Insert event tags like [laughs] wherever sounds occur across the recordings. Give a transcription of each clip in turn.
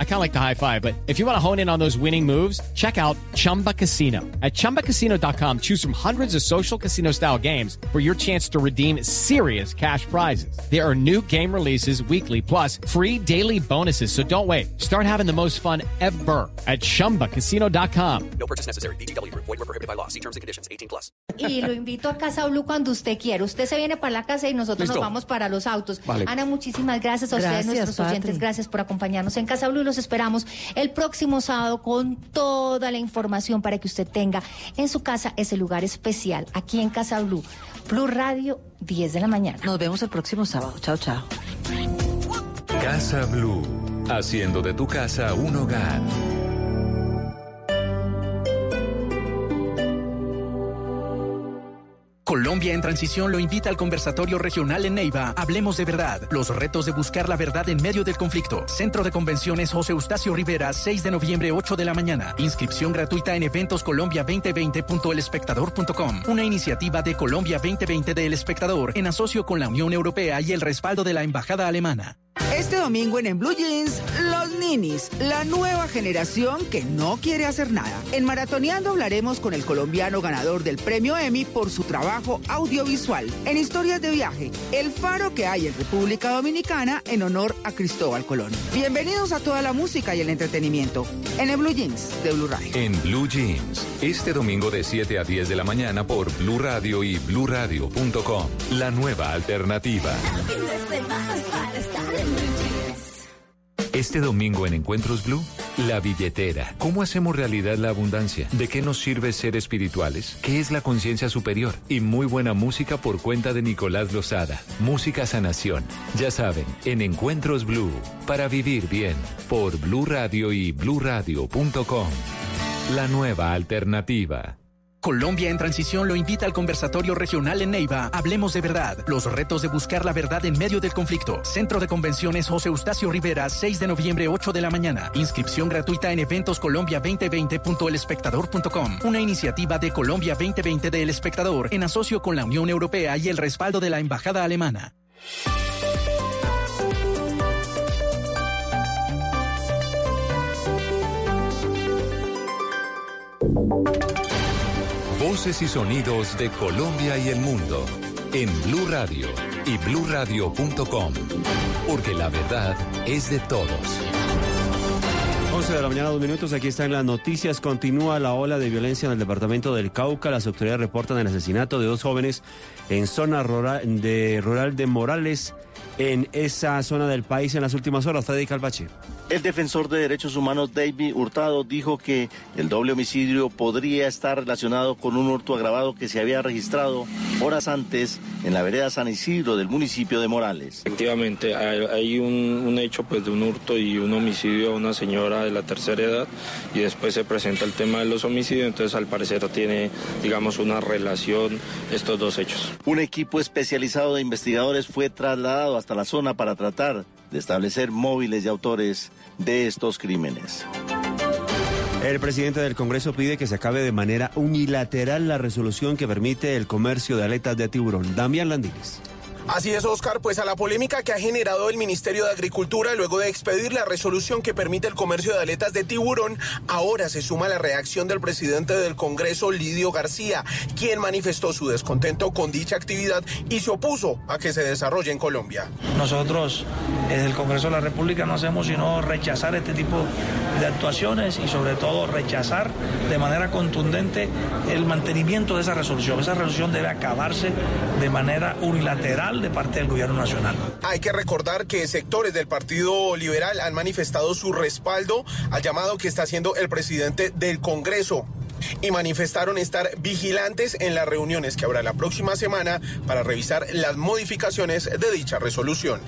I kind of like the high five, but if you want to hone in on those winning moves, check out Chumba Casino. At ChumbaCasino.com, choose from hundreds of social casino style games for your chance to redeem serious cash prizes. There are new game releases weekly, plus free daily bonuses. So don't wait. Start having the most fun ever at ChumbaCasino.com. No purchase necessary. BGW. Void were prohibited by law. See terms and conditions. 18 plus. Y lo invito a Casa Blue cuando usted quiera. Usted se viene para la casa y nosotros Listo. nos vamos para los autos. Vale. Ana, muchísimas gracias a ustedes, Gracias, nuestros Patri. oyentes. Gracias por acompañarnos en Casa Blue y los esperamos el próximo sábado con toda la información para que usted tenga en su casa ese lugar especial aquí en Casa Blue. Blue Radio, 10 de la mañana. Nos vemos el próximo sábado. Chao, chao. Casa Blue, haciendo de tu casa un hogar. Colombia en Transición lo invita al conversatorio regional en Neiva. Hablemos de verdad. Los retos de buscar la verdad en medio del conflicto. Centro de Convenciones José Eustacio Rivera, 6 de noviembre, 8 de la mañana. Inscripción gratuita en eventoscolombia2020.elespectador.com. Una iniciativa de Colombia 2020 de El Espectador en asocio con la Unión Europea y el respaldo de la Embajada Alemana. Este domingo en En Blue Jeans, los ninis, la nueva generación que no quiere hacer nada. En Maratoneando hablaremos con el colombiano ganador del premio Emmy por su trabajo audiovisual. En Historias de Viaje, el faro que hay en República Dominicana en honor a Cristóbal Colón. Bienvenidos a toda la música y el entretenimiento en En Blue Jeans de Blue Radio. En Blue Jeans, este domingo de 7 a 10 de la mañana por Blue Radio y bluradio.com. La nueva alternativa. Este domingo en Encuentros Blue, la billetera. ¿Cómo hacemos realidad la abundancia? ¿De qué nos sirve ser espirituales? ¿Qué es la conciencia superior? Y muy buena música por cuenta de Nicolás Lozada. Música Sanación. Ya saben, en Encuentros Blue, para vivir bien, por Blue Radio y bluradio.com. La nueva alternativa. Colombia en Transición lo invita al conversatorio regional en Neiva. Hablemos de verdad. Los retos de buscar la verdad en medio del conflicto. Centro de Convenciones José Eustacio Rivera, 6 de noviembre, 8 de la mañana. Inscripción gratuita en eventoscolombia2020.elespectador.com. Una iniciativa de Colombia 2020 de El Espectador en asocio con la Unión Europea y el respaldo de la Embajada Alemana. Voces y sonidos de Colombia y el mundo en Blue Radio y bluradio.com, porque la verdad es de todos. 11 de la mañana, dos minutos. Aquí están las noticias. Continúa la ola de violencia en el departamento del Cauca. Las autoridades reportan el asesinato de dos jóvenes en zona de, rural de Morales, en esa zona del país en las últimas horas. Freddy Calvache. El defensor de derechos humanos David Hurtado dijo que el doble homicidio podría estar relacionado con un hurto agravado que se había registrado horas antes en la vereda San Isidro del municipio de Morales. Efectivamente, hay, hay un, un hecho pues, de un hurto y un homicidio a una señora de la tercera edad y después se presenta el tema de los homicidios, entonces al parecer tiene, digamos, una relación estos dos hechos. Un equipo especializado de investigadores fue trasladado hasta la zona para tratar de establecer móviles y autores de estos crímenes. El presidente del Congreso pide que se acabe de manera unilateral la resolución que permite el comercio de aletas de tiburón. Damián Landines. Así es, Oscar, pues a la polémica que ha generado el Ministerio de Agricultura luego de expedir la resolución que permite el comercio de aletas de tiburón, ahora se suma la reacción del presidente del Congreso, Lidio García, quien manifestó su descontento con dicha actividad y se opuso a que se desarrolle en Colombia. Nosotros desde el Congreso de la República no hacemos sino rechazar este tipo de actuaciones y sobre todo rechazar de manera contundente el mantenimiento de esa resolución. Esa resolución debe acabarse de manera unilateral de parte del Gobierno Nacional. Hay que recordar que sectores del Partido Liberal han manifestado su respaldo al llamado que está haciendo el presidente del Congreso y manifestaron estar vigilantes en las reuniones que habrá la próxima semana para revisar las modificaciones de dicha resolución.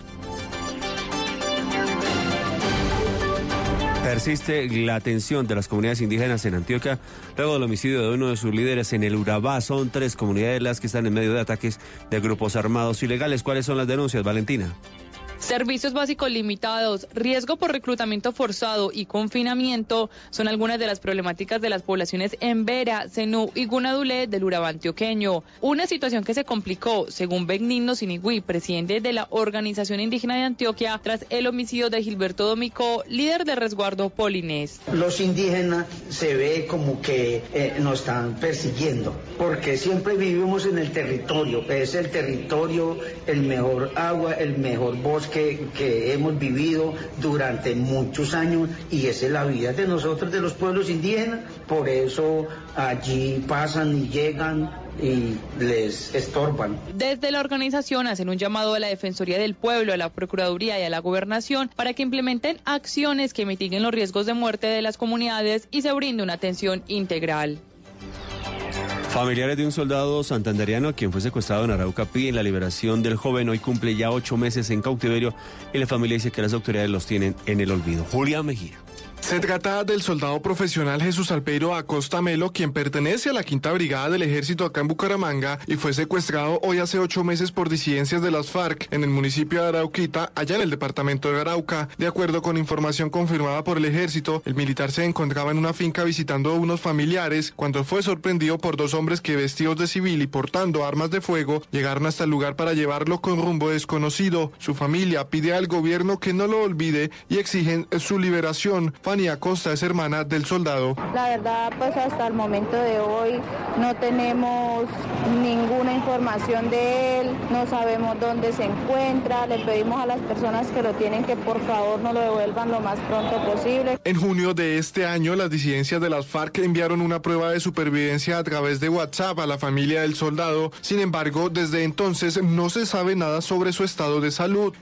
Persiste la tensión de las comunidades indígenas en Antioquia luego del homicidio de uno de sus líderes en el Urabá. Son tres comunidades las que están en medio de ataques de grupos armados ilegales. ¿Cuáles son las denuncias, Valentina? Servicios básicos limitados, riesgo por reclutamiento forzado y confinamiento son algunas de las problemáticas de las poblaciones en Vera, Zenú y Gunadulé del Urabá antioqueño. Una situación que se complicó, según Benigno Sinigüí, presidente de la Organización Indígena de Antioquia, tras el homicidio de Gilberto Domicó, líder de resguardo polinés. Los indígenas se ve como que eh, nos están persiguiendo, porque siempre vivimos en el territorio, es el territorio, el mejor agua, el mejor bosque que, hemos vivido durante muchos años y esa es la vida de nosotros, de los pueblos indígenas. Por eso allí pasan y llegan y les estorban. Desde la organización hacen un llamado a la Defensoría del Pueblo, a la Procuraduría y a la Gobernación para que implementen acciones que mitiguen los riesgos de muerte de las comunidades y se brinde una atención integral. Familiares de un soldado santanderiano quien fue secuestrado en Arauca piden la liberación del joven. Hoy cumple ya ocho meses en cautiverio y la familia dice que las autoridades los tienen en el olvido. Julia Mejía. Se trata del soldado profesional Jesús Alpeiro Acosta Melo, quien pertenece a la quinta brigada del ejército acá en Bucaramanga y fue secuestrado hoy hace ocho meses por disidencias de las FARC en el municipio de Arauquita, allá en el departamento de Arauca. De acuerdo con información confirmada por el ejército, el militar se encontraba en una finca visitando a unos familiares cuando fue sorprendido por dos hombres que vestidos de civil y portando armas de fuego llegaron hasta el lugar para llevarlo con rumbo desconocido. Su familia pide al gobierno que no lo olvide y exigen su liberación. Fanny Acosta es hermana del soldado. La verdad, pues hasta el momento de hoy no tenemos ninguna información de él, no sabemos dónde se encuentra, le pedimos a las personas que lo tienen que por favor nos lo devuelvan lo más pronto posible. En junio de este año, las disidencias de las FARC enviaron una prueba de supervivencia a través de WhatsApp a la familia del soldado. Sin embargo, desde entonces no se sabe nada sobre su estado de salud.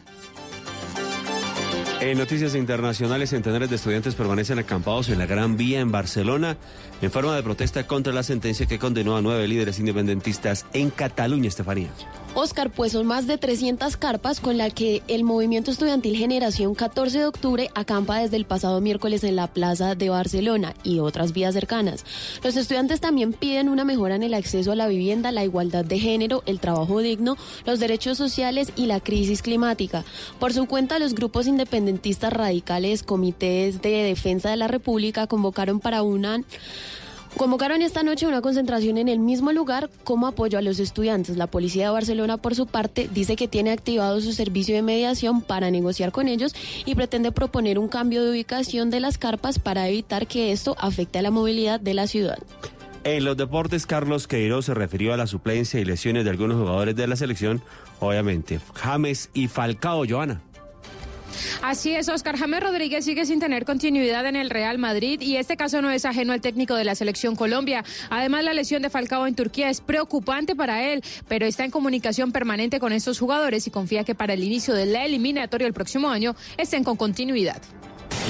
En noticias internacionales, centenares de estudiantes permanecen acampados en la Gran Vía en Barcelona en forma de protesta contra la sentencia que condenó a nueve líderes independentistas en Cataluña, Estefanía. Oscar, pues son más de 300 carpas con la que el movimiento estudiantil Generación 14 de Octubre acampa desde el pasado miércoles en la Plaza de Barcelona y otras vías cercanas. Los estudiantes también piden una mejora en el acceso a la vivienda, la igualdad de género, el trabajo digno, los derechos sociales y la crisis climática. Por su cuenta, los grupos independentistas radicales, comités de defensa de la República convocaron para una Convocaron esta noche una concentración en el mismo lugar como apoyo a los estudiantes. La policía de Barcelona, por su parte, dice que tiene activado su servicio de mediación para negociar con ellos y pretende proponer un cambio de ubicación de las carpas para evitar que esto afecte a la movilidad de la ciudad. En los deportes, Carlos Queiroz se refirió a la suplencia y lesiones de algunos jugadores de la selección, obviamente, James y Falcao, Joana. Así es, Oscar James Rodríguez sigue sin tener continuidad en el Real Madrid y este caso no es ajeno al técnico de la selección Colombia. Además, la lesión de Falcao en Turquía es preocupante para él, pero está en comunicación permanente con estos jugadores y confía que para el inicio de la eliminatoria el próximo año estén con continuidad.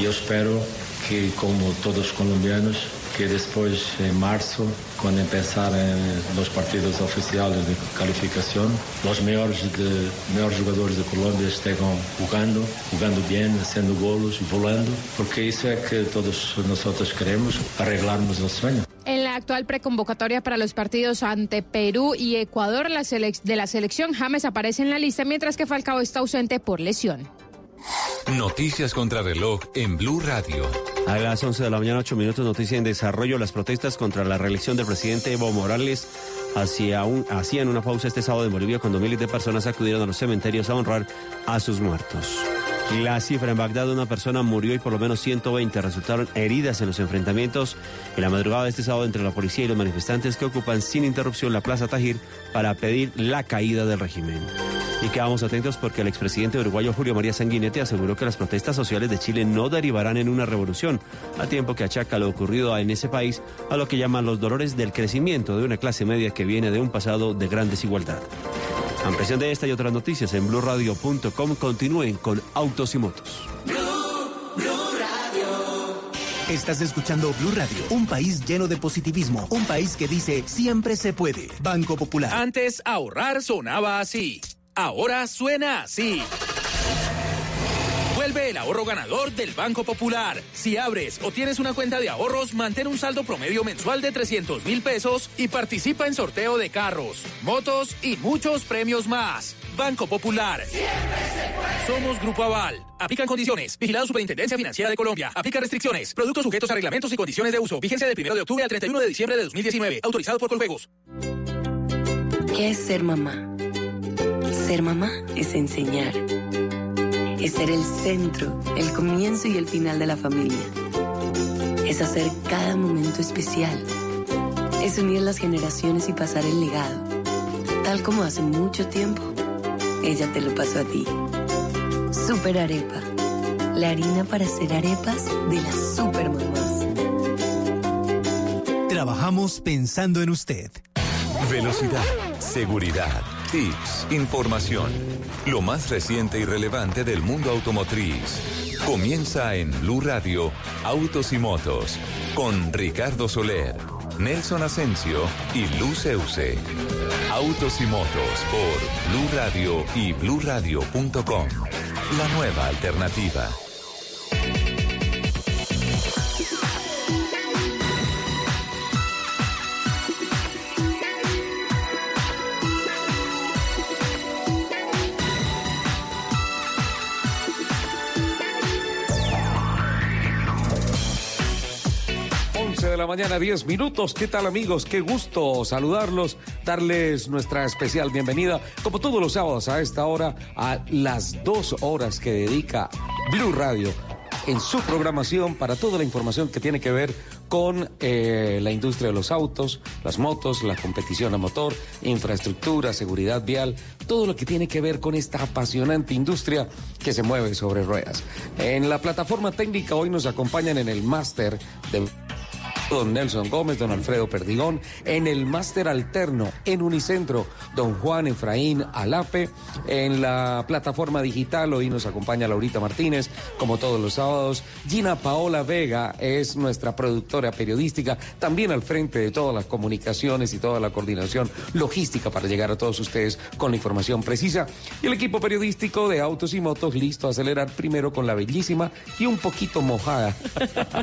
Yo espero que como todos colombianos que después en marzo, cuando empezaran los partidos oficiales de calificación, los mejores, de, jugadores de Colombia estén jugando, jugando bien, haciendo golos, volando, porque eso es que todos nosotros queremos, arreglarnos los sueños. En la actual preconvocatoria para los partidos ante Perú y Ecuador de la selección, James aparece en la lista, mientras que Falcao está ausente por lesión. Noticias contra reloj en Blue Radio. A las 11 de la mañana, 8 minutos, noticia en desarrollo. Las protestas contra la reelección del presidente Evo Morales hacia un, hacían una pausa este sábado en Bolivia cuando miles de personas acudieron a los cementerios a honrar a sus muertos. La cifra en Bagdad, una persona murió y por lo menos 120 resultaron heridas en los enfrentamientos en la madrugada de este sábado entre la policía y los manifestantes que ocupan sin interrupción la Plaza Tajir para pedir la caída del régimen. Y quedamos atentos porque el expresidente uruguayo Julio María Sanguinetti aseguró que las protestas sociales de Chile no derivarán en una revolución, a tiempo que achaca lo ocurrido en ese país a lo que llaman los dolores del crecimiento de una clase media que viene de un pasado de gran desigualdad. Ampliación de esta y otras noticias en blurradio.com. Continúen con Autos y Motos. Estás escuchando Blue Radio, un país lleno de positivismo, un país que dice siempre se puede. Banco Popular. Antes ahorrar sonaba así. Ahora suena así. Vuelve el ahorro ganador del Banco Popular. Si abres o tienes una cuenta de ahorros, mantén un saldo promedio mensual de 300 mil pesos y participa en sorteo de carros, motos y muchos premios más. Banco Popular. Somos Grupo Aval. Aplican condiciones. Vigilado Superintendencia Financiera de Colombia. Aplica restricciones. Productos sujetos a reglamentos y condiciones de uso. Vigencia del 1 de octubre al 31 de diciembre de 2019. Autorizado por Coljuegos. ¿Qué es ser mamá? Ser mamá es enseñar. Es ser el centro, el comienzo y el final de la familia. Es hacer cada momento especial. Es unir las generaciones y pasar el legado. Tal como hace mucho tiempo, ella te lo pasó a ti. Super Arepa. La harina para hacer arepas de las super mamás. Trabajamos pensando en usted. Velocidad, seguridad, tips, información. Lo más reciente y relevante del mundo automotriz. Comienza en Blue Radio, Autos y Motos, con Ricardo Soler, Nelson Asensio y Luz Euse. Autos y Motos por Blue Radio y bluradio.com. La nueva alternativa. La mañana, 10 minutos. ¿Qué tal amigos? Qué gusto saludarlos, darles nuestra especial bienvenida, como todos los sábados a esta hora, a las dos horas que dedica Blue Radio en su programación para toda la información que tiene que ver con eh, la industria de los autos, las motos, la competición a motor, infraestructura, seguridad vial, todo lo que tiene que ver con esta apasionante industria que se mueve sobre ruedas. En la plataforma técnica hoy nos acompañan en el máster de don Nelson Gómez, don Alfredo Perdigón, en el máster alterno en Unicentro, don Juan Efraín Alape, en la plataforma digital. Hoy nos acompaña Laurita Martínez, como todos los sábados, Gina Paola Vega es nuestra productora periodística, también al frente de todas las comunicaciones y toda la coordinación logística para llegar a todos ustedes con la información precisa, y el equipo periodístico de Autos y Motos listo a acelerar primero con la bellísima y un poquito mojada.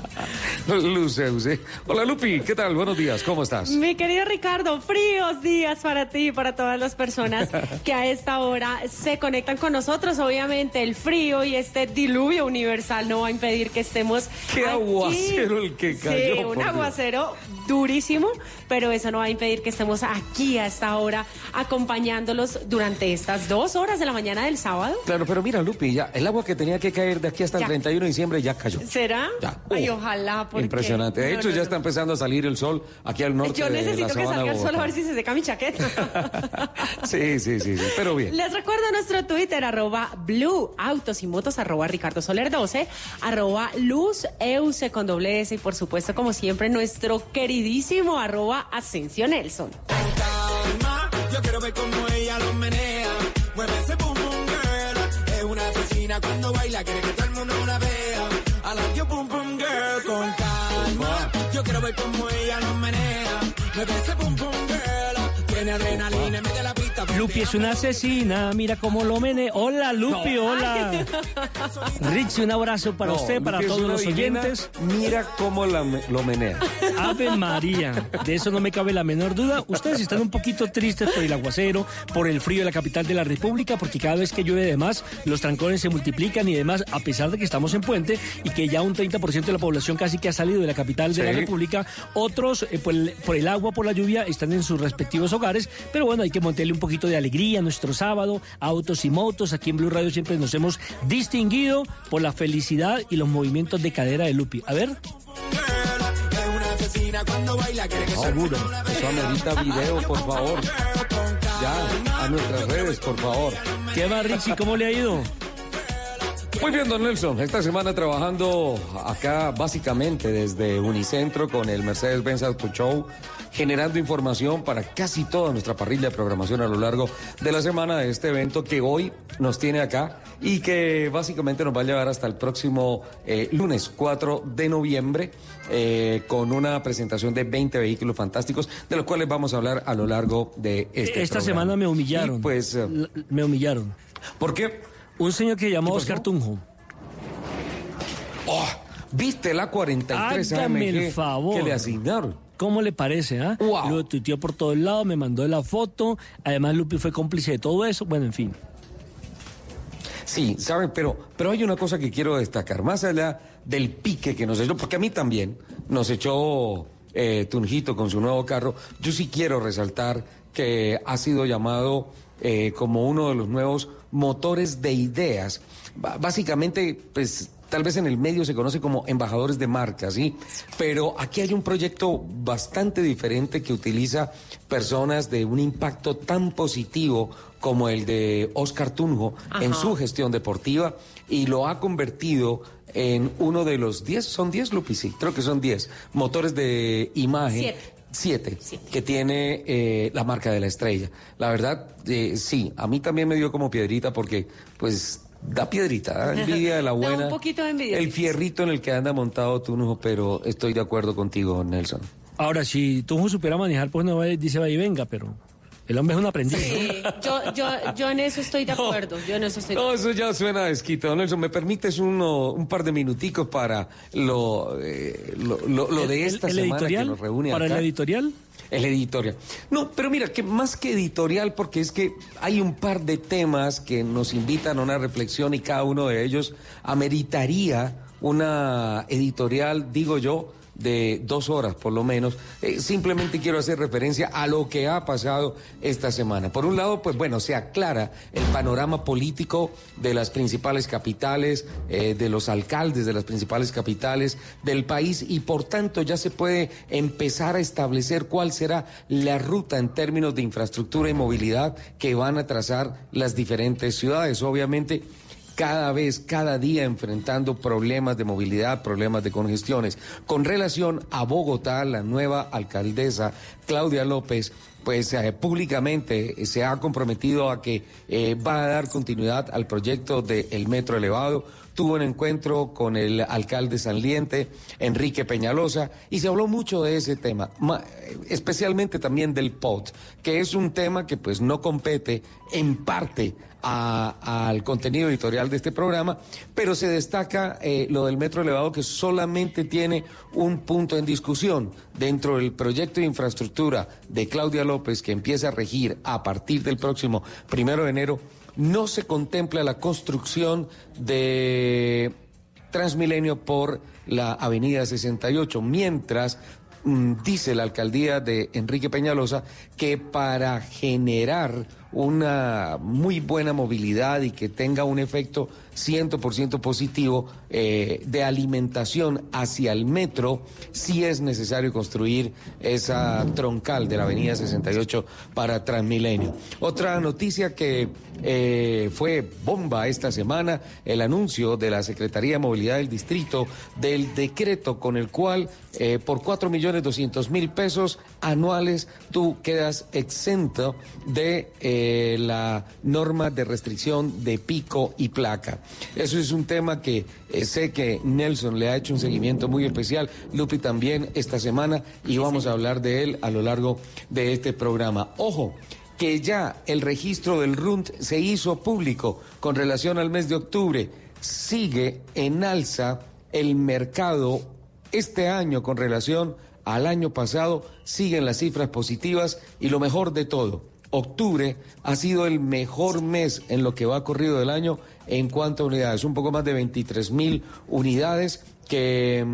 [laughs] Luceuse. Hola Lupi, ¿qué tal? Buenos días, ¿cómo estás? Mi querido Ricardo, fríos días para ti y para todas las personas que a esta hora se conectan con nosotros. Obviamente el frío y este diluvio universal no va a impedir que estemos. Qué aquí. aguacero el que cayó. Sí, un Dios. aguacero durísimo, pero eso no va a impedir que estemos aquí a esta hora acompañándolos durante estas dos horas de la mañana del sábado. Claro, pero mira Lupi, ya el agua que tenía que caer de aquí hasta el Ya. 31 de diciembre ya cayó. ¿Será? Ya. Ay, ojalá. Porque... Impresionante. De hecho, no, ya. Está empezando a salir el sol aquí al norte Yo de la necesito que salga el sol a ver si se seca mi chaqueta. [laughs] Sí, sí, sí, sí, pero bien. Les recuerdo nuestro Twitter, arroba Blue Autos y Motos, arroba Ricardo Soler 12, arroba Luz Euse con doble S y por supuesto, como siempre, nuestro queridísimo arroba Asensio Nelson. calma. Yo quiero ver cómo ella lo menea. Mueve ese boom boom girl. Es una asesina cuando baila, quiere que todo el mundo la vea. I like your boom boom girl con ver cómo ella lo menea. Mueve ese boom boom girl. Tiene adrenalina, mete la pista. Lupi es una asesina, mira cómo lo mene. Hola Lupi, No. hola. Richie, un abrazo para No, usted, para Lupi todos los oyentes. Mira cómo la lo menea. Ave María, de eso no me cabe la menor duda. Ustedes están un poquito tristes por el aguacero, por el frío de la capital de la República, porque cada vez que llueve de más, los trancones se multiplican y demás, a pesar de que estamos en puente y que ya un 30% de la población casi que ha salido de la capital de la. República, otros eh, por, el, por el agua, por la lluvia, están en sus respectivos hogares, pero bueno, hay que montarle un poquito de alegría nuestro sábado, autos y motos. Aquí en Blue Radio siempre nos hemos distinguido por la felicidad y los movimientos de cadera de Lupi. A ver. Cuando baila, que Seguro. Eso amerita video, por favor. Ya, a nuestras redes, por favor. ¿Qué va, Richie? ¿Cómo le ha ido? Muy bien, don Nelson. Esta semana trabajando acá básicamente desde Unicentro con el Mercedes-Benz Auto Show, generando información para casi toda nuestra parrilla de programación a lo largo de la semana de este evento que hoy nos tiene acá y que básicamente nos va a llevar hasta el próximo eh, lunes 4 de noviembre eh, con una presentación de 20 vehículos fantásticos de los cuales vamos a hablar a lo largo de este Esta programa. semana me humillaron. Y, pues, eh, me humillaron. ¿por qué? Un señor que llamó ¿Qué Oscar? Tunjo. Oh, ¿Viste la 43 Hágame AMG el favor. que le asignaron? ¿Cómo le parece? ah? Lo tuiteó por todos lados, me mandó la foto. Además, Lupi fue cómplice de todo eso. Bueno, en fin. Sí, saben, pero, pero hay una cosa que quiero destacar, más allá del pique que nos echó, porque a mí también nos echó eh, Tunjito con su nuevo carro, yo sí quiero resaltar que ha sido llamado eh, como uno de los nuevos motores de ideas. Básicamente, pues tal vez en el medio se conoce como embajadores de marca, ¿sí? Pero aquí hay un proyecto bastante diferente que utiliza personas de un impacto tan positivo como el de Oscar Tunjo en su gestión deportiva y lo ha convertido en uno de los 10, son 10 Lupi, sí, creo que son 10 motores de imagen. Siete. Siete, que tiene eh, la marca de la estrella. La verdad, eh, sí, a mí también me dio como piedrita porque, pues, da piedrita, da [laughs] envidia de la Da un buena. poquito de envidia. El fierrito en el que anda montado Tunjo, pero estoy de acuerdo contigo, Nelson. Ahora, si tú supiera manejar, pues no va- dice va y venga, pero el hombre es un aprendiz. Sí, yo, yo, yo en eso estoy de acuerdo. Yo en eso estoy de No, acuerdo. eso ya suena desquito. Don Nelson, ¿me permites uno, un par de minuticos para lo, eh, lo, lo- lo de El- esta el semana editorial, que nos reúne ¿Para acá? el editorial? El editorial. No, pero mira, que más que editorial, porque es que hay un par de temas que nos invitan a una reflexión y cada uno de ellos ameritaría una editorial, digo yo, de dos horas por lo menos. Eh, simplemente quiero hacer referencia a lo que ha pasado esta semana. Por un lado, pues bueno, se aclara el panorama político de las principales capitales, eh, de los alcaldes de las principales capitales del país y por tanto ya se puede empezar a establecer cuál será la ruta en términos de infraestructura y movilidad que van a trazar las diferentes ciudades. Obviamente, cada vez, cada día enfrentando problemas de movilidad, problemas de congestiones. Con relación a Bogotá, la nueva alcaldesa Claudia López, pues eh, públicamente se ha comprometido a que eh, va a dar continuidad al proyecto del metro elevado. Tuvo un encuentro con el alcalde saliente, Enrique Peñalosa, y se habló mucho de ese tema, ma- especialmente también del POT, que es un tema que pues no compete en parte al contenido editorial de este programa, pero se destaca eh, lo del metro elevado que solamente tiene un punto en discusión dentro del proyecto de infraestructura de Claudia López que empieza a regir a partir del próximo primero de enero. No se contempla la construcción de Transmilenio por la Avenida 68, mientras mm, dice la alcaldía de Enrique Peñalosa que para generar una muy buena movilidad y que tenga un efecto 100% positivo eh, de alimentación hacia el metro, sí es necesario construir esa troncal de la Avenida 68 para Transmilenio. Otra noticia que eh, fue bomba esta semana, el anuncio de la Secretaría de Movilidad del Distrito del decreto con el cual eh, por 4 millones 200 mil pesos anuales tú quedas exento de eh, la norma de restricción de pico y placa. Eso es un tema que eh, sé que Nelson le ha hecho un seguimiento muy especial, Lupi también esta semana y vamos a hablar de él a lo largo de este programa. Ojo, que ya el registro del RUNT se hizo público con relación al mes de octubre. Sigue en alza el mercado este año con relación al año pasado, siguen las cifras positivas y lo mejor de todo, octubre ha sido el mejor mes en lo que va corrido del año en cuanto a unidades, un poco más de 23 mil unidades que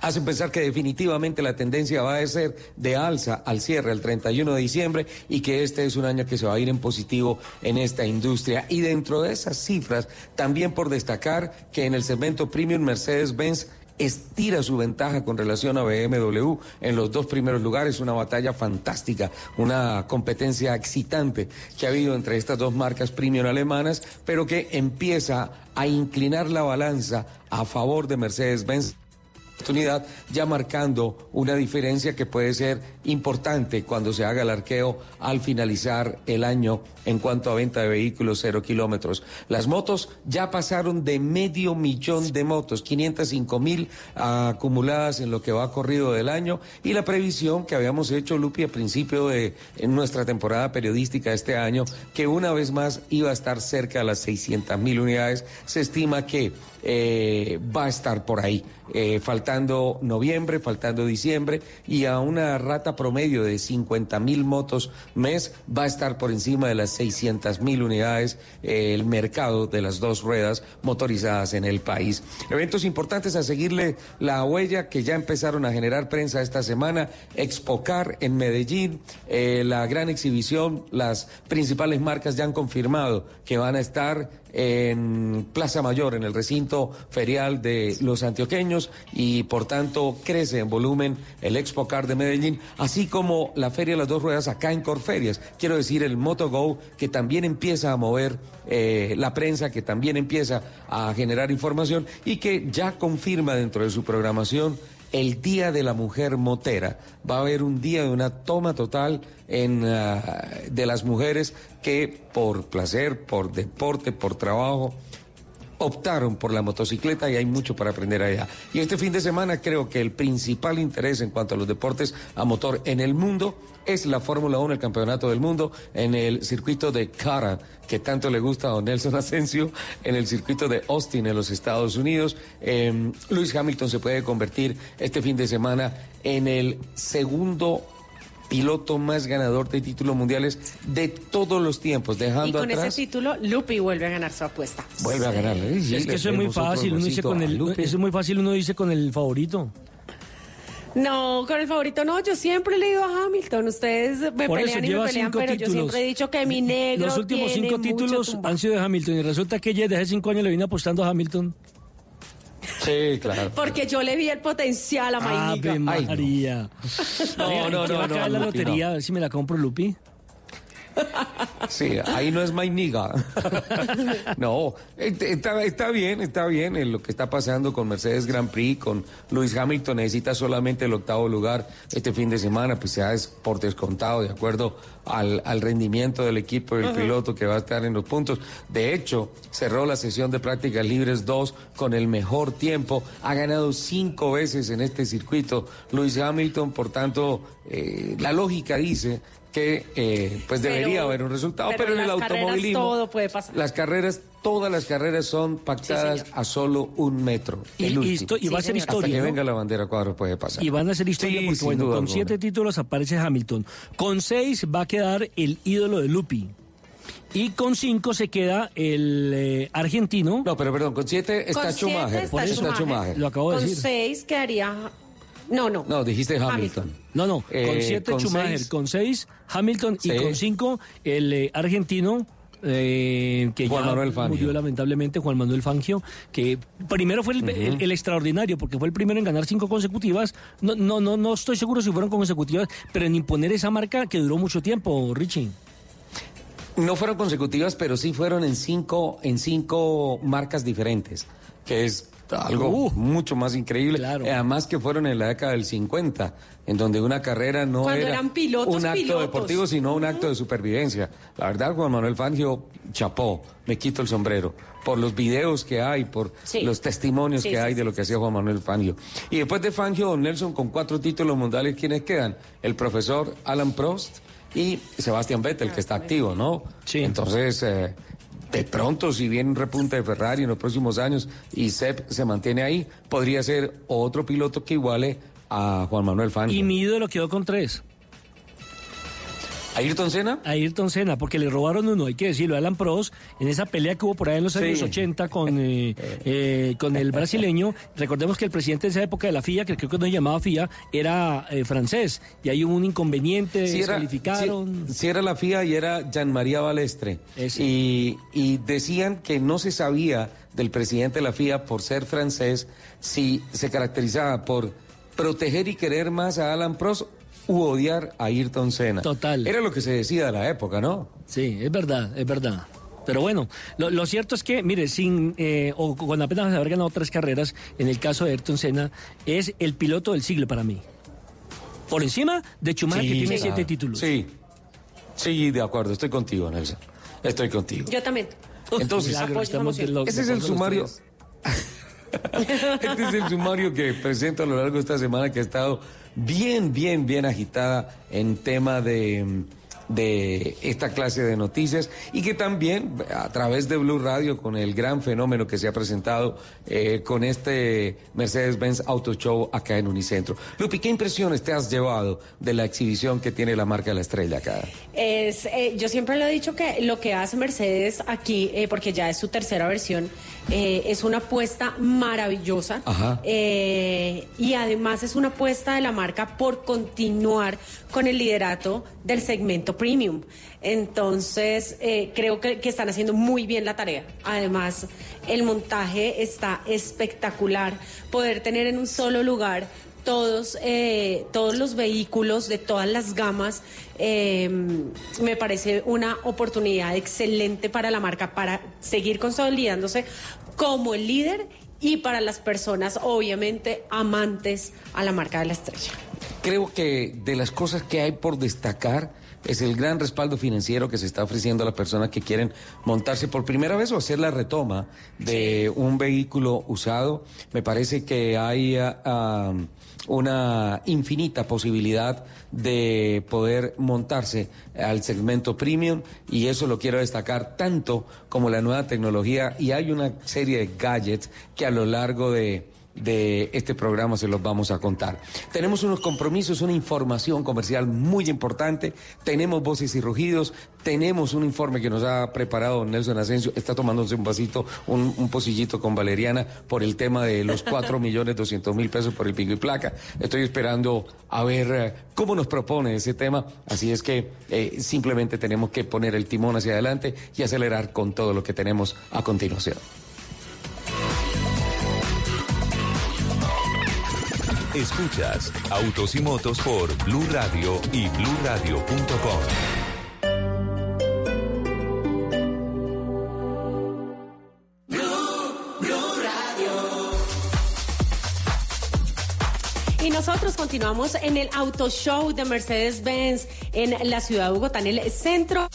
hacen pensar que definitivamente la tendencia va a ser de alza al cierre el 31 de diciembre y que este es un año que se va a ir en positivo en esta industria. Y dentro de esas cifras, también por destacar que en el segmento premium Mercedes-Benz estira su ventaja con relación a BMW en los dos primeros lugares, una batalla fantástica, una competencia excitante que ha habido entre estas dos marcas premium alemanas, pero que empieza a inclinar la balanza a favor de Mercedes-Benz oportunidad, ya marcando una diferencia que puede ser importante cuando se haga el arqueo al finalizar el año en cuanto a venta de vehículos cero kilómetros. Las motos ya pasaron de medio millón de motos, 505 mil acumuladas en lo que va corrido del año y la previsión que habíamos hecho, Lupi, a principio de nuestra temporada periodística este año, que una vez más iba a estar cerca de las 600 mil unidades, se estima que eh, va a estar por ahí, eh, faltando noviembre, faltando diciembre, y a una rata promedio de 50 mil motos mes va a estar por encima de las 600 mil unidades eh, el mercado de las dos ruedas motorizadas en el país. Eventos importantes a seguirle la huella que ya empezaron a generar prensa esta semana, Expocar en Medellín, la gran exhibición, las principales marcas ya han confirmado que van a estar en Plaza Mayor, en el recinto ferial de los antioqueños y por tanto crece en volumen el Expocar de Medellín, así como la Feria de las Dos Ruedas acá en Corferias. Quiero decir, el MotoGo que también empieza a mover eh, la prensa, que también empieza a generar información y que ya confirma dentro de su programación el Día de la Mujer Motera. Va a haber un día de una toma total en, ah, de las mujeres que por placer, por deporte, por trabajo, optaron por la motocicleta y hay mucho para aprender allá. Y este fin de semana creo que el principal interés en cuanto a los deportes a motor en el mundo es la Fórmula 1, el Campeonato del Mundo, en el circuito de Cara, que tanto le gusta a don Nelson [laughs] Asensio, en el circuito de Austin, en los Estados Unidos. Eh, Luis Hamilton se puede convertir este fin de semana en el segundo piloto más ganador de títulos mundiales de todos los tiempos, dejando y con atrás... ese título, Lupi vuelve a ganar su apuesta. Vuelve a ganar. ¿eh? es que eso es muy fácil, uno dice con el, eso es muy fácil, uno dice con el favorito. No, con el favorito no, yo siempre le digo a Hamilton, ustedes me Por eso, pelean y me lleva pelean, cinco pero yo títulos. siempre he dicho que mi negro Los últimos tiene cinco títulos han sido de Hamilton y resulta que ella desde hace cinco años le viene apostando a Hamilton. Sí, claro. Porque yo le vi el potencial a Mainika. Ave María. No, Oiga, no, ¿qué no, va a caer no, la Lupi, lotería? no. A ver si me la compro, Lupi. Sí, ahí no es my nigga. [laughs] no, está, está bien, está bien en lo que está pasando con Mercedes Grand Prix, con Luis Hamilton, necesita solamente el octavo lugar este fin de semana, pues ya es por descontado, de acuerdo al, al rendimiento del equipo y del piloto que va a estar en los puntos. De hecho, cerró la sesión de prácticas libres 2 con el mejor tiempo, ha ganado cinco veces en este circuito Luis Hamilton, por tanto, eh, la lógica dice que eh, pues Pero- debería haber un resultado, pero, en el las carreras automovilismo todo puede pasar. las carreras, todas las carreras son pactadas a solo un metro. Y- el y último. esto- y va a ser Hasta historia, que ¿no? venga la bandera cuadro puede pasar. Y van a ser historia Sí, porque, bueno, con alguna. siete títulos aparece Hamilton. Con seis va a quedar el ídolo de Lupi. Y con cinco se queda el eh, argentino. No, pero perdón, con siete Con siete está Schumacher. Lo acabo de con decir. seis quedaría... No, no. No, dijiste Hamilton. No, no, con Eh, siete con Schumacher, seis- con seis Hamilton y con cinco el eh, argentino. eh, que Juan ya Manuel Fangio. murió lamentablemente Juan Manuel Fangio que primero fue el, el- el extraordinario porque fue el primero en ganar cinco consecutivas no no no no estoy seguro si fueron consecutivas pero en imponer esa marca que duró mucho tiempo Richie No fueron consecutivas, pero sí fueron en cinco, en cinco marcas diferentes, que es algo Uh. mucho más increíble. Además que fueron en la década del 50, en donde una carrera no Cuando era eran pilotos, un acto pilotos. deportivo, sino un acto de supervivencia. La verdad, Juan Manuel Fangio, chapó, me quito el sombrero, por los videos que hay, por Sí. los testimonios Sí, que sí, hay sí, de lo que hacía Juan Manuel Fangio. Y después de Fangio, don Nelson, con cuatro títulos mundiales, ¿quiénes quedan? El profesor Alan Prost y Sebastián Vettel, que está activo, ¿no? Sí. Entonces, eh, de pronto, si viene un repunte de Ferrari en los próximos años y Sepp se mantiene ahí, podría ser otro piloto que iguale a Juan Manuel Fangio. y mi ídolo quedó con tres ¿Ayrton Senna? Ayrton Senna, porque le robaron uno, hay que decirlo, a Alan Prost, en esa pelea que hubo por ahí en los Sí. años 80 con, eh, [laughs] eh, con el brasileño. Recordemos que el presidente de esa época de la FIA, que creo que no se llamaba FIA, era eh, francés, y ahí hubo un inconveniente, Sí era, descalificaron. sí- sí era la FIA y era Jean María Balestre. Y, y decían que no se sabía del presidente de la FIA por ser francés si se caracterizaba por proteger y querer más a Alan Prost u odiar a Ayrton Senna. Total. Era lo que se decía de la época, ¿no? Sí, es verdad, es verdad. Pero bueno, lo, lo cierto es que, mire, sin eh, o con apenas haber ganado tres carreras, en el caso de Ayrton Senna, es el piloto del siglo para mí. Por encima de Schumacher, que tiene claro. siete títulos. Sí, sí, de acuerdo, estoy contigo, Nelson. Estoy contigo. Yo también. Entonces, Apoyo esa moción. ese es el sumario. [laughs] Este es el sumario que presento a lo largo de esta semana que ha estado bien, bien, bien agitada en tema de, de esta clase de noticias y que también a través de Blue Radio, con el gran fenómeno que se ha presentado eh, con este Mercedes-Benz Auto Show acá en Unicentro. Lupi, ¿qué impresiones te has llevado de la exhibición que tiene la marca La Estrella acá? Es, eh, yo siempre le he dicho que lo que hace Mercedes aquí, eh, porque ya es su tercera versión, eh, es una apuesta maravillosa eh, y además es una apuesta de la marca por continuar con el liderato del segmento premium. Entonces, eh, creo que, que están haciendo muy bien la tarea. Además, el montaje está espectacular. Poder tener en un solo lugar todos, eh, todos los vehículos de todas las gamas, eh, me parece una oportunidad excelente para la marca para seguir consolidándose como el líder y para las personas, obviamente, amantes a la marca de la estrella. Creo que de las cosas que hay por destacar es el gran respaldo financiero que se está ofreciendo a las personas que quieren montarse por primera vez o hacer la retoma de un vehículo usado. Me parece que hay ah, ah, una infinita posibilidad de poder montarse al segmento premium y eso lo quiero destacar tanto como la nueva tecnología. Y hay una serie de gadgets que a lo largo de de este programa se los vamos a contar. Tenemos unos compromisos, una información comercial muy importante, tenemos voces y rugidos, tenemos un informe que nos ha preparado Nelson Asensio, está tomándose un vasito, un, un pocillito con Valeriana por el tema de los [laughs] 4 millones 200 mil pesos por el pico y placa. Estoy esperando a ver eh, cómo nos propone ese tema, así es que eh, simplemente tenemos que poner el timón hacia adelante y acelerar con todo lo que tenemos a continuación. Escuchas Autos y Motos por Blue Radio y bluradio.com. Y nosotros continuamos en el Auto Show de Mercedes-Benz en la ciudad de Bogotá, en el centro.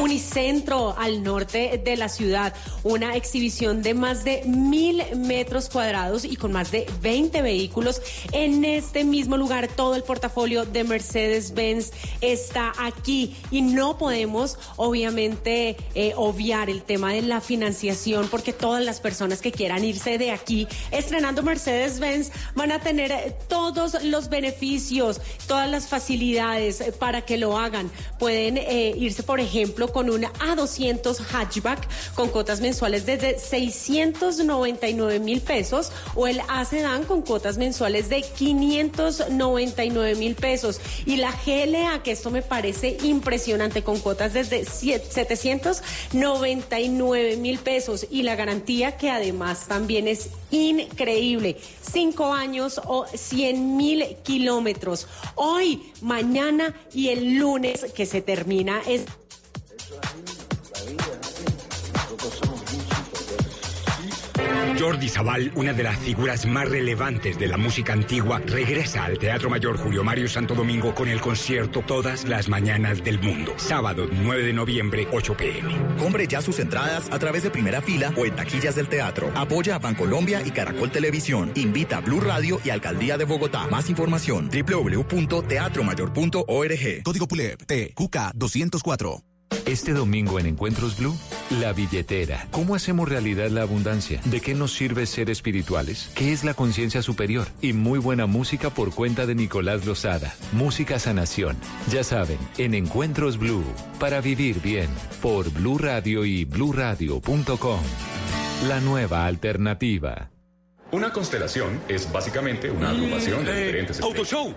Unicentro al norte de la ciudad, una exhibición de más de mil metros cuadrados y con más de 20 vehículos en este mismo lugar. Todo el portafolio de Mercedes-Benz está aquí y no podemos obviamente eh, obviar el tema de la financiación porque todas las personas que quieran irse de aquí estrenando Mercedes-Benz van a tener todos los beneficios, todas las facilidades para que lo hagan. Pueden eh, irse, por ejemplo, con un A200 hatchback con cotas mensuales desde 699 mil pesos o el A Sedan con cotas mensuales de 599 mil pesos y la GLA, que esto me parece impresionante, con cotas desde 799 mil pesos y la garantía que además también es increíble, cinco años o 100 mil kilómetros. Hoy, mañana y el lunes que se termina es... Jordi Zabal, una de las figuras más relevantes de la música antigua, regresa al Teatro Mayor Julio Mario Santo Domingo con el concierto Todas las Mañanas del Mundo. Sábado 9 de noviembre, 8 pm. Compre ya sus entradas a través de primera fila o en taquillas del teatro. Apoya a Bancolombia y Caracol Televisión. Invita a Blue Radio y Alcaldía de Bogotá. Más información www.teatromayor.org. Código PULEP TQK 204. Este domingo en Encuentros Blue, la billetera. ¿Cómo hacemos realidad la abundancia? ¿De qué nos sirve ser espirituales? ¿Qué es la conciencia superior? Y muy buena música por cuenta de Nicolás Lozada. Música Sanación. Ya saben, en Encuentros Blue, para vivir bien, por Blue Radio y bluradio.com. La nueva alternativa. Una constelación es básicamente una agrupación de diferentes Autoshow.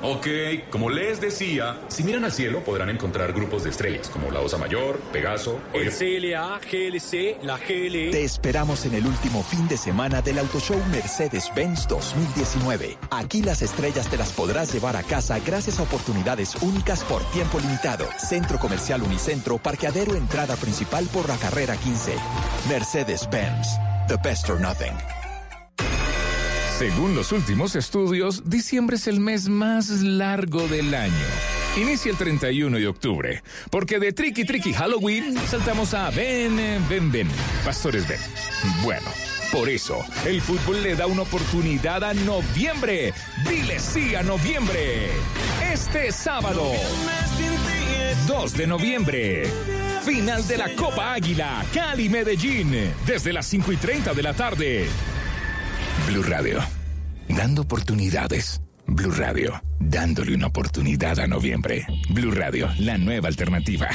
Ok, como les decía, si miran al cielo podrán encontrar grupos de estrellas como la Osa Mayor, Pegaso, El CLA, GLC, la GLE. Te esperamos en el último fin de semana del Auto Show Mercedes-Benz 2019. Aquí las estrellas te las podrás llevar a casa gracias a oportunidades únicas por tiempo limitado. Centro Comercial Unicentro, parqueadero entrada principal por la carrera 15. Mercedes-Benz. The best or nothing. Según los últimos estudios, diciembre es el mes más largo del año. Inicia el 31 de octubre, porque de Tricky Tricky Halloween saltamos a Ven, ven, ven, Pastores Ven. Bueno, por eso, el fútbol le da una oportunidad a noviembre. Dile sí a noviembre. Este sábado. 2 de noviembre. Final de la Copa Águila, Cali Medellín, desde las 5 y 30 de la tarde. Blue Radio, dando oportunidades. Blue Radio, dándole una oportunidad a noviembre. Blue Radio, la nueva alternativa.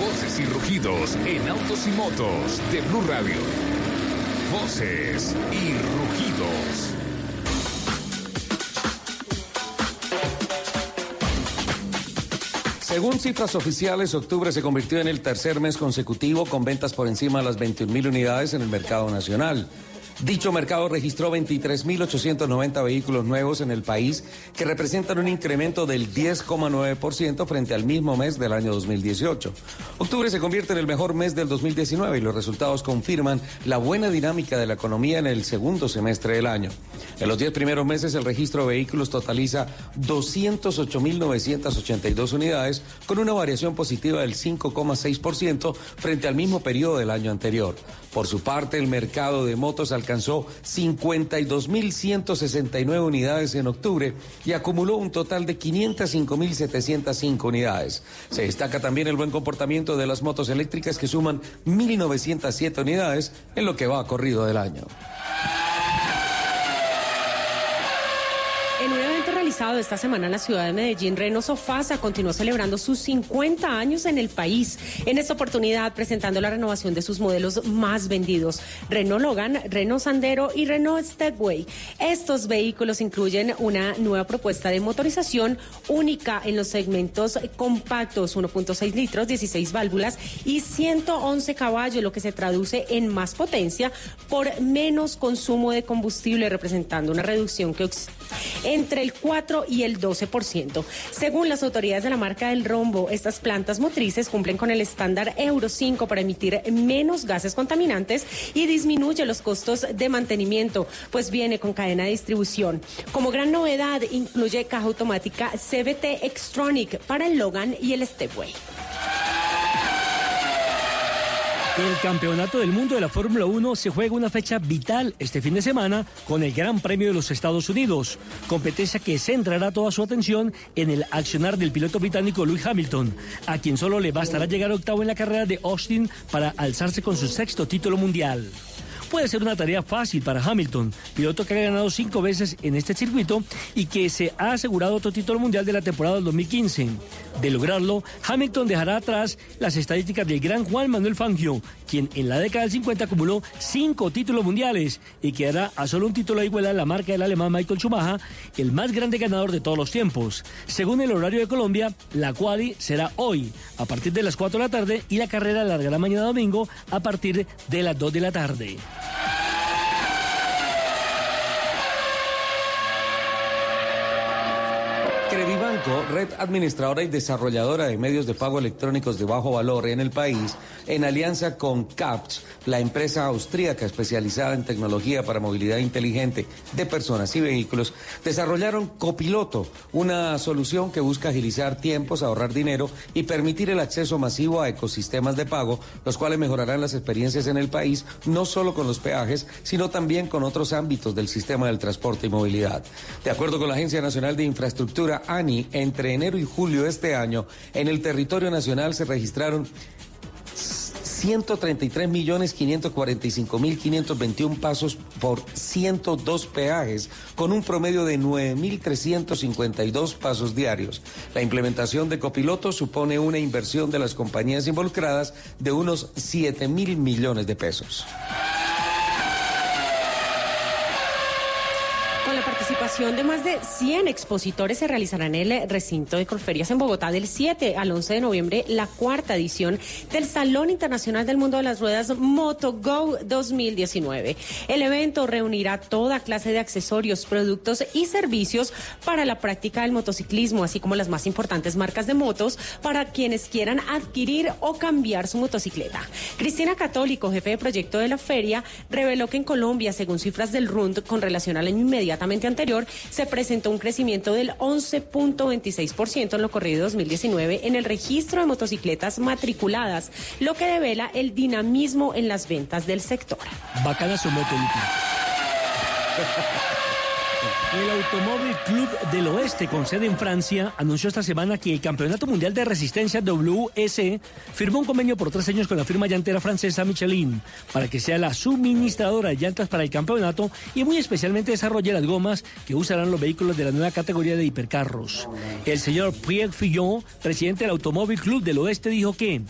Voces y rugidos en autos y motos de Blue Radio. Voces y rugidos. Según cifras oficiales, octubre se convirtió en el tercer mes consecutivo con ventas por encima de las 21.000 unidades en el mercado nacional. Dicho mercado registró 23.890 vehículos nuevos en el país, que representan un incremento del 10,9% frente al mismo mes del año 2018. Octubre se convierte en el mejor mes del 2019 y los resultados confirman la buena dinámica de la economía en el segundo semestre del año. En los 10 primeros meses el registro de vehículos totaliza 208.982 unidades, con una variación positiva del 5,6% frente al mismo periodo del año anterior. Por su parte, el mercado de motos alcanzó 52.169 unidades en octubre y acumuló un total de 505.705 unidades. Se destaca también el buen comportamiento de las motos eléctricas que suman 1.907 unidades en lo que va corrido del año. En un evento realizado esta semana en la ciudad de Medellín, Renault Sofasa continuó celebrando sus 50 años en el país. En esta oportunidad, presentando la renovación de sus modelos más vendidos, Renault Logan, Renault Sandero y Renault Stepway. Estos vehículos incluyen una nueva propuesta de motorización única en los segmentos compactos, 1.6 litros, 16 válvulas y 111 caballos, lo que se traduce en más potencia por menos consumo de combustible, representando una reducción que entre el 4 y el 12%. Según las autoridades de la marca del rombo, estas plantas motrices cumplen con el estándar Euro 5 para emitir menos gases contaminantes y disminuye los costos de mantenimiento, pues viene con cadena de distribución. Como gran novedad, incluye caja automática CBT Extronic para el Logan y el Stepway. El Campeonato del Mundo de la Fórmula 1 se juega una fecha vital este fin de semana con el Gran Premio de los Estados Unidos, competencia que centrará toda su atención en el accionar del piloto británico Lewis Hamilton, a quien solo le bastará llegar octavo en la carrera de Austin para alzarse con su sexto título mundial puede ser una tarea fácil para Hamilton, piloto que ha ganado cinco veces en este circuito y que se ha asegurado otro título mundial de la temporada del 2015. De lograrlo, Hamilton dejará atrás las estadísticas del gran Juan Manuel Fangio, quien en la década del 50 acumuló cinco títulos mundiales y quedará a solo un título de igualdad la marca del alemán Michael Schumacher, el más grande ganador de todos los tiempos. Según el horario de Colombia, la quali será hoy a partir de las 4 de la tarde y la carrera largará mañana domingo a partir de las 2 de la tarde. Credibanco, red administradora y desarrolladora de medios de pago electrónicos de bajo valor en el país, en alianza con CAPS, la empresa austríaca especializada en tecnología para movilidad inteligente de personas y vehículos, desarrollaron Copiloto, una solución que busca agilizar tiempos, ahorrar dinero y permitir el acceso masivo a ecosistemas de pago, los cuales mejorarán las experiencias en el país, no solo con los peajes, sino también con otros ámbitos del sistema del transporte y movilidad. De acuerdo con la Agencia Nacional de Infraestructura, ANI, entre enero y julio de este año, en el territorio nacional se registraron 133.545.521 pasos por 102 peajes, con un promedio de 9.352 pasos diarios. La implementación de copilotos supone una inversión de las compañías involucradas de unos 7 mil millones de pesos. De más de 100 expositores se realizará en el recinto de Corferias en Bogotá del 7 al 11 de noviembre la cuarta edición del Salón Internacional del Mundo de las Ruedas MotoGo 2019. El evento reunirá toda clase de accesorios, productos y servicios para la práctica del motociclismo, así como las más importantes marcas de motos para quienes quieran adquirir o cambiar su motocicleta. Cristina Católico, jefe de proyecto de la feria, reveló que en Colombia, según cifras del RUND con relación al año inmediatamente anterior, anterior se presentó un crecimiento del 11.26% en lo corrido 2019 en el registro de motocicletas matriculadas, lo que devela el dinamismo en las ventas del sector. Bacana su moto. [laughs] El Automóvil Club del Oeste, con sede en Francia, anunció esta semana que el Campeonato Mundial de Resistencia WS firmó un convenio por tres años con la firma llantera francesa Michelin para que sea la suministradora de llantas para el campeonato y muy especialmente desarrolle las gomas que usarán los vehículos de la nueva categoría de hipercarros. El señor Pierre Fillon, presidente del Automóvil Club del Oeste, dijo que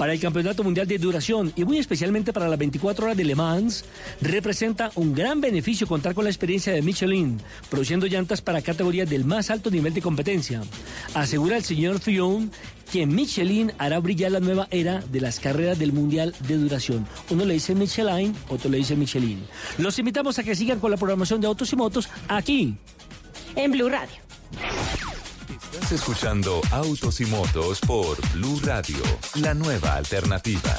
para el Campeonato Mundial de Duración y muy especialmente para las 24 horas de Le Mans, representa un gran beneficio contar con la experiencia de Michelin, produciendo llantas para categorías del más alto nivel de competencia. Asegura el señor Fillon que Michelin hará brillar la nueva era de las carreras del Mundial de Duración. Uno le dice Michelin, otro le dice Michelin. Los invitamos a que sigan con la programación de Autos y Motos aquí en Blue Radio. Estás escuchando Autos y Motos por Blue Radio, la nueva alternativa.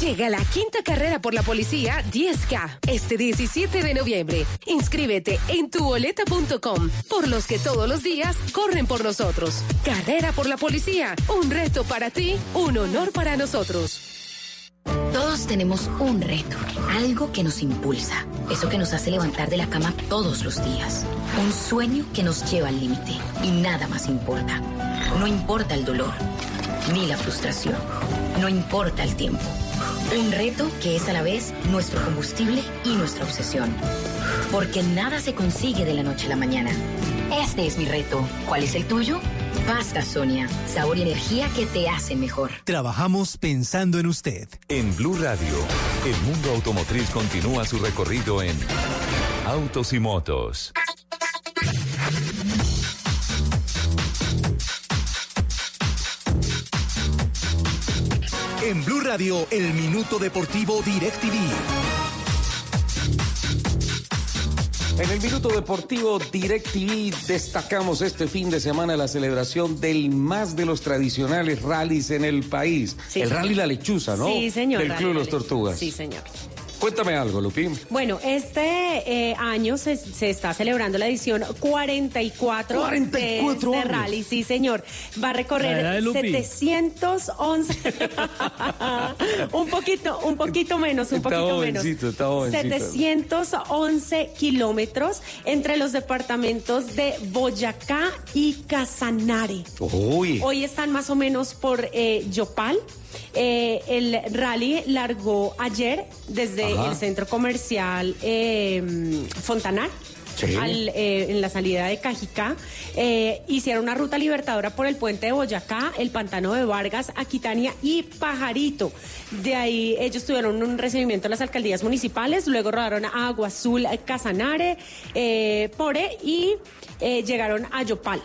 Llega la quinta carrera por la policía 10K este 17 de noviembre. Inscríbete en tuboleta.com por los que todos los días corren por nosotros. Carrera por la policía, un reto para ti, un honor para nosotros. Todos tenemos un reto, algo que nos impulsa, eso que nos hace levantar de la cama todos los días, un sueño que nos lleva al límite y nada más importa. No importa el dolor, ni la frustración, no importa el tiempo. Un reto que es a la vez nuestro combustible y nuestra obsesión. Porque nada se consigue de la noche a la mañana. Este es mi reto. ¿Cuál es el tuyo? Pasta Sonia, sabor y energía que te hacen mejor. Trabajamos pensando en usted. En Blue Radio, el mundo automotriz continúa su recorrido en Autos y Motos. En Blue Radio, el minuto deportivo DirecTV. En el Minuto Deportivo DirecTV destacamos este fin de semana la celebración del más de los tradicionales rallies en el país. Sí, el señor. Rally La Lechuza, ¿no? Sí, señor. Del Club Los. Tortugas. Sí, señor. Cuéntame algo, Lupín. Bueno, este eh, año se, se está celebrando la edición 44, 44 de rally, sí señor. Va a recorrer Lupi. 711, [laughs] un poquito, un poquito menos, un Está poquito menos. jovencito, está jovencito. 711 kilómetros entre los departamentos de Boyacá y Casanare. Uy. Hoy están más o menos por eh, Yopal. Eh, el rally largó ayer desde Ajá. el centro comercial eh, Fontanar. Sí. al, eh, en la salida de Cajicá, eh, hicieron una ruta libertadora por el puente de Boyacá, el pantano de Vargas, Aquitania y Pajarito. De ahí ellos tuvieron un recibimiento en las alcaldías municipales, luego rodaron a Agua Azul, Casanare, eh, Pore y llegaron a Yopal.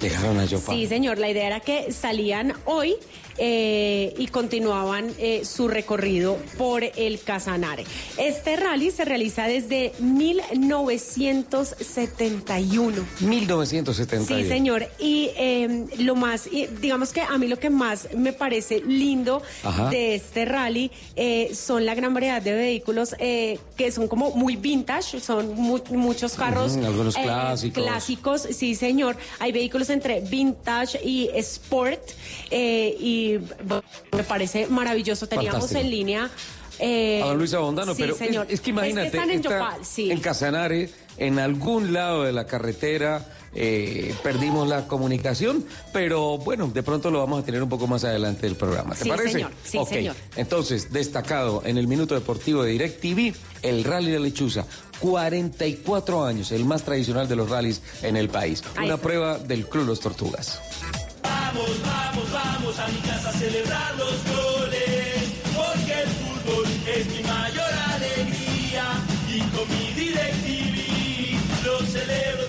Dejaron a Yopal. Sí, señor. La idea era que salían hoy eh, y continuaban eh, su recorrido por el Casanare. Este rally se realiza desde 1971. 1971. Sí, señor. Y eh, lo más, y digamos que a mí lo que más me parece lindo Ajá. de este rally eh, son la gran variedad de vehículos eh, que son como muy vintage, son mu- muchos carros. Algunos clásicos. clásicos, sí, señor. Hay vehículos entre vintage y sport eh, y me parece maravilloso. Teníamos Fantástico. en línea. eh, a don Luis Abondano, sí, pero señor. Es, es que imagínate, están en está Yopal, sí. en Casanare, en algún lado de la carretera, eh, perdimos la comunicación, pero bueno, de pronto lo vamos a tener un poco más adelante del programa. ¿Te Sí, parece? señor. Sí, señor. Entonces, destacado en el Minuto Deportivo de DirecTV, el Rally de Lechuza. 44 años, el más tradicional de los rallies en el país. Ahí Una está. prueba del Club Los Tortugas. Vamos, vamos, vamos a mi casa a celebrar los goles, porque el fútbol es mi mayor alegría y con mi DirecTV lo celebro.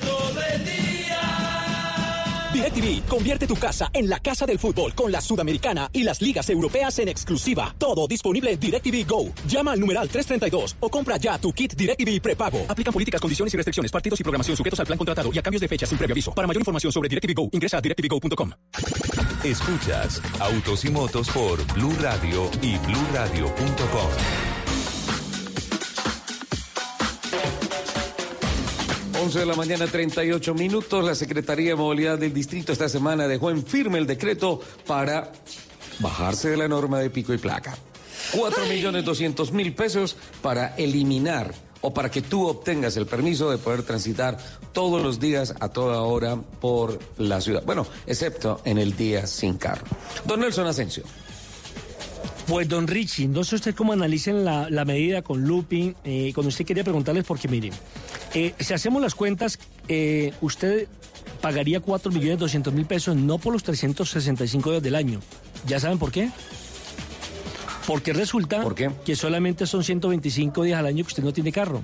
DirecTV, convierte tu casa en la casa del fútbol con la Sudamericana y las ligas europeas en exclusiva. Todo disponible en DirecTV Go. Llama al numeral 332 o compra ya tu kit DirecTV prepago. Aplican políticas, condiciones y restricciones, partidos y programación sujetos al plan contratado y a cambios de fecha sin previo aviso. Para mayor información sobre DirecTV Go, ingresa a directvgo.com. Escuchas Autos y Motos por Blue Radio y BlueRadio.com. 11 de la mañana, 38 minutos. La Secretaría de Movilidad del Distrito esta semana dejó en firme el decreto para bajarse de la norma de pico y placa. 4 millones 200 mil pesos para eliminar o para que tú obtengas el permiso de poder transitar todos los días a toda hora por la ciudad. Bueno, excepto en el día sin carro. Don Nelson Asensio. Pues don Richie, no sé usted cómo analicen la, la medida con Lupi. Eh, cuando usted quería preguntarles, porque miren, eh, si hacemos las cuentas, eh, usted pagaría 4 millones 200 mil pesos no por los 365 días del año. ¿Ya saben por qué? Porque resulta que solamente son 125 días al año que usted no tiene carro.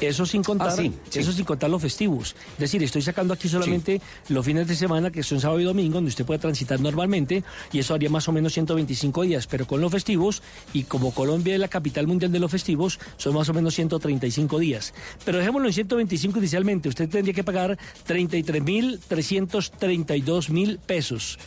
Eso sin contar, Ah, sí, sí. eso sin contar los festivos. Es decir, estoy sacando aquí solamente los fines de semana, que son sábado y domingo, donde usted puede transitar normalmente, y eso haría más o menos 125 días, pero con los festivos, y como Colombia es la capital mundial de los festivos, son más o menos 135 días. Pero dejémoslo en 125 inicialmente, usted tendría que pagar 33.332 mil pesos.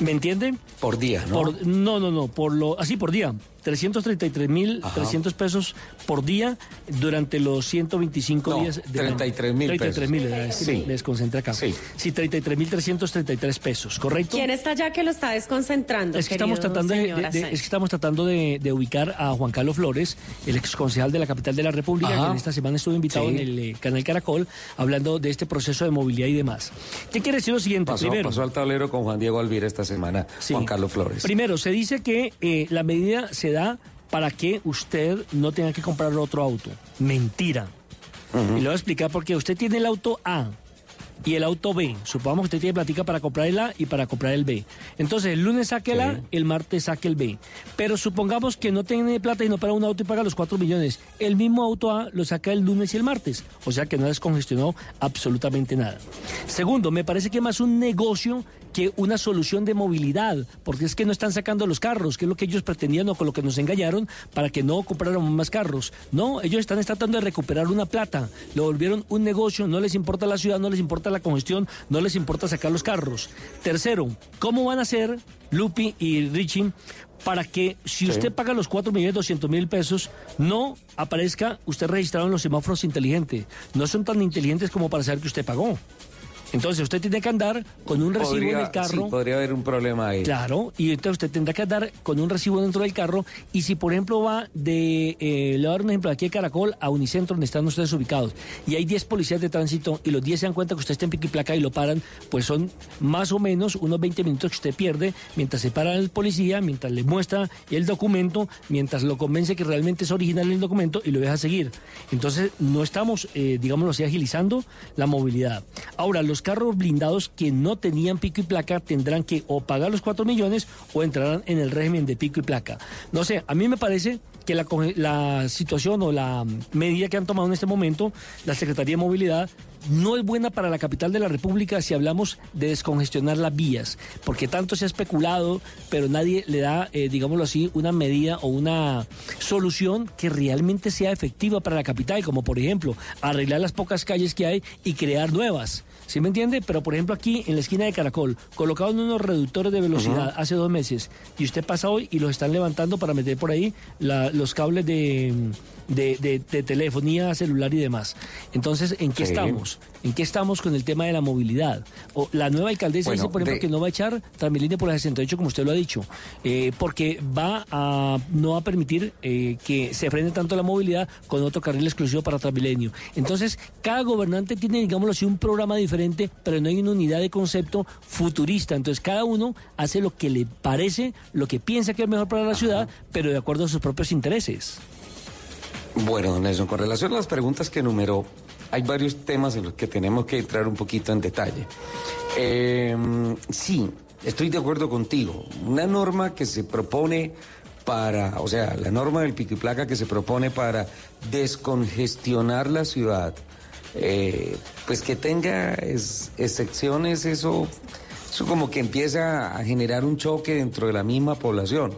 ¿Me entiende? Por día, ¿no? Por- no, no, no, por lo, así por día. 333 mil 300 pesos por día durante los 125 No, días. del año. 33.000 pesos. 33 mil, es que Sí. me desconcentré acá. Sí, 33 mil 333 pesos, ¿correcto? ¿Quién está ya que lo está desconcentrando? Es que estamos tratando de, de- de- es que estamos tratando de, de ubicar a Juan Carlos Flores, el ex concejal de la capital de la República, Ajá. que en esta semana estuvo invitado Sí. en el eh, canal Caracol, hablando de este proceso de movilidad y demás. ¿Qué quiere decir lo siguiente? Pasó, Primero, pasó al tablero con Juan Diego Alvira esta semana, Juan Carlos Flores. Primero, se dice que eh, la medida se da para que usted no tenga que comprar otro auto. Mentira. Y le voy a explicar por qué. Usted tiene el auto A y el auto B. Supongamos que usted tiene platica para comprar el A y para comprar el B. Entonces, el lunes saque el A, el martes saque el B. Pero supongamos que no tiene plata y no paga un auto y paga los 4 millones. El mismo auto A lo saca el lunes y el martes. O sea que no descongestionó absolutamente nada. Segundo, me parece que más un negocio que una solución de movilidad, porque es que no están sacando los carros, que es lo que ellos pretendían o con lo que nos engañaron para que no compráramos más carros. No, ellos están tratando de recuperar una plata, lo volvieron un negocio, no les importa la ciudad, no les importa la congestión, no les importa sacar los carros. Tercero, ¿cómo van a hacer Lupi y Richie para que si usted paga los 4 millones 200 mil pesos, no aparezca usted registrado en los semáforos inteligentes? No son tan inteligentes como para saber que usted pagó. Entonces usted tiene que andar con un recibo en el carro. sí, podría haber un problema ahí. Claro, y entonces usted tendrá que andar con un recibo dentro del carro y si por ejemplo va de, eh, le voy a dar un ejemplo, aquí de Caracol a Unicentro donde están ustedes ubicados y hay 10 policías de tránsito y los 10 se dan cuenta que usted está en pico y placa y lo paran, pues son más o menos unos 20 minutos que usted pierde mientras se para el policía, mientras le muestra el documento, mientras lo convence que realmente es original el documento y lo deja seguir. Entonces no estamos, eh, digámoslo así, agilizando la movilidad. Ahora, los carros blindados que no tenían pico y placa tendrán que o pagar los 4 millones o entrarán en el régimen de pico y placa. No sé, a mí me parece que la, la situación o la medida que han tomado en este momento la Secretaría de Movilidad no es buena para la capital de la República si hablamos de descongestionar las vías, porque tanto se ha especulado, pero nadie le da, eh, digámoslo así, una medida o una solución que realmente sea efectiva para la capital, como por ejemplo arreglar las pocas calles que hay y crear nuevas. ¿Sí me entiende? Pero por ejemplo aquí en la esquina de Caracol, colocaron unos reductores de velocidad hace dos meses y usted pasa hoy y los están levantando para meter por ahí la- los cables de, de- de- de telefonía celular y demás. Entonces, ¿en qué Sí. estamos? ¿En qué estamos con el tema de la movilidad? O, la nueva alcaldesa Bueno, dice, por ejemplo, de- que no va a echar Transmilenio por la 68, como usted lo ha dicho, eh, porque va a no va a permitir eh, que se frene tanto la movilidad con otro carril exclusivo para Transmilenio. Entonces, cada gobernante tiene, digámoslo así, un programa diferente, pero no hay una unidad de concepto futurista. Entonces, cada uno hace lo que le parece, lo que piensa que es mejor para la ciudad, pero de acuerdo a sus propios intereses. Bueno, don Nelson, con relación a las preguntas que enumeró, hay varios temas en los que tenemos que entrar un poquito en detalle. Eh, sí, estoy de acuerdo contigo. Una norma que se propone para, o sea, la norma del pico y placa que se propone para descongestionar la ciudad, eh, pues que tenga es- excepciones, eso, eso como que empieza a generar un choque dentro de la misma población.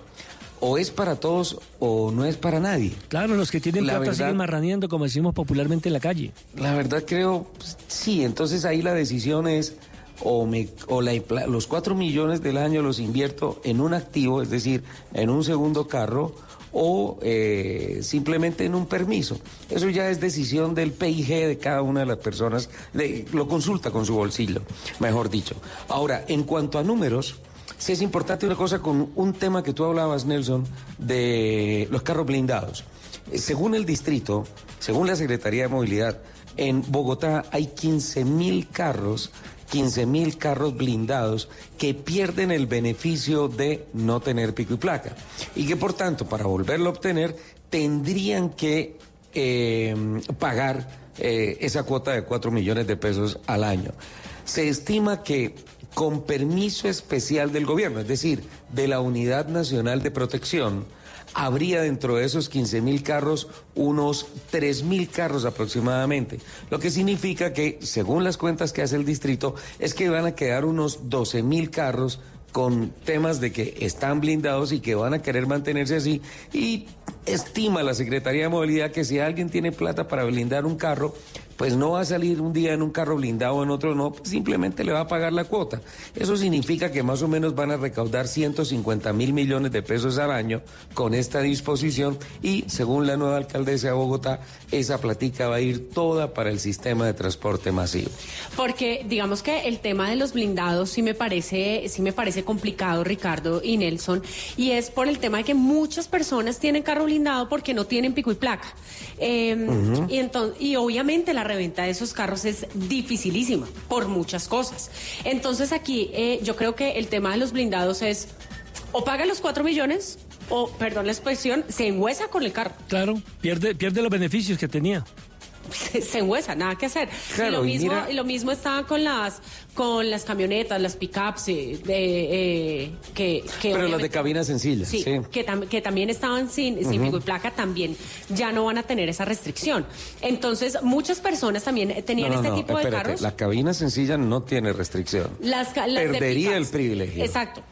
O es para todos o no es para nadie. Claro, los que tienen La plata verdad- siguen marraneando, como decimos popularmente en la calle. La verdad creo, pues, sí, entonces ahí la decisión es o, me, o la, los 4 millones del año los invierto en un activo, es decir, en un segundo carro, o eh, simplemente en un permiso. Eso ya es decisión del PIG de cada una de las personas, lo consulta con su bolsillo, mejor dicho. Ahora, en cuanto a números, sí es importante una cosa con un tema que tú hablabas, Nelson, de los carros blindados. Eh, según el distrito, según la Secretaría de Movilidad, en Bogotá hay 15 mil carros 15 mil carros blindados que pierden el beneficio de no tener pico y placa. Y que por tanto, para volverlo a obtener, tendrían que eh, pagar eh, esa cuota de 4 millones de pesos al año. Se estima que con permiso especial del gobierno, es decir, de la Unidad Nacional de Protección, habría dentro de esos 15 mil carros unos 3 mil carros aproximadamente, lo que significa que, según las cuentas que hace el distrito, es que van a quedar unos 12 mil carros con temas de que están blindados y que van a querer mantenerse así. Y estima la Secretaría de Movilidad que si alguien tiene plata para blindar un carro, pues no va a salir un día en un carro blindado, en otro no, pues simplemente le va a pagar la cuota. Eso significa que más o menos van a recaudar 150 mil millones de pesos al año con esta disposición y según la nueva alcaldesa de Bogotá, esa platica va a ir toda para el sistema de transporte masivo. Porque digamos que el tema de los blindados sí me parece, sí me parece complicado, Ricardo y Nelson, y es por el tema de que muchas personas tienen carro blindado porque no tienen pico y placa. Em, y, entonces, y obviamente la reventa de esos carros es dificilísima por muchas cosas. Entonces aquí eh, yo creo que el tema de los blindados es o paga los cuatro millones o, perdón la expresión, se enhuesa con el carro. Claro, pierde, pierde los beneficios que tenía se, se enhuesa, nada que hacer. y lo mismo, y lo mismo estaba con las con las camionetas, las pickups, eh, eh, que, que Pero las de cabina sencilla. Sí, Que, que, también estaban sin, sin pico y placa, también ya no van a tener esa restricción. Entonces, muchas personas también tenían este tipo de carros. La cabina sencilla no tiene restricción. Las, Perdería el privilegio. Exacto.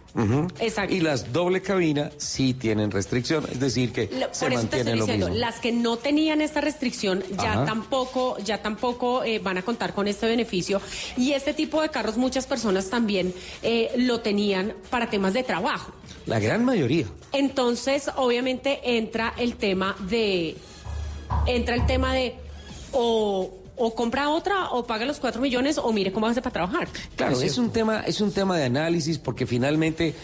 Exacto. Y las doble cabina sí tienen restricción, es decir que se por eso te estoy diciendo, las que no tenían esta restricción ya tampoco, ya tampoco eh, van a contar con este beneficio y este tipo de carros muchas personas también eh, lo tenían para temas de trabajo. La gran mayoría. Entonces, obviamente entra el tema de, entra el tema de o o compra otra o paga los cuatro millones o mire cómo hace para trabajar. Claro, es, un tema, es un tema de análisis porque finalmente,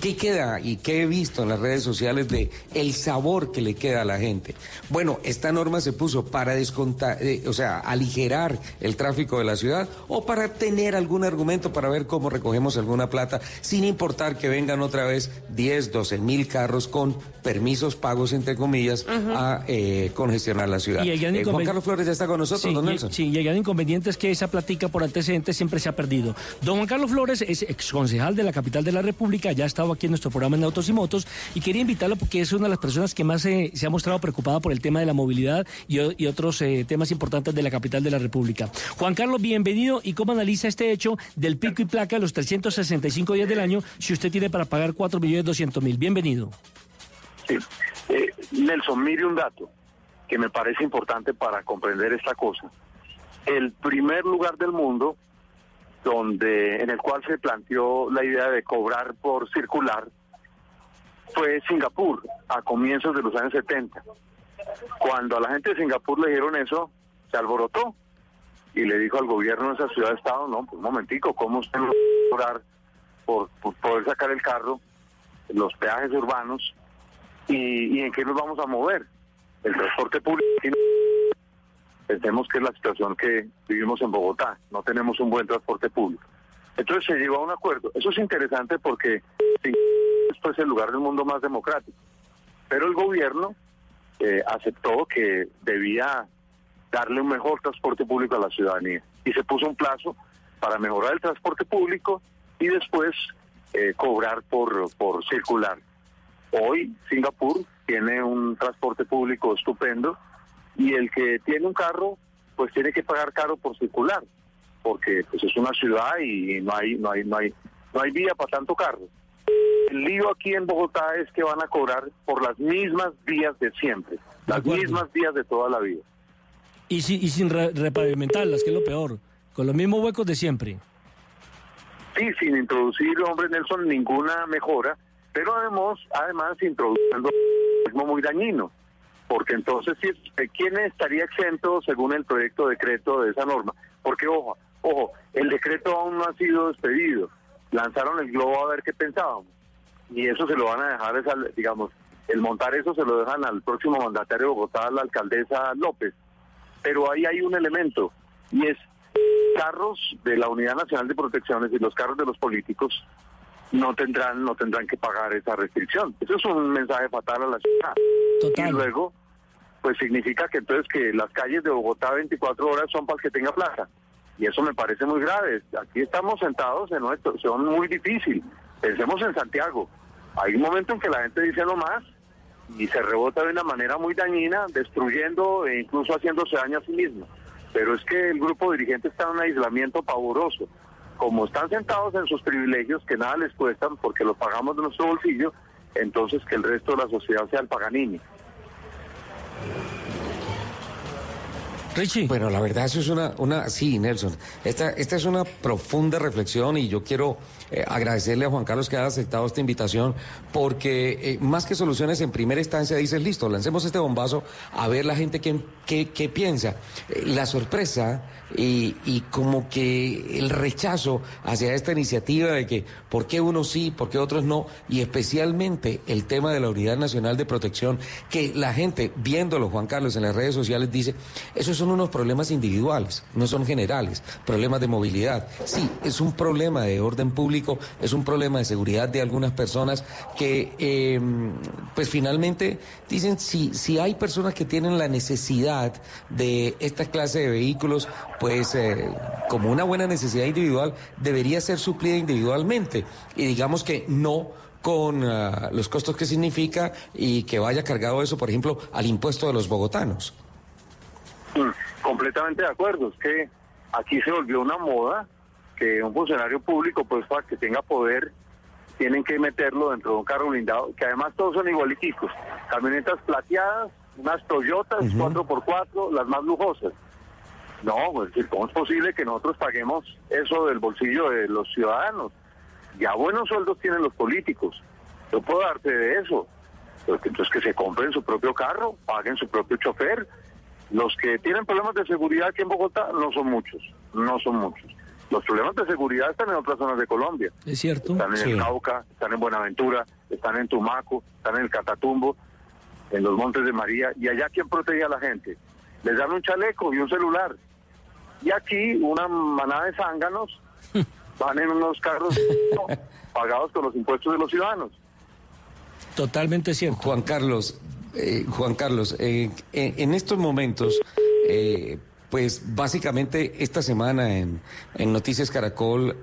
¿qué queda y qué he visto en las redes sociales de el sabor que le queda a la gente? Bueno, esta norma se puso para descontar, eh, o sea, aligerar el tráfico de la ciudad o para tener algún argumento para ver cómo recogemos alguna plata, sin importar que vengan otra vez 10, 12 mil carros con permisos pagos, entre comillas, a eh, congestionar la ciudad. Eh, Juan Carlos Flores ya está con nosotros, don Sí, y el inconveniente es que esa plática por antecedentes siempre se ha perdido. Don Juan Carlos Flores es exconcejal de la capital de la República, ya ha estado aquí en nuestro programa en Autos y Motos y quería invitarlo porque es una de las personas que más se ha mostrado preocupada por el tema de la movilidad y, otros eh, temas importantes de la capital de la República. Juan Carlos, bienvenido y cómo analiza este hecho del pico y placa de los 365 días del año si usted tiene para pagar 4 millones 200 mil. Bienvenido. Sí. Eh, Nelson, mire un dato que me parece importante para comprender esta cosa el primer lugar del mundo donde en el cual se planteó la idea de cobrar por circular fue Singapur a comienzos de los años 70. Cuando a la gente de Singapur le dijeron eso, se alborotó y le dijo al gobierno de esa ciudad de estado, no, pues un momentico, ¿cómo usted va a cobrar por, poder sacar el carro, los peajes urbanos y, y en qué nos vamos a mover? El transporte público Pensemos que es la situación que vivimos en Bogotá, no tenemos un buen transporte público. Entonces se llegó a un acuerdo. Eso es interesante porque esto es el lugar del mundo más democrático. Pero el gobierno eh, aceptó que debía darle un mejor transporte público a la ciudadanía y se puso un plazo para mejorar el transporte público y después eh, cobrar por, por circular. Hoy Singapur tiene un transporte público estupendo y el que tiene un carro pues tiene que pagar caro por circular porque pues es una ciudad y no hay no hay no hay no hay vía para tanto carro. El lío aquí en Bogotá es que van a cobrar por las mismas vías de siempre las mismas vías de toda la vida. Y, si, y sin repavimentarlas que es lo peor con los mismos huecos de siempre. Sí, sin introducir, hombre Nelson, ninguna mejora, pero además, además introduciendo algo muy dañino, porque entonces, ¿quién estaría exento según el proyecto de decreto de esa norma? Porque, ojo, ojo, el decreto aún no ha sido despedido, lanzaron el globo a ver qué pensábamos, y eso se lo van a dejar, esa, digamos, el montar eso se lo dejan al próximo mandatario de Bogotá, la alcaldesa López, pero ahí hay un elemento, y es carros de la Unidad Nacional de Protecciones y los carros de los políticos no tendrán no tendrán que pagar esa restricción. Eso es un mensaje fatal a la ciudad. Y luego, pues significa que entonces que las calles de Bogotá 24 horas son para el que tenga plaza. Y eso me parece muy grave. Aquí estamos sentados en nuestro, son muy difícil. Pensemos en Santiago. Hay un momento en que la gente dice lo más y se rebota de una manera muy dañina, destruyendo e incluso haciéndose daño a sí mismo pero es que el grupo dirigente está en un aislamiento pavoroso. Como están sentados en sus privilegios, que nada les cuestan porque los pagamos de nuestro bolsillo, entonces que el resto de la sociedad sea el paganini. Richie. Bueno, la verdad eso es una, una, sí, Nelson, esta, esta es una profunda reflexión y yo quiero eh, agradecerle a Juan Carlos que haya aceptado esta invitación porque eh, más que soluciones en primera instancia dices, listo, lancemos este bombazo a ver la gente qué, qué, piensa. Eh, la sorpresa y, y, como que el rechazo hacia esta iniciativa de que por qué unos sí, por qué otros no, y especialmente el tema de la Unidad Nacional de Protección, que la gente viéndolo, Juan Carlos, en las redes sociales dice, eso es son unos problemas individuales, no son generales, problemas de movilidad. Sí, es un problema de orden público, es un problema de seguridad de algunas personas que, em, pues finalmente dicen, si, si hay personas que tienen la necesidad de esta clase de vehículos, pues eh, como una buena necesidad individual, debería ser suplida individualmente. Y digamos que no con ah, los costos que significa y que vaya cargado eso, por ejemplo, al impuesto de los bogotanos. Mm, completamente de acuerdo, es que aquí se volvió una moda que un funcionario público, pues para que tenga poder, tienen que meterlo dentro de un carro blindado, que además todos son igualiticos. Camionetas plateadas, unas Toyotas 4x4, las más lujosas. No, pues, ¿cómo es posible que nosotros paguemos eso del bolsillo de los ciudadanos? Ya buenos sueldos tienen los políticos. Yo puedo darte de eso. entonces que se compren su propio carro, paguen su propio chofer, los que tienen problemas de seguridad aquí en Bogotá no son muchos, no son muchos. Los problemas de seguridad están en otras zonas de Colombia. Es cierto. Están en el Cauca, están en Buenaventura, están en Tumaco, están en el Catatumbo, en los Montes de María. ¿Y allá quién protege a la gente? Les dan un chaleco y un celular. Y aquí una manada de zánganos [laughs] van en unos carros [laughs] pagados con los impuestos de los ciudadanos. Totalmente cierto. Juan Carlos, eh, Juan Carlos, eh, en estos momentos, eh, pues básicamente esta semana en, Noticias Caracol,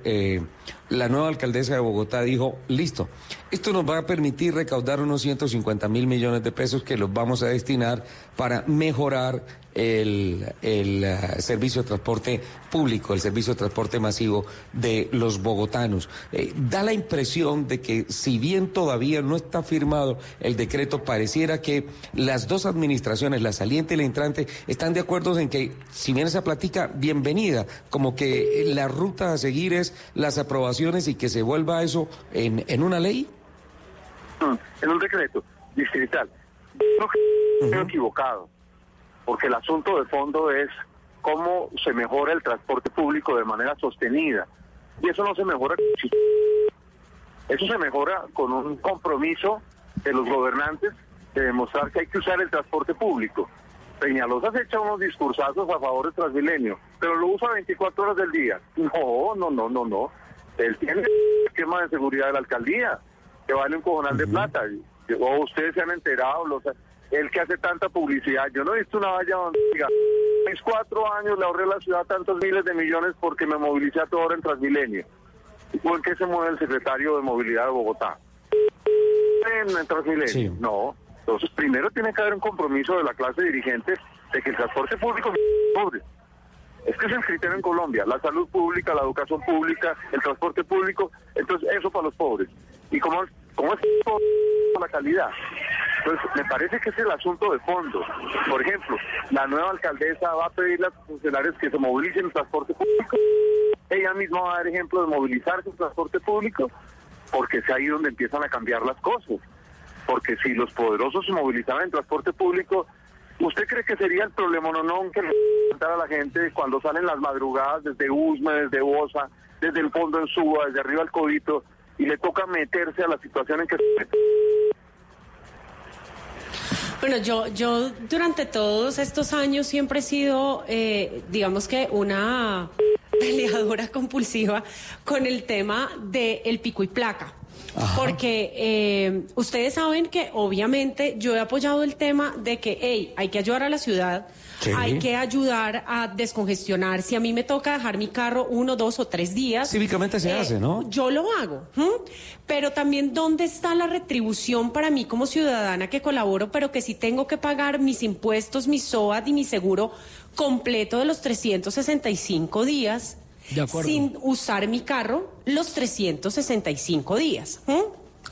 la nueva alcaldesa de Bogotá dijo, listo, esto nos va a permitir recaudar unos 150 mil millones de pesos que los vamos a destinar para mejorar el, el uh, servicio de transporte público, el servicio de transporte masivo de los bogotanos. Eh, da la impresión de que si bien todavía no está firmado el decreto, pareciera que las dos administraciones, la saliente y la entrante, están de acuerdo en que si bien esa platica, bienvenida, como que la ruta a seguir es las aprobaciones y que se vuelva eso en, en una ley. Mm, en un decreto distrital. No, equivocado porque el asunto de fondo es cómo se mejora el transporte público de manera sostenida. Y eso no se mejora, eso se mejora con un compromiso de los gobernantes de demostrar que hay que usar el transporte público. Peñalosa se echa unos discursazos a favor del Transmilenio, pero lo usa 24 horas del día. No, no, no, no, no. Él tiene el esquema de seguridad de la alcaldía, que vale un cojonal de plata. O ustedes se han enterado, los el que hace tanta publicidad. Yo no he visto una valla donde diga, mis cuatro años le ahorré a la ciudad tantos miles de millones porque me movilicé a toda hora en Transmilenio. ¿O en qué se mueve el secretario de Movilidad de Bogotá? En, Transmilenio. No. Entonces, primero tiene que haber un compromiso de la clase dirigente de que el transporte público es Es que es el criterio en Colombia, la salud pública, la educación pública, el transporte público, entonces eso para los pobres. ¿Y cómo, cómo es la calidad? Entonces, me parece que es el asunto de fondo. Por ejemplo, la nueva alcaldesa va a pedirle a sus funcionarios que se movilicen en transporte público ella misma va a dar ejemplo de movilizarse en transporte público, porque es ahí donde empiezan a cambiar las cosas. Porque si los poderosos se movilizaran en transporte público, ¿usted cree que sería el problema no, no que le a la gente cuando salen las madrugadas desde Usme, desde Bosa, desde el fondo en Suba, desde arriba al Codito, y le toca meterse a la situación en que? Bueno, yo, yo durante todos estos años siempre he sido, eh, digamos que una [laughs] peleadora compulsiva con el tema del pico y placa. Porque eh, ustedes saben que obviamente yo he apoyado el tema de que, hey, hay que ayudar a la ciudad, Sí. hay que ayudar a descongestionar. Si a mí me toca dejar mi carro uno, dos o tres días. Cívicamente se eh, hace, ¿no? Yo lo hago. ¿m? Pero también, ¿dónde está la retribución para mí como ciudadana que colaboro, pero que sí tengo que pagar mis impuestos, mi SOAT y mi seguro completo de los 365 días? De acuerdo. Sin usar mi carro los 365 días. ¿m?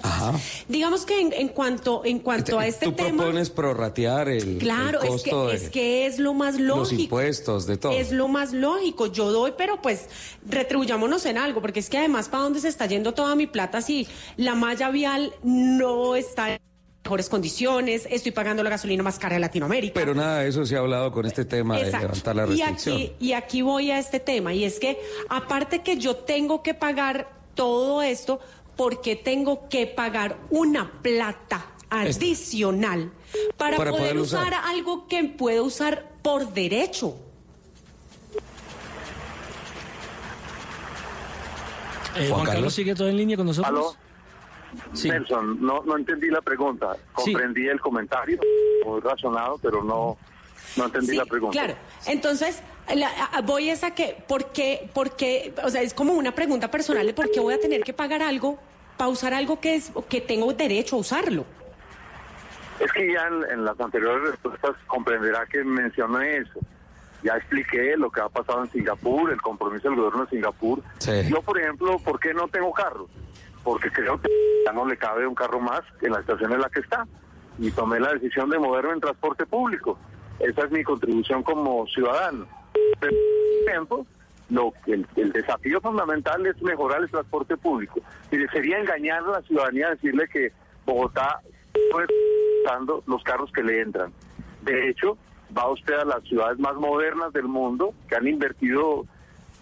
Ajá. Digamos que en, en cuanto, en cuanto a este Tú tema. propones prorratear el, Claro, el es que, de es que es lo más los lógico. impuestos, de todo. Es lo más lógico. Yo doy, pero pues retribuyámonos en algo, porque es que además, ¿para dónde se está yendo toda mi plata si la malla vial no está en mejores condiciones? Estoy pagando la gasolina más cara de Latinoamérica. Pero nada de eso se ha hablado con este tema de levantar la y restricción. aquí, y aquí voy a este tema, y es que aparte que yo tengo que pagar todo esto, porque tengo que pagar una plata adicional para, Para poder usar. usar. algo que puedo usar por derecho? Eh, Juan, Carlos sigue todo en línea con nosotros. ¿Aló? Nelson, no, no entendí la pregunta. Comprendí el comentario, muy razonado, pero no, no entendí Sí, la pregunta. Claro. Entonces, la- a- voy es a que, ¿por qué, por qué? O sea, es como una pregunta personal de por qué voy a tener que pagar algo para usar algo que es que tengo derecho a usarlo. Es que ya en, en las anteriores respuestas comprenderá que mencioné eso. Ya expliqué lo que ha pasado en Singapur, el compromiso del gobierno de Singapur. Yo, por ejemplo, ¿por qué no tengo carro? Porque creo que ya no le cabe un carro más en la estación en la que está. Y tomé la decisión de moverme en transporte público. Esa es mi contribución como ciudadano. Pero, mismo tiempo, lo que el, desafío fundamental es mejorar el transporte público. Y sería engañar a la ciudadanía decirle que Bogotá no está los carros que le entran. De hecho, va usted a las ciudades más modernas del mundo que han invertido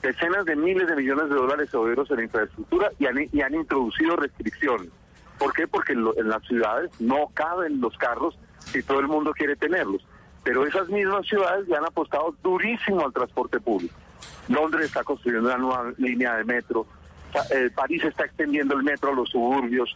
decenas de miles de millones de dólares o euros en infraestructura y han, y han introducido restricciones. ¿Por qué? Porque en, lo- en las ciudades no caben los carros si todo el mundo quiere tenerlos. Pero esas mismas ciudades le han apostado durísimo al transporte público. Londres está construyendo una nueva línea de metro. Eh, París está extendiendo el metro a los suburbios.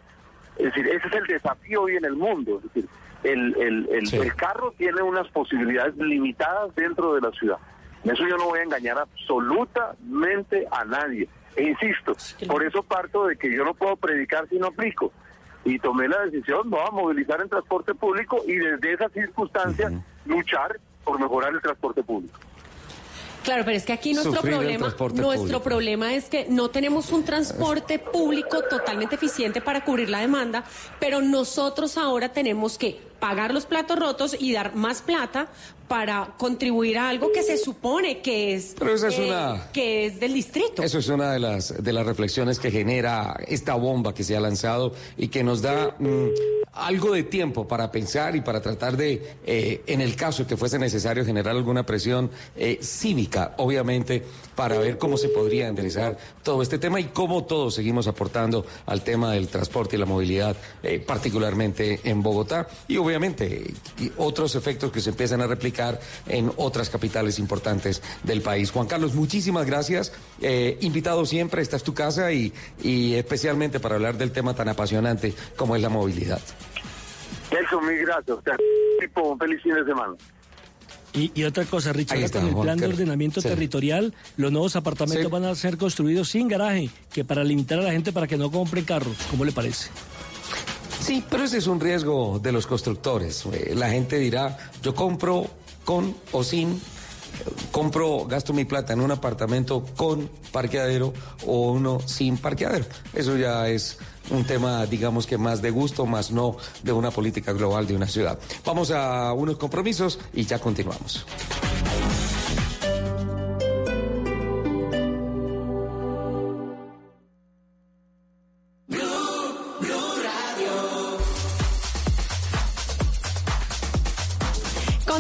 Es decir, ese es el desafío hoy en el mundo. Es decir, el, el, el, el carro tiene unas posibilidades limitadas dentro de la ciudad. En eso yo no voy a engañar absolutamente a nadie. E insisto, por eso parto de que yo no puedo predicar si no aplico. Y tomé la decisión, no, a movilizar en transporte público y desde esa circunstancia luchar por mejorar el transporte público. Claro, pero es que aquí nuestro Sufrir problema, nuestro público. problema es que no tenemos un transporte público totalmente eficiente para cubrir la demanda, pero nosotros ahora tenemos que pagar los platos rotos y dar más plata para contribuir a algo que se supone que es Pero esa es eh, una- que es del distrito. Eso es una de las, de las reflexiones que genera esta bomba que se ha lanzado y que nos da mm, algo de tiempo para pensar y para tratar de, eh, en el caso que fuese necesario, generar alguna presión eh, cívica, obviamente, para ver cómo se podría enderezar todo este tema y cómo todos seguimos aportando al tema del transporte y la movilidad, eh, particularmente en Bogotá y obviamente y otros efectos que se empiezan a replicar en otras capitales importantes del país. Juan Carlos, muchísimas gracias. Eh, invitado siempre, esta es tu casa y, y especialmente para hablar del tema tan apasionante como es la movilidad. Nelson, mil gracias. Un feliz fin de semana. Y, y otra cosa, Richard, está, con el Juan plan de ordenamiento Sí. territorial, los nuevos apartamentos Sí. van a ser construidos sin garaje, que para limitar a la gente para que no compre carros. ¿Cómo le parece? Sí, pero ese es un riesgo de los constructores. Eh, La gente dirá, yo compro con o sin, compro, gasto mi plata en un apartamento con parqueadero o uno sin parqueadero. Eso ya es un tema, digamos que más de gusto, más no de una política global de una ciudad. Vamos a unos compromisos y ya continuamos.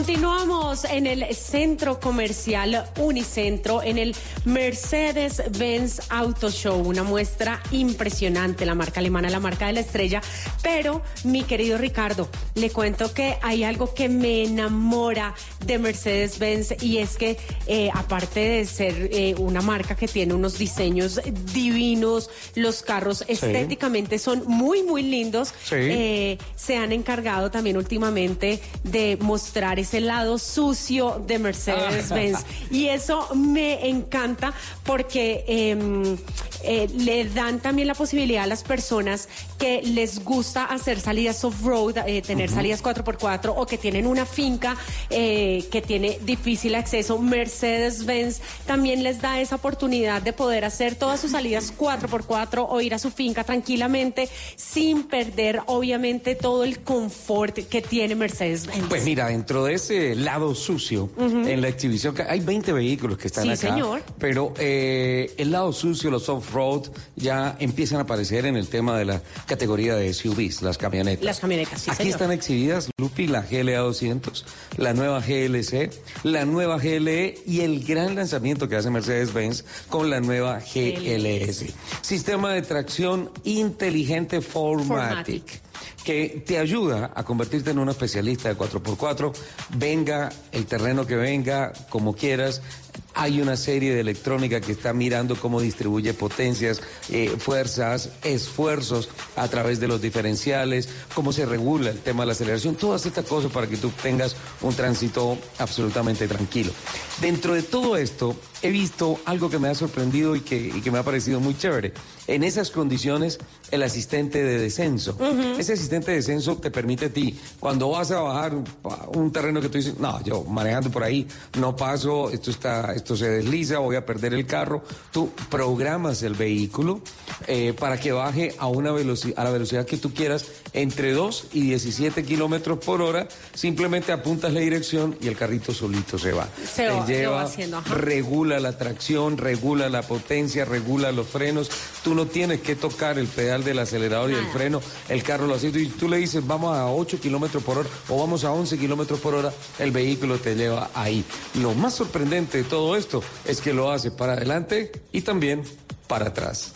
Continuamos en el centro comercial Unicentro, en el Mercedes-Benz Auto Show, una muestra impresionante, la marca alemana, la marca de la estrella. Pero, mi querido Ricardo, le cuento que hay algo que me enamora de Mercedes-Benz y es que, eh, aparte de ser eh, una marca que tiene unos diseños divinos, los carros estéticamente son muy, muy lindos, Sí. eh, se han encargado también últimamente de mostrar ese lado sucio de Mercedes-Benz. [laughs] y eso me encanta porque em, eh, le dan también la posibilidad a las personas que les gusta hacer salidas off-road, eh, tener salidas 4x4 o que tienen una finca eh, que tiene difícil acceso. Mercedes-Benz también les da esa oportunidad de poder hacer todas sus salidas 4x4 o ir a su finca tranquilamente sin perder obviamente todo el confort que tiene Mercedes-Benz. Pues mira, dentro de ese lado sucio, en la exhibición, que hay 20 vehículos que están Sí, acá. señor. Pero eh, el lado sucio, los off-road, ya empiezan a aparecer en el tema de la categoría de SUVs, las camionetas. Las camionetas, sí, Aquí señor. están exhibidas, Lupi, la GLA 200, la nueva GLC, la nueva GLE y el gran lanzamiento que hace Mercedes-Benz con la nueva GLS. Sistema de tracción inteligente Formatic que te ayuda a convertirte en un especialista de 4x4, venga el terreno que venga, como quieras. Hay una serie de electrónica que está mirando cómo distribuye potencias, eh, fuerzas, esfuerzos a través de los diferenciales, cómo se regula el tema de la aceleración, todas estas cosas para que tú tengas un tránsito absolutamente tranquilo. Dentro de todo esto, he visto algo que me ha sorprendido y que, y que me ha parecido muy chévere. En esas condiciones, el asistente de descenso. Ese asistente de descenso te permite a ti, cuando vas a bajar un, terreno que tú dices, no, yo manejando por ahí no paso, esto está, esto se desliza, voy a perder el carro. Tú programas el vehículo eh, para que baje a una velocidad, a la velocidad que tú quieras, entre 2 y 17 kilómetros por hora. Simplemente apuntas la dirección y el carrito solito se va. Se va- Te se lleva, va haciendo, ajá. regula la tracción, regula la potencia, regula los frenos. Tú no tienes que tocar el pedal del acelerador y el freno, el carro lo hace y tú le dices vamos a 8 kilómetros por hora o vamos a 11 kilómetros por hora, el vehículo te lleva ahí. Lo más sorprendente de todo esto es que lo hace para adelante y también para atrás.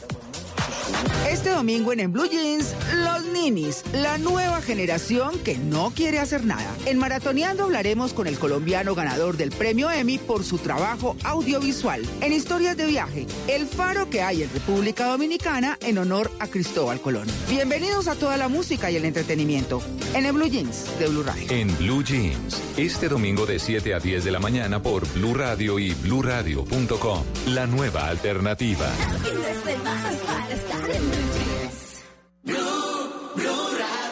Este domingo en En Blue Jeans, los ninis, la nueva generación que no quiere hacer nada. En Maratoneando hablaremos con el colombiano ganador del premio Emmy por su trabajo audiovisual. En Historias de Viaje, el faro que hay en República Dominicana en honor a Cristóbal Colón. Bienvenidos a toda la música y el entretenimiento en En Blue Jeans de Blue Radio. En Blue Jeans, este domingo de 7 a 10 de la mañana por Blue Radio y bluradio.com. La nueva alternativa. Blue, Blue Rádio.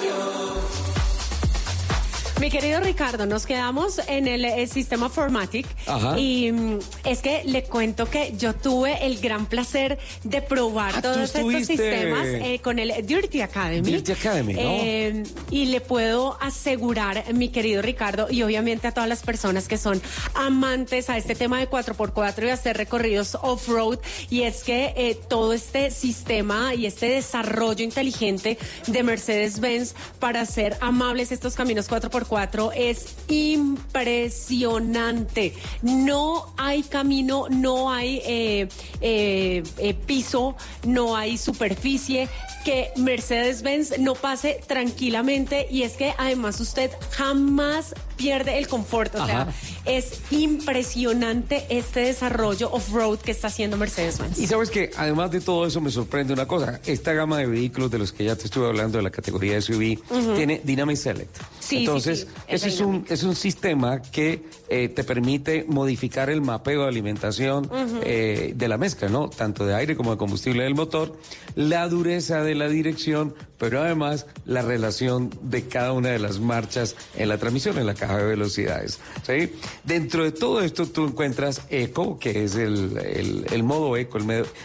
Mi querido Ricardo, nos quedamos en el, eh, sistema Formatic Ajá. y mm, es que le cuento que yo tuve el gran placer de probar Ah, tú todos estos estuviste. sistemas eh, con el Dirty Academy. Dirty Academy, ¿no? Eh, y le puedo asegurar, mi querido Ricardo, y obviamente a todas las personas que son amantes a este tema de 4x4 y hacer recorridos off-road, y es que eh, todo este sistema y este desarrollo inteligente de Mercedes-Benz para hacer amables estos caminos 4x4 es impresionante. No hay camino, no hay eh, eh, eh, piso, no hay superficie que Mercedes-Benz no pase tranquilamente y es que además usted jamás pierde el confort. O sea, Ajá. es impresionante este desarrollo off-road que está haciendo Mercedes-Benz. Y sabes que además de todo eso me sorprende una cosa, esta gama de vehículos de los que ya te estuve hablando de la categoría SUV tiene Dynamic Select. Sí, Entonces, sí, ese es un, es un sistema que eh, te permite modificar el mapeo de alimentación eh, de la mezcla, ¿no? Tanto de aire como de combustible del motor, la dureza de la dirección, pero además la relación de cada una de las marchas en la transmisión, en la caja de velocidades. ¿sí? Dentro de todo esto tú encuentras Eco, que es el, el- el modo Eco,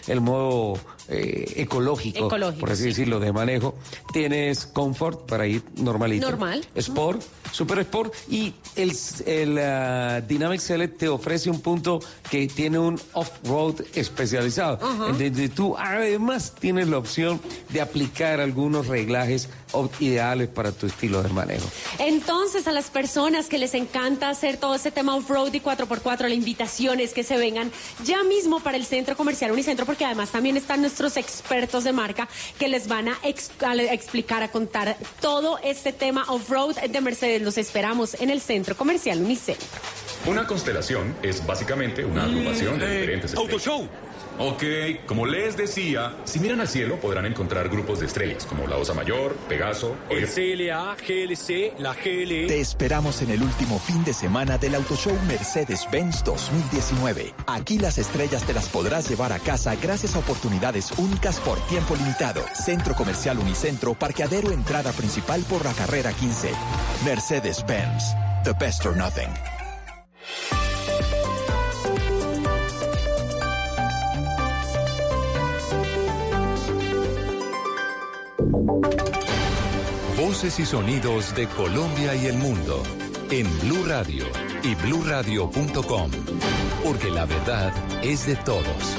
el modo eh, ecológico, Ecológico, por así sí. decirlo, de manejo. Tienes Comfort para ir normalito. Normal. Sport, Super Sport y el, el ah, Dynamic Select te ofrece un punto que tiene un off-road especializado, Ajá. en donde tú además tienes la opción de aplicar algunos reglajes ideales para tu estilo de manejo. Entonces, a las personas que les encanta hacer todo este tema off-road y 4x4, la invitación es que se vengan ya mismo para el Centro Comercial Unicentro, porque además también están nuestros expertos de marca que les van a, ex- a le- explicar, a contar todo este tema off-road de Mercedes. Los esperamos en el Centro Comercial Unicentro. Una constelación es básicamente una agrupación de diferentes estrellas. Ok, como les decía, si miran al cielo podrán encontrar grupos de estrellas como la Osa Mayor, Pegaso, El CLA, GLC, la GLE. Te esperamos en el último fin de semana del Auto Show Mercedes-Benz 2019. Aquí las estrellas te las podrás llevar a casa gracias a oportunidades únicas por tiempo limitado. Centro Comercial Unicentro, parqueadero entrada principal por la carrera 15. Mercedes-Benz, the best or nothing. Voces y sonidos de Colombia y el mundo en Blue Radio y bluradio.com, porque la verdad es de todos.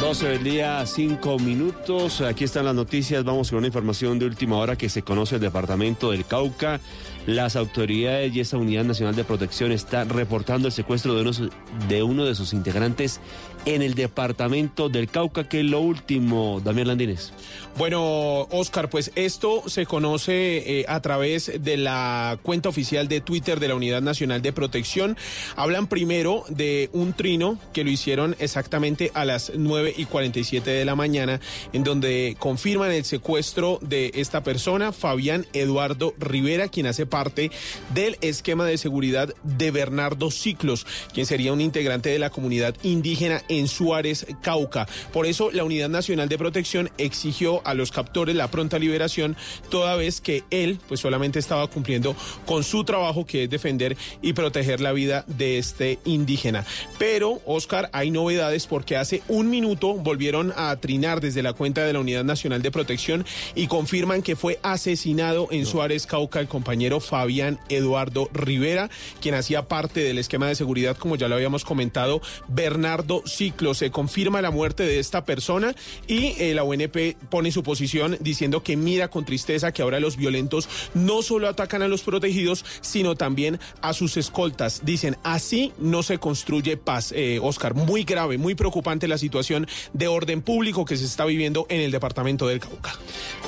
12 del día, 5 minutos. Aquí están las noticias. Vamos con una información de última hora que se conoce el departamento del Cauca. Las autoridades y esta Unidad Nacional de Protección está reportando el secuestro de uno de sus integrantes en el departamento del Cauca, que es lo último, Damián Landines. Bueno, Oscar, pues esto se conoce eh, a través de la cuenta oficial de Twitter de la Unidad Nacional de Protección. Hablan primero de un trino que lo hicieron exactamente a las 9 y 47 de la mañana, en donde confirman el secuestro de esta persona, Fabián Eduardo Rivera, quien hace parte del esquema de seguridad de Bernardo Ciclos, quien sería un integrante de la comunidad indígena en Suárez, Cauca. Por eso la Unidad Nacional de Protección exigió a los captores la pronta liberación, toda vez que él pues solamente estaba cumpliendo con su trabajo que es defender y proteger la vida de este indígena. Pero, Oscar, hay novedades porque hace un minuto volvieron a trinar desde la cuenta de la Unidad Nacional de Protección y confirman que fue asesinado en Suárez, Cauca, el compañero Fabián Eduardo Rivera, quien hacía parte del esquema de seguridad, como ya lo habíamos comentado, Bernardo Se confirma la muerte de esta persona y eh, la UNP pone su posición diciendo que mira con tristeza que ahora los violentos no solo atacan a los protegidos, sino también a sus escoltas. Dicen, así no se construye paz. Eh, Oscar, muy grave, muy preocupante la situación de orden público que se está viviendo en el departamento del Cauca.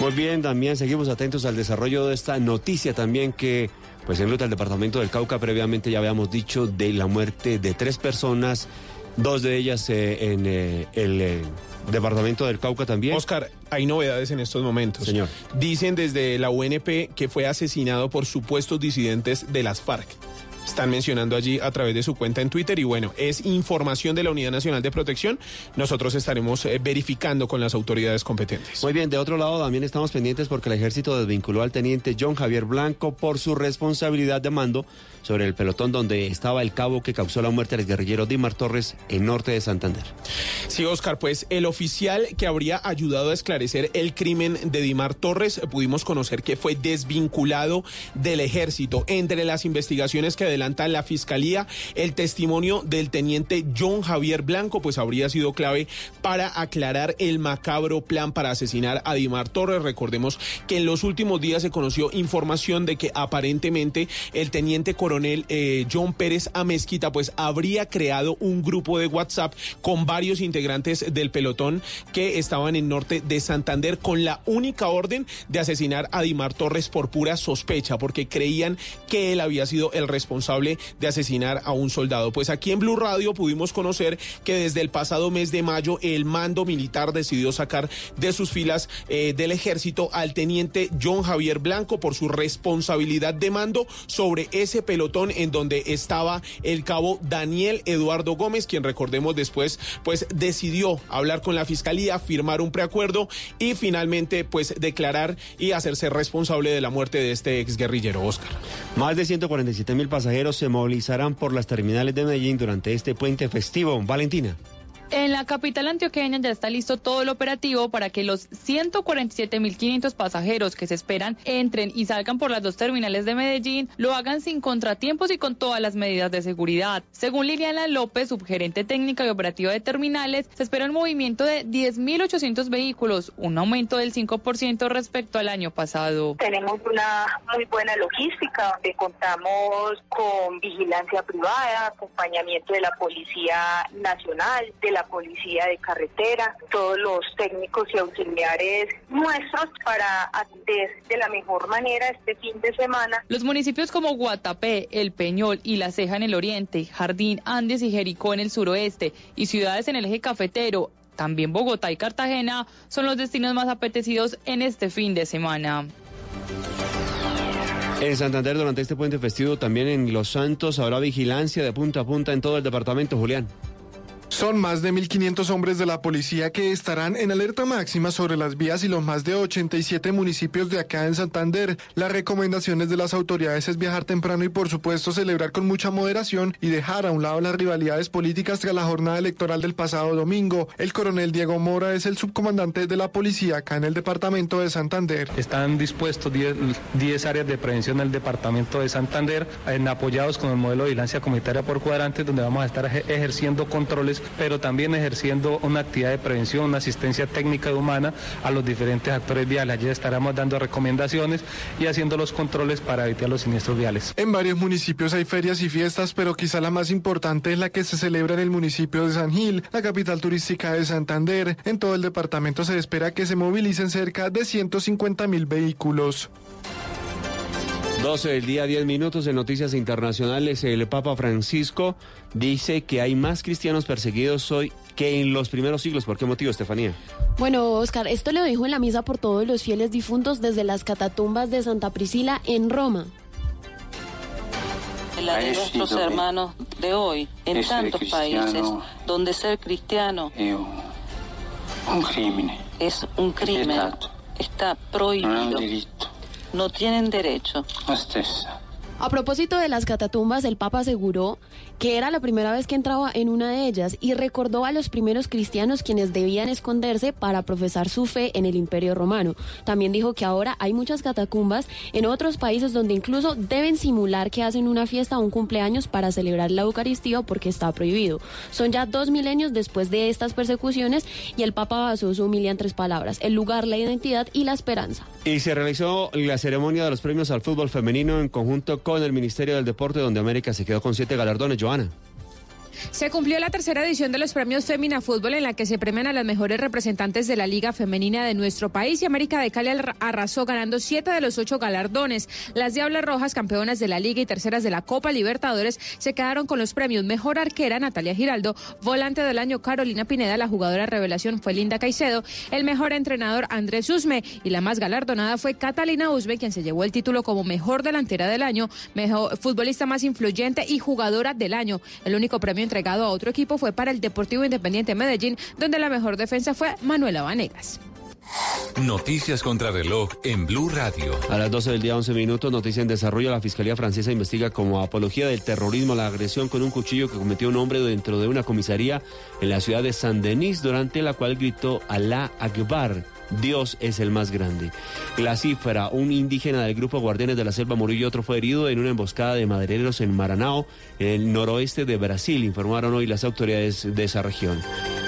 Muy bien, Damián, seguimos atentos al desarrollo de esta noticia también que pues enluta el departamento del Cauca. Previamente ya habíamos dicho de la muerte de tres personas, dos de ellas eh, en eh, el eh, departamento del Cauca también. Oscar, hay novedades en estos momentos. Señor. Dicen desde la UNP que fue asesinado por supuestos disidentes de las FARC. Están mencionando allí a través de su cuenta en Twitter y bueno, es información de la Unidad Nacional de Protección. Nosotros estaremos eh, verificando con las autoridades competentes. Muy bien, de otro lado también estamos pendientes porque el ejército desvinculó al teniente John Javier Blanco por su responsabilidad de mando sobre el pelotón donde estaba el cabo que causó la muerte del guerrillero Dimar Torres en norte de Santander. Sí, Oscar, pues el oficial que habría ayudado a esclarecer el crimen de Dimar Torres, pudimos conocer que fue desvinculado del ejército. Entre las investigaciones que adelanta la fiscalía, el testimonio del teniente John Javier Blanco, pues habría sido clave para aclarar el macabro plan para asesinar a Dimar Torres. Recordemos que en los últimos días se conoció información de que aparentemente el teniente coronel eh, John Pérez Amezquita, pues habría creado un grupo de WhatsApp con varios integrantes del pelotón que estaban en norte de Santander con la única orden de asesinar a Dimar Torres por pura sospecha, porque creían que él había sido el responsable de asesinar a un soldado. Pues aquí en Blue Radio pudimos conocer que desde el pasado mes de mayo el mando militar decidió sacar de sus filas eh, del ejército al teniente John Javier Blanco por su responsabilidad de mando sobre ese pelotón en donde estaba el cabo Daniel Eduardo Gómez, quien recordemos después pues decidió hablar con la fiscalía, firmar un preacuerdo y finalmente pues declarar y hacerse responsable de la muerte de este exguerrillero Oscar. Más de 147 mil pasajeros se movilizarán por las terminales de Medellín durante este puente festivo. Valentina. En la capital antioqueña ya está listo todo el operativo para que los 147.500 pasajeros que se esperan entren y salgan por las dos terminales de Medellín lo hagan sin contratiempos y con todas las medidas de seguridad. Según Liliana López, subgerente técnica y operativa de terminales, se espera un movimiento de 10.800 vehículos, un aumento del 5% respecto al año pasado. Tenemos una muy buena logística donde contamos con vigilancia privada, acompañamiento de la Policía Nacional, de la Policía de Carretera, todos los técnicos y auxiliares nuestros para atender de la mejor manera este fin de semana. Los municipios como Guatapé, El Peñol y La Ceja en el oriente, Jardín, Andes y Jericó en el suroeste y ciudades en el eje cafetero, también Bogotá y Cartagena son los destinos más apetecidos en este fin de semana. En Santander, durante este puente festivo, también en Los Santos, habrá vigilancia de punta a punta en todo el departamento, Julián. Son más de 1.500 hombres de la policía que estarán en alerta máxima sobre las vías y los más de 87 municipios de acá en Santander. Las recomendaciones de las autoridades es viajar temprano y por supuesto celebrar con mucha moderación y dejar a un lado las rivalidades políticas tras la jornada electoral del pasado domingo. El coronel Diego Mora es el subcomandante de la policía acá en el departamento de Santander. Están dispuestos 10 áreas de prevención en el departamento de Santander, en, apoyados con el modelo de vigilancia comunitaria por cuadrantes, donde vamos a estar ejerciendo controles pero también ejerciendo una actividad de prevención, una asistencia técnica y humana a los diferentes actores viales. Allí estaremos dando recomendaciones y haciendo los controles para evitar los siniestros viales. En varios municipios hay ferias y fiestas, pero quizá la más importante es la que se celebra en el municipio de San Gil, la capital turística de Santander. En todo el departamento se espera que se movilicen cerca de 150 mil vehículos. 12 del día, 10 minutos de noticias internacionales. El Papa Francisco dice que hay más cristianos perseguidos hoy que en los primeros siglos. ¿Por qué motivo, Estefanía? Bueno, Oscar, esto lo dijo en la misa por todos los fieles difuntos desde las catatumbas de Santa Priscila en Roma. La de nuestros hermanos de hoy, en tantos países, donde ser cristiano un crimen. es un crimen, está prohibido no tienen derecho. A propósito de las catatumbas, el Papa aseguró que era la primera vez que entraba en una de ellas y recordó a los primeros cristianos quienes debían esconderse para profesar su fe en el Imperio Romano. También dijo que ahora hay muchas catacumbas en otros países donde incluso deben simular que hacen una fiesta o un cumpleaños para celebrar la Eucaristía porque está prohibido. Son ya dos milenios después de estas persecuciones y el Papa basó su humilía en tres palabras, el lugar, la identidad y la esperanza. Y se realizó la ceremonia de los premios al fútbol femenino en conjunto con el Ministerio del Deporte donde América se quedó con siete galardones. Joana. Se cumplió la tercera edición de los premios Femina Fútbol en la que se premian a las mejores representantes de la Liga Femenina de nuestro país y América de Cali arrasó ganando siete de los ocho galardones. Las Diablas Rojas, campeonas de la Liga y terceras de la Copa Libertadores, se quedaron con los premios Mejor Arquera Natalia Giraldo, Volante del Año Carolina Pineda, la jugadora revelación fue Linda Caicedo, el mejor entrenador Andrés Usme y la más galardonada fue Catalina Usme, quien se llevó el título como Mejor Delantera del Año, mejor futbolista más influyente y jugadora del año. El único premio entregado a otro equipo fue para el Deportivo Independiente Medellín, donde la mejor defensa fue Manuela Vanegas. Noticias contra reloj en Blue Radio. A las 12 del día, 11 minutos, noticia en desarrollo. La Fiscalía Francesa investiga como apología del terrorismo la agresión con un cuchillo que cometió un hombre dentro de una comisaría en la ciudad de Saint-Denis, durante la cual gritó Alá Akbar Dios es el más grande. La cifra, un indígena del grupo Guardianes de la Selva murió y otro fue herido en una emboscada de madereros en Maranao, en el noroeste de Brasil, informaron hoy las autoridades de esa región.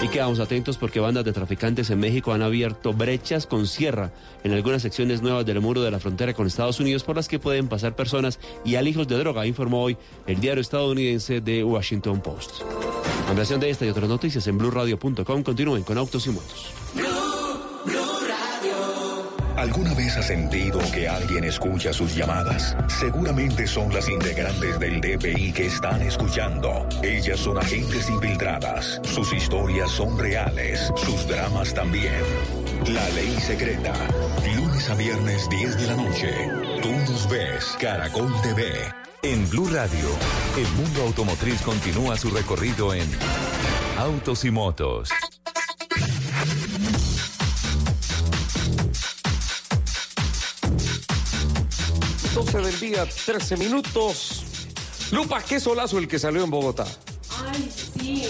Y quedamos atentos porque bandas de traficantes en México han abierto brechas con sierra en algunas secciones nuevas del muro de la frontera con Estados Unidos por las que pueden pasar personas y alijos de droga, informó hoy el diario estadounidense de Washington Post. Ampliación de esta y otras noticias en blueradio.com. Continúen con Autos y Motos. ¿Alguna vez has sentido que alguien escucha sus llamadas? Seguramente son las integrantes del DPI que están escuchando. Ellas son agentes infiltradas. Sus historias son reales. Sus dramas también. La ley secreta. Lunes a viernes 10 de la noche. Tú nos ves. Caracol TV. En Blue Radio, el mundo automotriz continúa su recorrido en Autos y Motos. 12 del día, 13 minutos. Lupa, qué solazo el que salió en Bogotá. Ay, sí.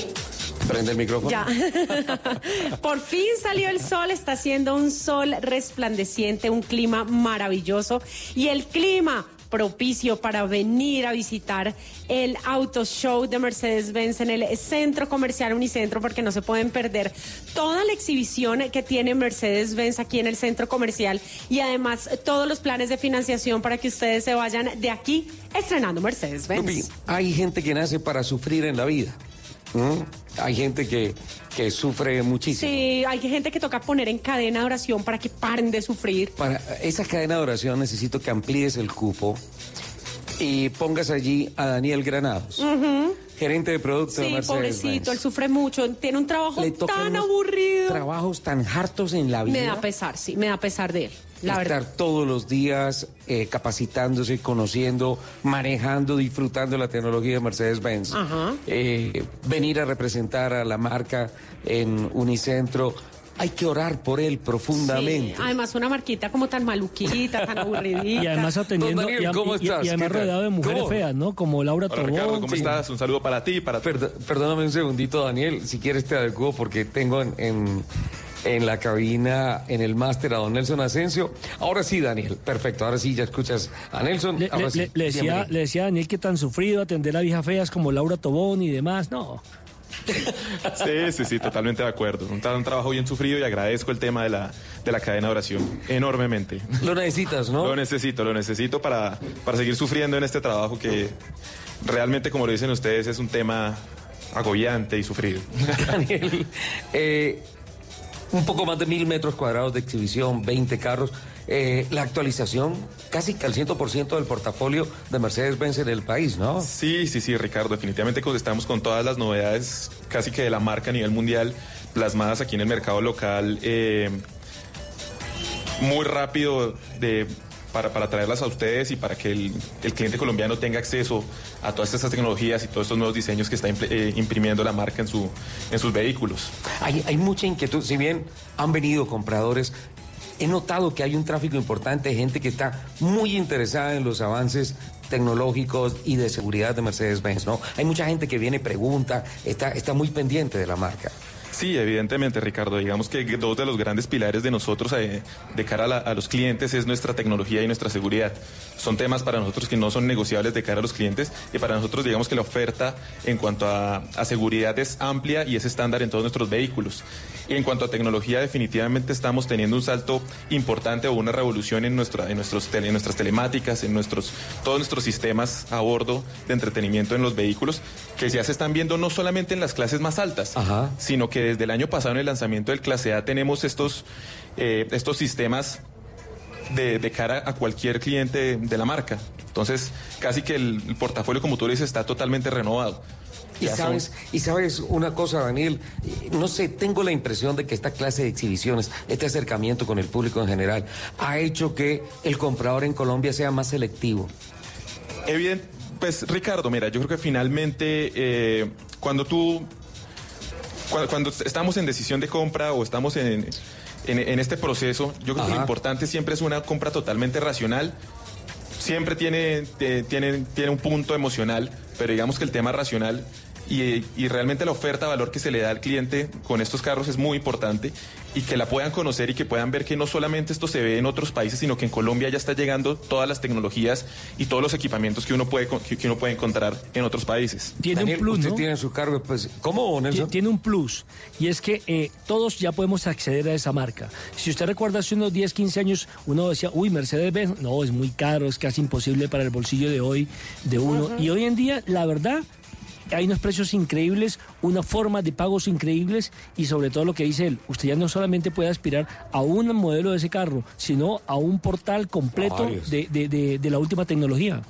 Prende el micrófono. Ya. [laughs] Por fin salió el sol, está haciendo un sol resplandeciente, un clima maravilloso. Y el clima propicio para venir a visitar el Auto Show de Mercedes-Benz en el Centro Comercial Unicentro, porque no se pueden perder toda la exhibición que tiene Mercedes-Benz aquí en el Centro Comercial y además todos los planes de financiación para que ustedes se vayan de aquí estrenando Mercedes-Benz. Hay gente que nace para sufrir en la vida. Hay gente que, que sufre muchísimo. Sí, hay gente que toca poner en cadena de oración para que paren de sufrir. Para esa cadena de oración necesito que amplíes el cupo y pongas allí a Daniel Granados. Gerente de producto de Sí, Mercedes pobrecito, él sufre mucho, tiene un trabajo tan aburrido. Trabajos tan hartos en la vida. Me da pesar, sí, me da pesar de él, la estar verdad. todos los días eh, capacitándose, conociendo, manejando, disfrutando la tecnología de Mercedes-Benz. Ajá. Eh, venir a representar a la marca en Unicentro. Hay que orar por él profundamente. Sí, además una marquita como tan maluquita, tan [laughs] aburridita. Y además atendiendo, Don Daniel, y, ¿cómo y- y estás? además ¿Qué tal? rodeado de mujeres ¿Cómo? feas, ¿no? Como Laura Hola, Tobón. Ricardo, ¿cómo Sí. estás? Un saludo para ti y para Perd- perdóname un segundito, Daniel. Si quieres te adecuo porque tengo en, en, en la cabina, en el máster, a don Nelson Asensio. Ahora sí, Daniel. Perfecto. Ahora sí, ya escuchas a Nelson. Le, Ahora le- sí, le- le decía, le decía a Daniel que tan sufrido atender a viejas feas como Laura Tobón y demás. No. Sí, sí, sí, totalmente de acuerdo. Un, un trabajo bien sufrido y agradezco el tema de la, de la cadena de oración enormemente. Lo necesitas, ¿no? Lo necesito, lo necesito para, para seguir sufriendo en este trabajo que realmente, como lo dicen ustedes, es un tema agobiante y sufrido. [laughs] Daniel, eh, un poco más de mil metros cuadrados de exhibición, 20 carros. Eh, la actualización casi que al 100% del portafolio de Mercedes-Benz en el país, ¿no? Sí, sí, sí, Ricardo. Definitivamente estamos con todas las novedades casi que de la marca a nivel mundial plasmadas aquí en el mercado local. eh, muy rápido de, para, para traerlas a ustedes y para que el, el cliente colombiano tenga acceso a todas estas tecnologías y todos estos nuevos diseños que está eh, imprimiendo la marca en, su, en sus vehículos. Hay, hay mucha inquietud. Si bien han venido compradores, he notado que hay un tráfico importante de gente que está muy interesada en los avances tecnológicos y de seguridad de Mercedes-Benz, ¿no? Hay mucha gente que viene, pregunta, está, está muy pendiente de la marca. Sí, evidentemente, Ricardo. Digamos que dos de los grandes pilares de nosotros eh, de cara a, la- a los clientes es nuestra tecnología y nuestra seguridad. Son temas para nosotros que no son negociables de cara a los clientes y para nosotros digamos que la oferta en cuanto a, a seguridad es amplia y es estándar en todos nuestros vehículos. Y en cuanto a tecnología, definitivamente estamos teniendo un salto importante o una revolución en, nuestra, en, nuestros tele- en nuestras telemáticas, en nuestros, todos nuestros sistemas a bordo de entretenimiento en los vehículos, que ya se están viendo no solamente en las clases más altas, sino que desde el año pasado en el lanzamiento del clase A tenemos estos, eh, estos sistemas de, de cara a cualquier cliente de la marca. Entonces, casi que el, el portafolio, como tú dices, está totalmente renovado. Y sabes, y sabes una cosa, Daniel, no sé, tengo la impresión de que esta clase de exhibiciones, este acercamiento con el público en general, ha hecho que el comprador en Colombia sea más selectivo. Evidente, pues Ricardo, mira, yo creo que finalmente eh, cuando tú, cuando, cuando estamos en decisión de compra o estamos en, en, en este proceso, yo creo que lo importante siempre es una compra totalmente racional. Siempre tiene, te- tiene, tiene un punto emocional, pero digamos que el tema racional y, y realmente la oferta, valor que se le da al cliente con estos carros es muy importante y que la puedan conocer y que puedan ver que no solamente esto se ve en otros países, sino que en Colombia ya está llegando todas las tecnologías y todos los equipamientos que uno puede, con- que, uno puede encontrar en otros países. Tiene un plus, usted ¿no? tiene su cargo, pues, ¿cómo, Nelson? Ti- Tiene un plus, y es que eh, todos ya podemos acceder a esa marca. Si usted recuerda hace unos 10, 15 años, uno decía, uy, Mercedes-Benz, no, es muy caro, es casi imposible para el bolsillo de hoy, de uno. Y hoy en día, la verdad, hay unos precios increíbles, una forma de pagos increíbles y sobre todo lo que dice él, usted ya no solamente puede aspirar a un modelo de ese carro, sino a un portal completo de, de- de- de la última tecnología.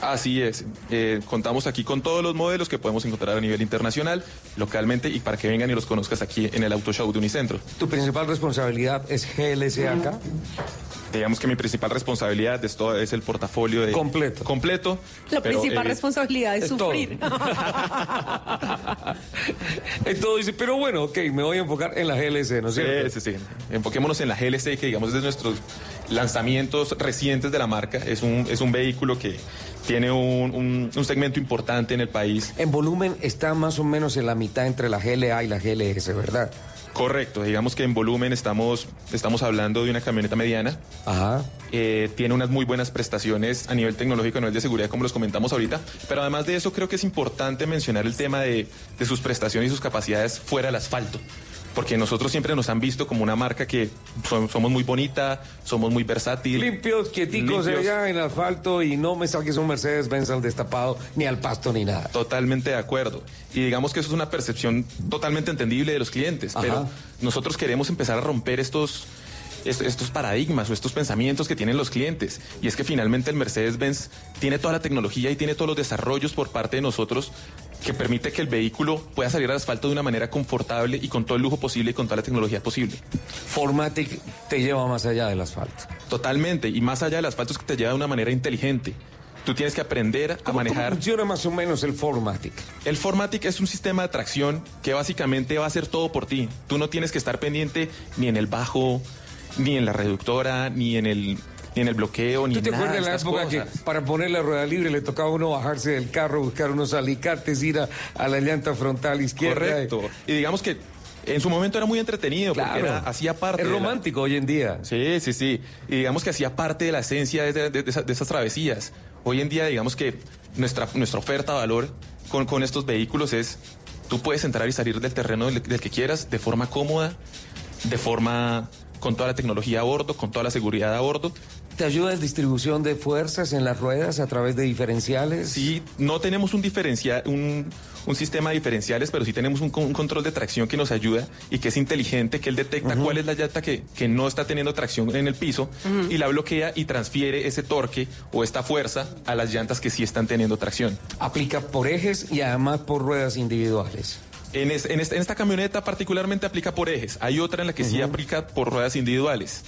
Así es. Eh, contamos aquí con todos los modelos que podemos encontrar a nivel internacional, localmente y para que vengan y los conozcas aquí en el Auto Show de Unicentro. Tu principal responsabilidad es GLC acá. Digamos que mi principal responsabilidad de esto es el portafolio de completo. Completo. La pero, principal eh, responsabilidad es, es todo. sufrir. [laughs] [laughs] Entonces dice, pero bueno, ok, me voy a enfocar en la GLC, ¿no es cierto? Sí, sí, sí. Enfoquémonos en la GLC, que digamos es de nuestros lanzamientos recientes de la marca. Es un, es un vehículo que tiene un, un- un segmento importante en el país. En volumen está más o menos en la mitad entre la GLA y la GLS, ¿verdad? Correcto, digamos que en volumen estamos, estamos hablando de una camioneta mediana. Eh, tiene unas muy buenas prestaciones a nivel tecnológico, a nivel de seguridad, como los comentamos ahorita. Pero además de eso, creo que es importante mencionar el tema de, de sus prestaciones y sus capacidades fuera del asfalto. Porque nosotros siempre nos han visto como una marca que son- somos muy bonita, somos muy versátil. Limpios, quieticos Limpios. allá en asfalto y no me saques un Mercedes-Benz al destapado, ni al pasto, ni nada. Totalmente de acuerdo. Y digamos que eso es una percepción totalmente entendible de los clientes, Ajá. pero nosotros queremos empezar a romper estos, est- estos paradigmas o estos pensamientos que tienen los clientes. Y es que finalmente el Mercedes-Benz tiene toda la tecnología y tiene todos los desarrollos por parte de nosotros que permite que el vehículo pueda salir al asfalto de una manera confortable y con todo el lujo posible y con toda la tecnología posible. Formatic te lleva más allá del asfalto. Totalmente. Y más allá del asfalto es que te lleva de una manera inteligente. Tú tienes que aprender a manejar. funciona más o menos el Formatic? El Formatic es un sistema de tracción que básicamente va a hacer todo por ti. Tú no tienes que estar pendiente ni en el bajo, ni en la reductora, ni en el, ni en el bloqueo, ni ¿Tú te nada acuerdas de la época cosas. que para poner la rueda libre le tocaba a uno bajarse del carro, buscar unos alicates, ir a, a la llanta frontal izquierda? Correcto. Y digamos que en su momento era muy entretenido porque era- hacía parte. Es la- romántico hoy en día. Sí, sí, sí. Y digamos que hacía parte de la esencia de, de- de esa- de esas travesías. Hoy en día, digamos que nuestra, nuestra oferta de valor con, con estos vehículos es, tú puedes entrar y salir del terreno del, del que quieras de forma cómoda, de forma con toda la tecnología a bordo, con toda la seguridad a bordo. ¿Te ayuda en distribución de fuerzas en las ruedas a través de diferenciales? Sí, no tenemos un diferencial, un, un sistema de diferenciales, pero sí tenemos un, con- un control de tracción que nos ayuda y que es inteligente, que él detecta cuál es la llanta que, que no está teniendo tracción en el piso y la bloquea y transfiere ese torque o esta fuerza a las llantas que sí están teniendo tracción. Aplica por ejes y además por ruedas individuales. En, es- en esta, en esta camioneta particularmente aplica por ejes. Hay otra en la que sí aplica por ruedas individuales.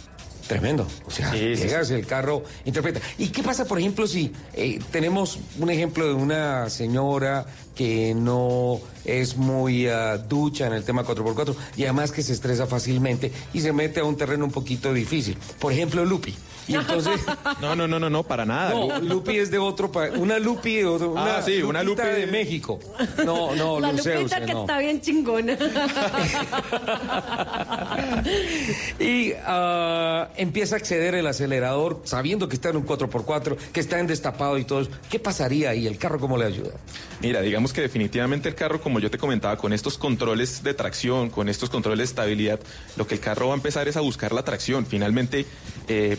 Tremendo. O sea, llegas, el carro interpreta. ¿Y qué pasa, por ejemplo, si eh, tenemos un ejemplo de una señora que no es muy ah, ducha en el tema 4x4 y además que se estresa fácilmente y se mete a un terreno un poquito difícil? Por ejemplo, Lupi. Y entonces... [laughs] No, no, no, no, no, para nada. No, Lupi es de otro país. Una Lupi de otro- Ah, una sí, una Lupita Lupi de México. No, no, La lupita que no. está bien chingona. [laughs] Y ah, empieza a acceder el acelerador sabiendo que está en un 4x4, que está en destapado y todo eso. ¿Qué pasaría ahí? ¿El carro cómo le ayuda? Mira, digamos que definitivamente el carro, como yo te comentaba, con estos controles de tracción, con estos controles de estabilidad, lo que el carro va a empezar es a buscar la tracción. Finalmente, eh,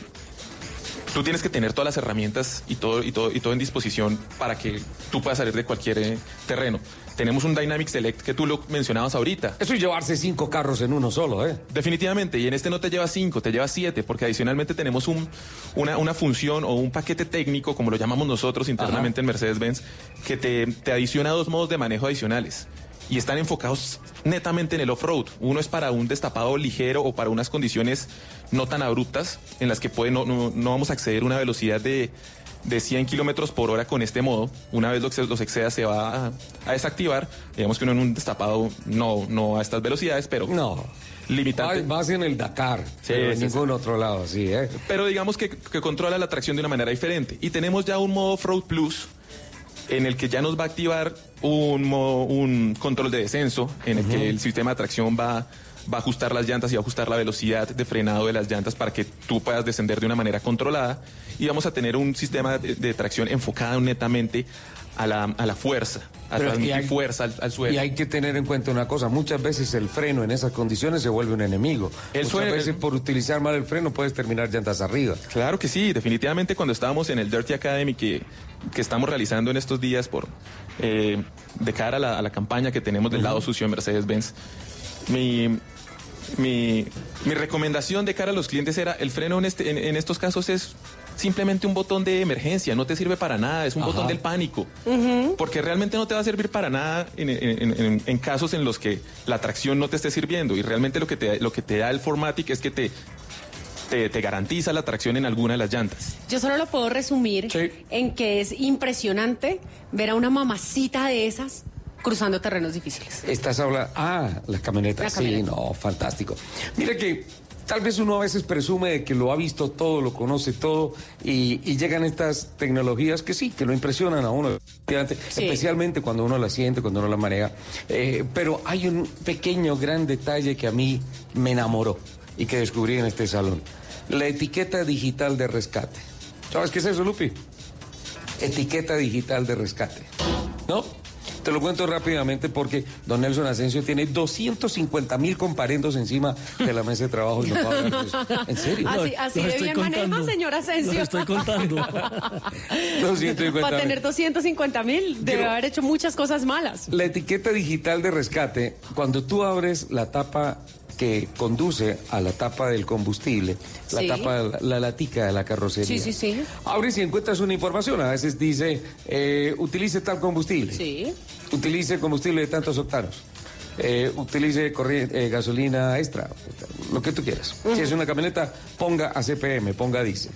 tú tienes que tener todas las herramientas y todo, y todo, y todo en disposición para que tú puedas salir de cualquier eh, terreno. Tenemos un Dynamic Select que tú lo mencionabas ahorita. Eso es llevarse cinco carros en uno solo, ¿eh? Definitivamente, y en este no te lleva cinco, te lleva siete, porque adicionalmente tenemos un, una, una función o un paquete técnico, como lo llamamos nosotros internamente en Mercedes-Benz, que te, te adiciona dos modos de manejo adicionales. Y están enfocados netamente en el off-road. Uno es para un destapado ligero o para unas condiciones no tan abruptas, en las que puede, no, no, no vamos a acceder a una velocidad de, de 100 kilómetros por hora con este modo. Una vez los, los exceda, se va a, a desactivar. Digamos que uno en un destapado no, no a estas velocidades, pero. No. Limitante. Más, más en el Dakar, Sí, pero en sí, ningún otro lado, sí, ¿eh? Pero digamos que, que controla la tracción de una manera diferente. Y tenemos ya un modo Off-Road Plus en el que ya nos va a activar un, un control de descenso, en el que el sistema de tracción va, va a ajustar las llantas y va a ajustar la velocidad de frenado de las llantas para que tú puedas descender de una manera controlada. Y vamos a tener un sistema de, de tracción enfocado netamente a la, a la fuerza, a Pero, transmitir hay- fuerza al, al suelo. Y hay que tener en cuenta una cosa, muchas veces el freno en esas condiciones se vuelve un enemigo. El muchas suelo- veces por utilizar mal el freno puedes terminar llantas arriba. Claro que sí, definitivamente cuando estábamos en el Dirty Academy que, que estamos realizando en estos días por eh, de cara a la, a la campaña que tenemos del lado sucio de Mercedes-Benz, mi, mi, mi recomendación de cara a los clientes era el freno en, este, en, en estos casos es simplemente un botón de emergencia, no te sirve para nada, es un Ajá. botón del pánico. Porque realmente no te va a servir para nada en, en- en- en casos en los que la tracción no te esté sirviendo. Y realmente lo que te, lo que te da el Formatic es que te, te, te garantiza la tracción en alguna de las llantas. Yo solo lo puedo resumir en que es impresionante ver a una mamacita de esas cruzando terrenos difíciles. Estás hablando. Ah, las camionetas. La Sí, camioneta. no, fantástico. Mira que tal vez uno a veces presume de que lo ha visto todo, lo conoce todo, y, y llegan estas tecnologías que sí, que lo impresionan a uno, especialmente cuando uno la siente, cuando uno la maneja. Eh, pero hay un pequeño, gran detalle que a mí me enamoró y que descubrí en este salón. La etiqueta digital de rescate. ¿Sabes qué es eso, Lupi? Etiqueta digital de rescate. ¿No? Te lo cuento rápidamente porque don Nelson Asensio tiene 250 mil comparendos encima de la mesa de trabajo. Y no puede hablar de eso. ¿En serio? Así, así de bien maneja, señor Asensio. Lo estoy contando. [laughs] 250 Para tener 250 mil, debe haber hecho muchas cosas malas. La etiqueta digital de rescate, cuando tú abres la tapa que conduce a la tapa del combustible, la Sí. tapa, la, la latica de la carrocería. Sí, sí, sí. Abres y encuentras una información. A veces dice, eh, utilice tal combustible. Sí. Utilice combustible de tantos octanos. Eh, utilice eh, gasolina extra, lo que tú quieras. Si es una camioneta, ponga a CPM, ponga diésel.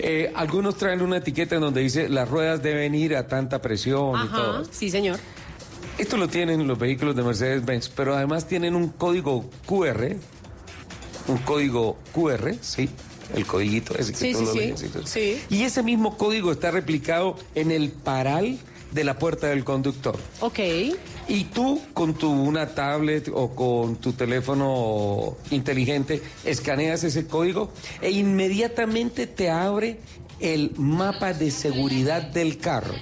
Eh, algunos traen una etiqueta en donde dice las ruedas deben ir a tanta presión y todo. Ajá, sí, señor. Esto lo tienen los vehículos de Mercedes-Benz, pero además tienen un código QR, un código QR, sí, el codiguito ese que Sí, todos sí, sí. Sí. Y ese mismo código está replicado en el paral de la puerta del conductor. Ok. Y tú con tu una tablet o con tu teléfono inteligente escaneas ese código e inmediatamente te abre el mapa de seguridad del carro.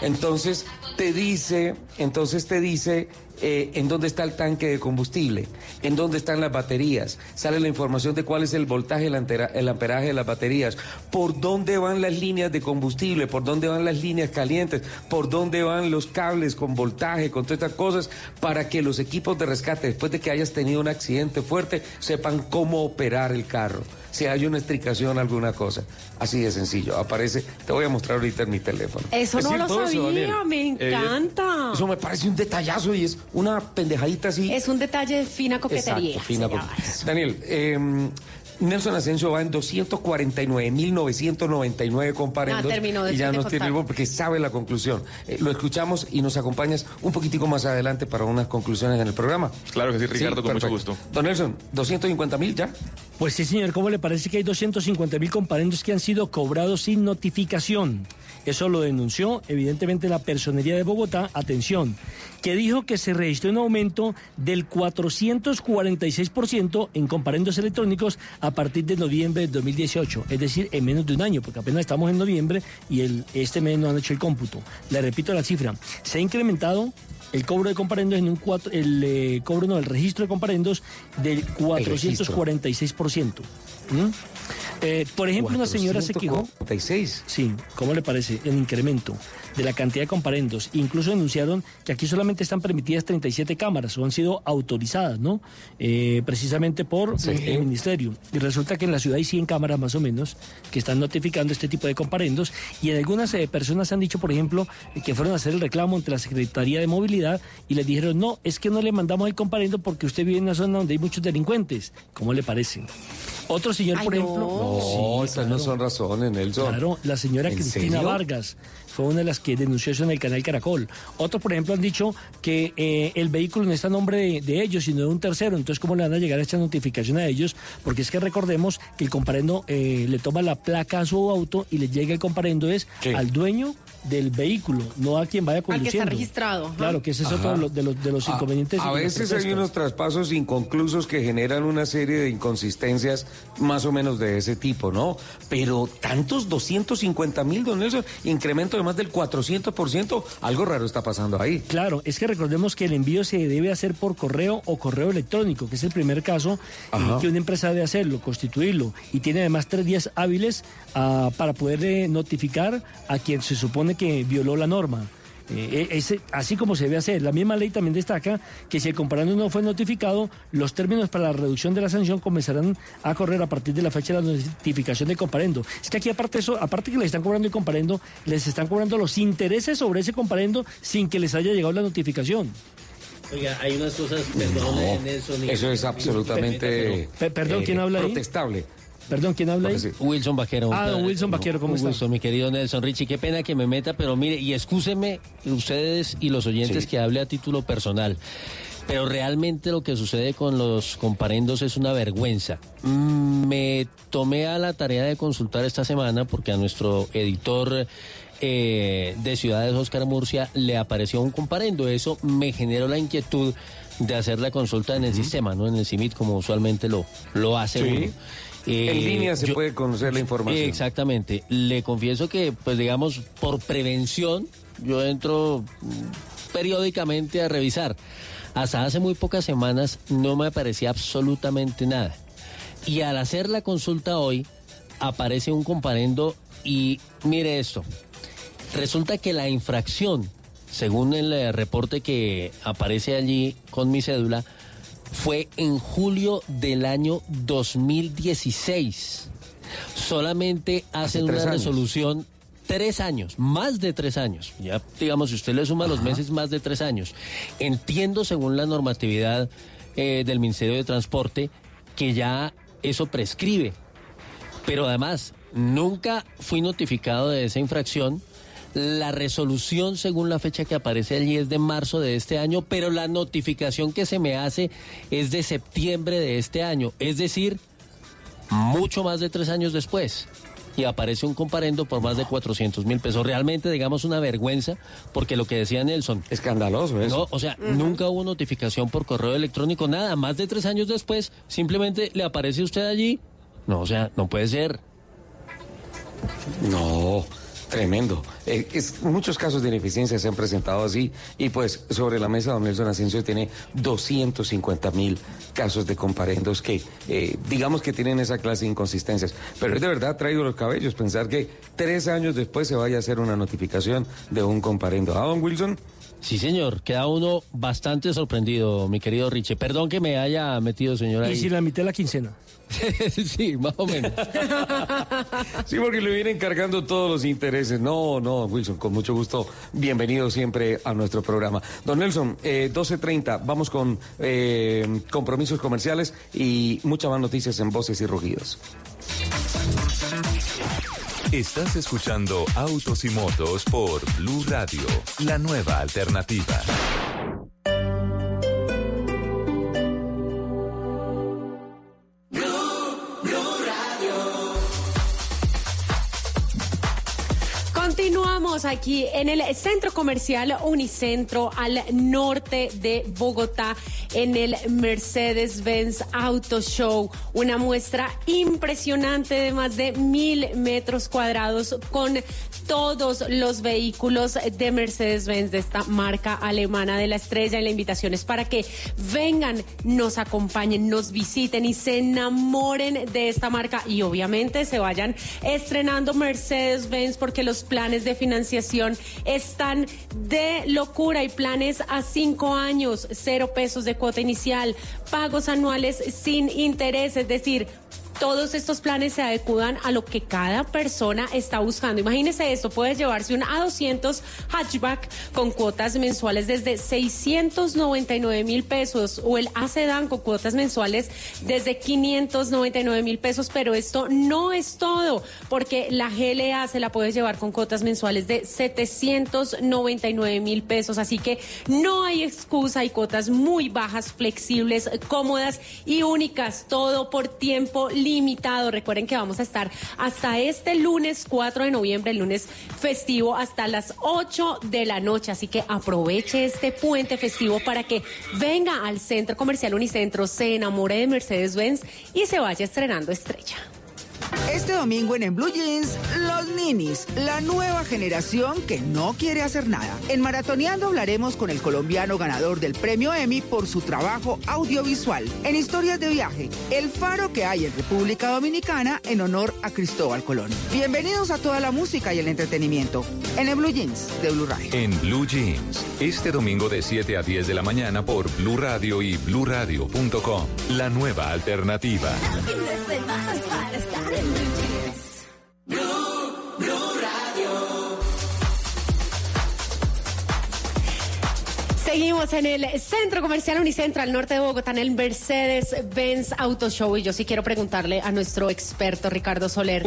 Entonces te dice, entonces te dice eh, en dónde está el tanque de combustible, en dónde están las baterías, sale la información de cuál es el voltaje, el, antera- el amperaje de las baterías, por dónde van las líneas de combustible, por dónde van las líneas calientes, por dónde van los cables con voltaje, con todas estas cosas, para que los equipos de rescate, después de que hayas tenido un accidente fuerte, sepan cómo operar el carro. Si hay una estricación, alguna cosa. Así de sencillo. Aparece, te voy a mostrar ahorita en mi teléfono. Eso Es no lo eso, sabía, me Eh, encanta. eso me parece un detallazo y es una pendejadita así. Es un detalle de fina coquetería. Exacto, fina coquetería. Daniel, eh, Nelson Asensio va en 249.999 comparendos. Ah, terminó de- y ya de nos tiene el porque sabe la conclusión. Eh, lo escuchamos y nos acompañas un poquitico más adelante para unas conclusiones en el programa. Claro que sí, Ricardo, con mucho gusto. Don Nelson, 250.000 ya. Pues sí, señor, ¿cómo le parece que hay 250 mil comparendos que han sido cobrados sin notificación? Eso lo denunció evidentemente la Personería de Bogotá, atención, que dijo que se registró un aumento del 446% en comparendos electrónicos a partir de noviembre de 2018, es decir, en menos de un año, porque apenas estamos en noviembre y el, este mes no han hecho el cómputo. Le repito la cifra, se ha incrementado el cobro de comparendos en un cuatro, el eh, cobro no, el registro de comparendos del 446%. ¿Mm? Eh, por ejemplo, una señora se quejó. 446. Sí, ¿cómo le parece? El incremento de la cantidad de comparendos. Incluso denunciaron que aquí solamente están permitidas 37 cámaras o han sido autorizadas, ¿no? Eh, precisamente por Sí. el ministerio. Y resulta que en la ciudad hay 100 cámaras más o menos que están notificando este tipo de comparendos. Y en algunas eh, personas han dicho, por ejemplo, que fueron a hacer el reclamo ante la Secretaría de Movilidad y les dijeron, no, es que no le mandamos el comparendo porque usted vive en una zona donde hay muchos delincuentes. ¿Cómo le parece? Otro señor, Ay, por no. ejemplo. No, Sí, estas no son razones, Nelson. Claro, la señora ¿En Cristina serio? Vargas fue una de las que denunció eso en el canal Caracol. Otros, por ejemplo, han dicho que eh, el vehículo no está a nombre de, de ellos, sino de un tercero. Entonces, ¿cómo le van a llegar esta notificación a ellos? Porque es que recordemos que el comparendo eh, le toma la placa a su auto y le llega el comparendo es Sí. al dueño del vehículo, no a quien vaya Al que está conduciendo. registrado. Claro, que ese es otro Ajá. de los, de los, de los A- inconvenientes. A, las veces hay unos traspasos inconclusos que generan una serie de inconsistencias más o menos de ese tipo, ¿no? Pero tantos 250 mil, don Nelson, incremento de más del 400%, algo raro está pasando ahí. Claro, es que recordemos que el envío se debe hacer por correo o correo electrónico, que es el primer caso Ajá. que una empresa debe hacerlo, constituirlo, y tiene además tres días hábiles ah, para poder notificar a quien se supone que violó la norma. Eh, ese- así como se debe hacer. La misma ley también destaca que si el comparando no fue notificado, los términos para la reducción de la sanción comenzarán a correr a partir de la fecha de la notificación del comparendo. Es que aquí aparte de eso, aparte que les están cobrando el comparendo, les están cobrando los intereses sobre ese comparendo sin que les haya llegado la notificación. Oiga, hay unas cosas, perdón, No, Nelson. y- eso es absolutamente eh, Pe- perdón, ¿quién habla ahí? protestable. Perdón, ¿quién habla ahí? Wilson Vaquero. Ah, don Wilson Vaquero, ¿cómo está? mi querido Nelson Richie. Qué pena que me meta, pero mire, y excúseme ustedes y los oyentes Sí. que hable a título personal. pero realmente lo que sucede con los comparendos es una vergüenza. Mm, Me tomé a la tarea de consultar esta semana porque a nuestro editor eh, de Ciudades, Oscar Murcia, le apareció un comparendo. Eso me generó la inquietud de hacer la consulta en el sistema, no en el CIMIT, como usualmente lo, lo hace Sí. uno. Eh, en línea se yo- puede conocer la información. Exactamente. Le confieso que, pues digamos, por prevención, yo entro mm, periódicamente a revisar. Hasta hace muy pocas semanas no me aparecía absolutamente nada. Y al hacer la consulta hoy, aparece un comparendo y mire esto. Resulta que la infracción, según el eh, reporte que aparece allí con mi cédula, fue en julio del año 2016. Solamente hacen tres una años. resolución tres años, más de tres años. Ya, digamos, si usted le suma los meses, más de tres años. Entiendo, según la normatividad eh, del Ministerio de Transporte, que ya eso prescribe. Pero además, nunca fui notificado de esa infracción. La resolución, según la fecha que aparece allí, es de marzo de este año, pero la notificación que se me hace es de septiembre de este año. Es decir, mucho más de tres años después. Y aparece un comparendo por más de 400 mil pesos. Realmente, digamos, una vergüenza, porque lo que decía Nelson. Escandaloso eso. No, o sea, nunca hubo notificación por correo electrónico, nada. Más de tres años después, simplemente le aparece usted allí. No, o sea, no puede ser. No, tremendo. Eh, muchos casos de ineficiencia se han presentado así y pues sobre la mesa don Nelson Asensio tiene 250 mil casos de comparendos que eh, digamos que tienen esa clase de inconsistencias. Pero es de verdad traído los cabellos pensar que tres años después se vaya a hacer una notificación de un comparendo. ¿Ah, don Wilson? Sí, señor. Queda uno bastante sorprendido, mi querido Richie. Perdón que me haya metido, señora. Y si la mitad de la quincena. [laughs] sí, más o menos. Sí, porque le vienen cargando todos los intereses. No, no, Wilson, con mucho gusto. Bienvenido siempre a nuestro programa. Don Nelson, eh, 12.30, vamos con eh, compromisos comerciales y muchas más noticias en Voces y Rugidos. Estás escuchando Autos y Motos por Blue Radio, la nueva alternativa. Aquí en el centro comercial Unicentro al norte de Bogotá en el Mercedes-Benz Auto Show. Una muestra impresionante de más de mil metros cuadrados con todos los vehículos de Mercedes-Benz de esta marca alemana de la estrella. Y la invitación es para que vengan, nos acompañen, nos visiten y se enamoren de esta marca y obviamente se vayan estrenando Mercedes-Benz porque los planes de financiación están de locura y planes a cinco años, cero pesos de cuota inicial, pagos anuales sin interés, es decir, todos estos planes se adecuan a lo que cada persona está buscando. Imagínese esto, puedes llevarse un A200 hatchback con cuotas mensuales desde 699 mil pesos o el A Sedan con cuotas mensuales desde 599 mil pesos, pero esto no es todo, porque la GLA se la puedes llevar con cuotas mensuales de 799 mil pesos, así que no hay excusa, hay cuotas muy bajas, flexibles, cómodas y únicas, todo por tiempo limitado. Recuerden que vamos a estar hasta este lunes 4 de noviembre, el lunes festivo, hasta las 8 de la noche. Así que aproveche este puente festivo para que venga al Centro Comercial Unicentro, se enamore de Mercedes-Benz y se vaya estrenando estrella. Este domingo en En Blue Jeans, los ninis, la nueva generación que no quiere hacer nada. En Maratoneando hablaremos con el colombiano ganador del premio Emmy por su trabajo audiovisual. En Historias de Viaje, el faro que hay en República Dominicana en honor a Cristóbal Colón. Bienvenidos a toda la música y el entretenimiento en En Blue Jeans de Blue Radio. En Blue Jeans, este domingo de 7 a 10 de la mañana por Blue Radio y bluradio.com. La nueva alternativa. Blue, blue Seguimos en el Centro Comercial Unicentro al norte de Bogotá, en el Mercedes-Benz Auto Show. Y yo sí quiero preguntarle a nuestro experto Ricardo Soler.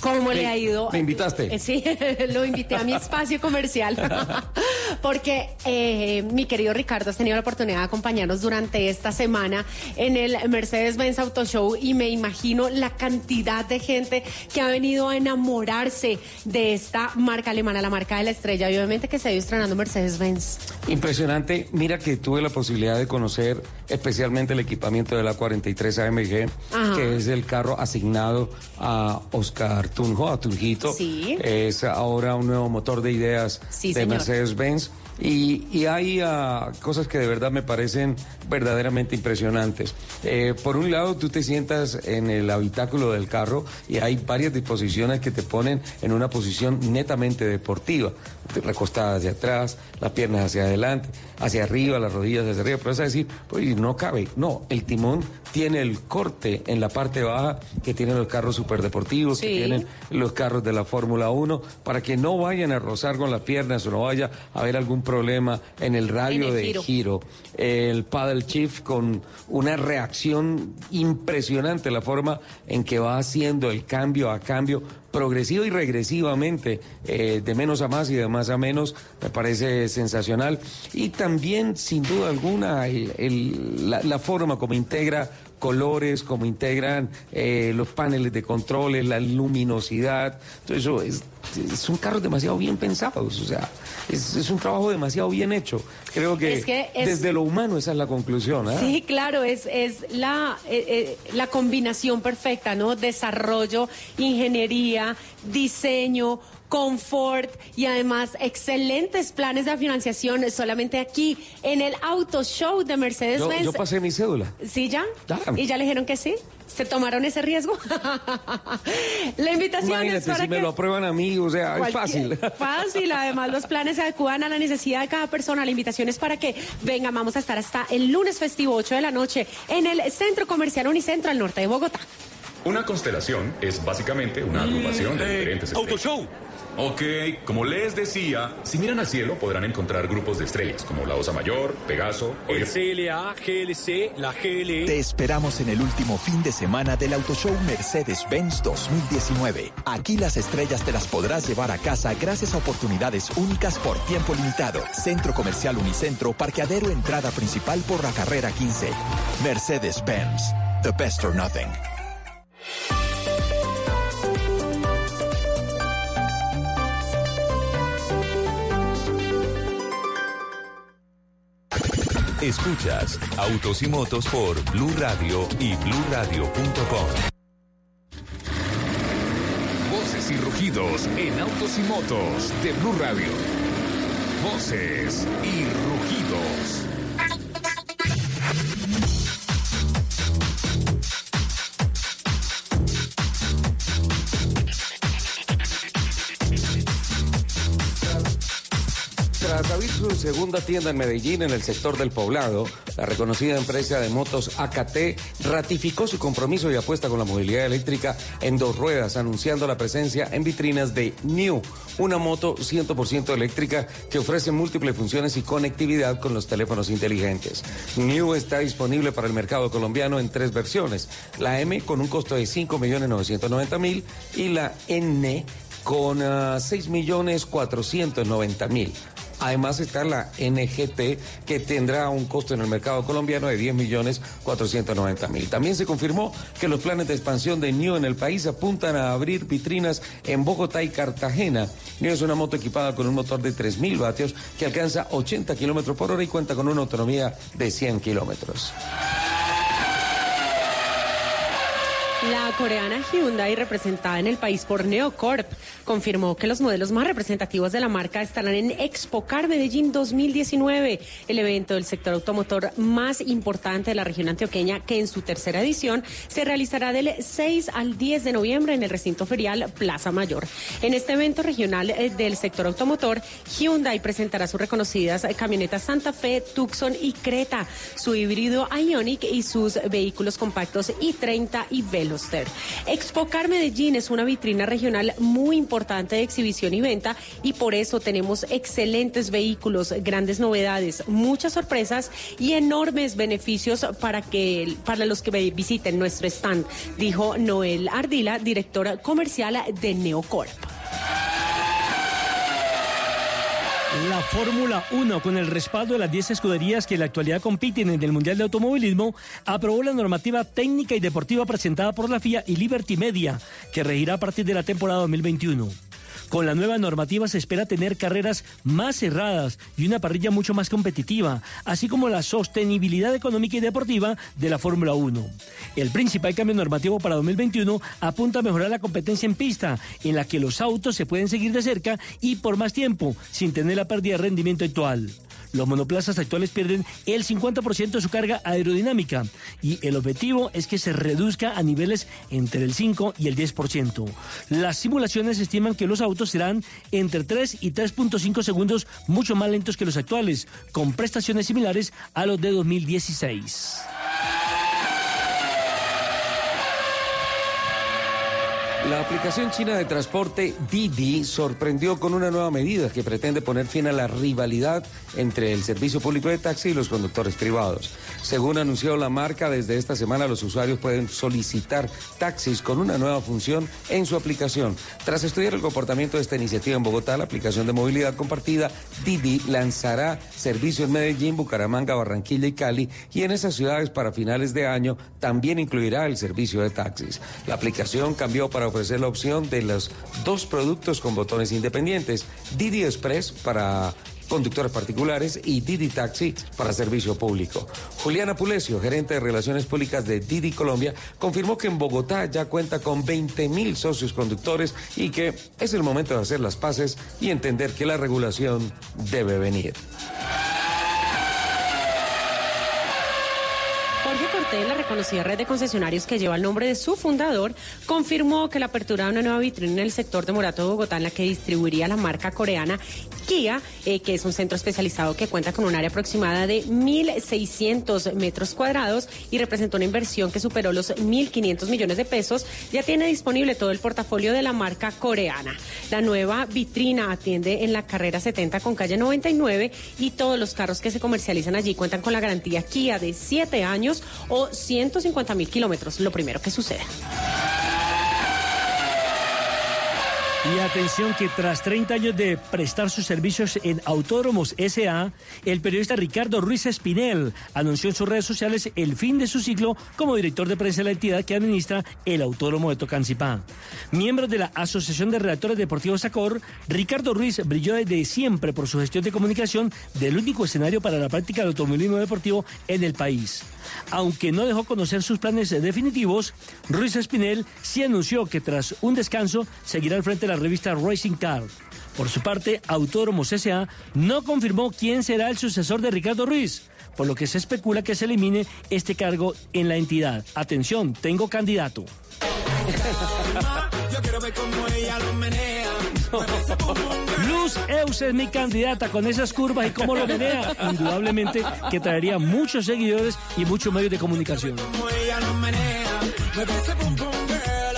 ¿Cómo Me- le ha ido? me invitaste. Eh, Sí, [laughs] lo invité a mi espacio comercial. [laughs] porque eh, mi querido Ricardo has tenido la oportunidad de acompañarnos durante esta semana en el Mercedes-Benz Auto Show y me imagino la cantidad de gente que ha venido a enamorarse de esta marca alemana, la marca de la estrella, y obviamente que se ha ido estrenando Mercedes-Benz. Impresionante. Mira que tuve la posibilidad de conocer especialmente el equipamiento de la 43 AMG, Ajá. que es el carro asignado a Oscar Tunjo, a Tunjito. Sí. Es ahora un nuevo motor de ideas Sí, de. Mercedes-Benz. Y, y hay ah, cosas que de verdad me parecen verdaderamente impresionantes. Eh, por un lado, tú te sientas en el habitáculo del carro y hay varias disposiciones que te ponen en una posición netamente deportiva. Recostada hacia atrás, las piernas hacia adelante, hacia arriba, las rodillas hacia arriba. Pero vas a decir, pues no cabe. No, el timón tiene el corte en la parte baja que tienen los carros superdeportivos, que Sí. tienen los carros de la Fórmula 1, para que no vayan a rozar con las piernas o no vaya a haber algún problema en el radio En el de giro. giro. El paddle shift con una reacción impresionante, la forma en que va haciendo el cambio a cambio progresivo y regresivamente, eh, de menos a más y de más a menos, me parece sensacional. Y también, sin duda alguna, el- el- la, la forma como integra colores, como integran eh, los paneles de controles, la luminosidad, todo eso es, es un carro demasiado bien pensados, o sea, es, es un trabajo demasiado bien hecho. Creo que, Es que es- desde lo humano esa es la conclusión. ¿ah? Sí, claro, es, es la, eh, eh, la combinación perfecta, ¿no? Desarrollo, ingeniería, diseño, confort y además excelentes planes de financiación solamente aquí en el Auto Show de Mercedes-Benz. yo pasé mi cédula. ¿Sí ya? Ya. ¿Y ya le dijeron que sí? ¿Se tomaron ese riesgo? [laughs] la invitación es para si me que... lo aprueban a mí, o sea, es fácil. [laughs] Fácil, además los planes se adecuan a la necesidad de cada persona. La invitación es para que vengan, vamos a estar hasta el lunes festivo, 8 de la noche, en el Centro Comercial Unicentro al norte de Bogotá. Una constelación es básicamente una agrupación de diferentes estrellas. Ok, como les decía, si miran al cielo podrán encontrar grupos de estrellas como la Osa Mayor, Pegaso, El CLA, GLC, la GLE. Te esperamos en el último fin de semana del Auto Show Mercedes-Benz 2019. Aquí las estrellas te las podrás llevar a casa gracias a oportunidades únicas por tiempo limitado. Centro Comercial Unicentro, parqueadero entrada principal por la carrera 15. Mercedes-Benz, the best or nothing. Escuchas Autos y Motos por Blue Radio y BlueRadio.com. Voces y rugidos en autos y motos de Blue Radio. Voces y rugidos. Abrir su segunda tienda en Medellín, en el sector del poblado, la reconocida empresa de motos AKT ratificó su compromiso y apuesta con la movilidad eléctrica en dos ruedas, anunciando la presencia en vitrinas de New, una moto 100% eléctrica que ofrece múltiples funciones y conectividad con los teléfonos inteligentes. New está disponible para el mercado colombiano en tres versiones, la M con un costo de 5.990.000 y la N con ah, 6.490.000. Además está la NGT que tendrá un costo en el mercado colombiano de 10.490.000. También se confirmó que los planes de expansión de New en el país apuntan a abrir vitrinas en Bogotá y Cartagena. New es una moto equipada con un motor de 3.000 vatios que alcanza 80 kilómetros por hora y cuenta con una autonomía de 100 kilómetros. La coreana Hyundai, representada en el país por Neocorp, confirmó que los modelos más representativos de la marca estarán en Expocar Medellín 2019, el evento del sector automotor más importante de la región antioqueña, que en su tercera edición se realizará del 6 al 10 de noviembre en el recinto ferial Plaza Mayor. En este evento regional eh, del sector automotor, Hyundai presentará sus reconocidas camionetas Santa Fe, Tucson y Creta, su híbrido Ionic y sus vehículos compactos i30 y Expocar Medellín es una vitrina regional muy importante de exhibición y venta y por eso tenemos excelentes vehículos, grandes novedades, muchas sorpresas y enormes beneficios para que para los que visiten nuestro stand, dijo Noel Ardila, directora comercial de Neocorp. La Fórmula 1, con el respaldo de las 10 escuderías que en la actualidad compiten en el Mundial de Automovilismo, aprobó la normativa técnica y deportiva presentada por la FIA y Liberty Media, que regirá a partir de la temporada 2021. Con la nueva normativa se espera tener carreras más cerradas y una parrilla mucho más competitiva, así como la sostenibilidad económica y deportiva de la Fórmula 1. El principal cambio normativo para 2021 apunta a mejorar la competencia en pista, en la que los autos se pueden seguir de cerca y por más tiempo, sin tener la pérdida de rendimiento actual. Los monoplazas actuales pierden el 50% de su carga aerodinámica y el objetivo es que se reduzca a niveles entre el 5 y el 10%. Las simulaciones estiman que los autos serán entre 3 y 3.5 segundos mucho más lentos que los actuales, con prestaciones similares a los de 2016. La aplicación china de transporte Didi sorprendió con una nueva medida que pretende poner fin a la rivalidad entre el servicio público de taxi y los conductores privados. Según anunció la marca, desde esta semana los usuarios pueden solicitar taxis con una nueva función en su aplicación. Tras estudiar el comportamiento de esta iniciativa en Bogotá, la aplicación de movilidad compartida Didi lanzará servicio en Medellín, Bucaramanga, Barranquilla y Cali y en esas ciudades para finales de año también incluirá el servicio de taxis. La aplicación cambió para ofrecer la opción de los dos productos con botones independientes, Didi Express para conductores particulares y Didi Taxi para servicio público. Juliana Pulesio, gerente de Relaciones Públicas de Didi Colombia, confirmó que en Bogotá ya cuenta con 20 mil socios conductores y que es el momento de hacer las paces y entender que la regulación debe venir. La reconocida red de concesionarios que lleva el nombre de su fundador, confirmó que la apertura de una nueva vitrina en el sector de Morato de Bogotá, en la que distribuiría la marca coreana Kia, eh, que es un centro especializado que cuenta con un área aproximada de 1.600 metros cuadrados y representó una inversión que superó los 1.500 millones de pesos, ya tiene disponible todo el portafolio de la marca coreana. La nueva vitrina atiende en la carrera 70 con calle 99 y todos los carros que se comercializan allí cuentan con la garantía Kia de 7 años o 150 mil kilómetros, lo primero que suceda. Y atención que tras 30 años de prestar sus servicios en Autódromos SA, el periodista Ricardo Ruiz Espinel anunció en sus redes sociales el fin de su ciclo como director de prensa de la entidad que administra el Autódromo de Tocancipá. Miembro de la Asociación de Redactores Deportivos SACOR, Ricardo Ruiz brilló desde siempre por su gestión de comunicación del único escenario para la práctica del automovilismo deportivo en el país. Aunque no dejó conocer sus planes definitivos, Ruiz Espinel sí anunció que tras un descanso seguirá al frente de la revista Racing Car. Por su parte, Autódromos S.A. no confirmó quién será el sucesor de Ricardo Ruiz, por lo que se especula que se elimine este cargo en la entidad. Atención, tengo candidato. Luz Eus es mi candidata con esas curvas y cómo lo menea. Indudablemente que traería muchos seguidores y muchos medios de comunicación.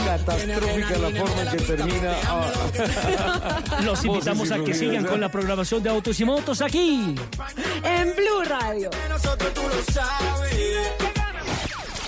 Catastrófica la forma en que termina. [laughs] Los invitamos a que sigan con la programación de Autos y Motos aquí. En Blue Radio.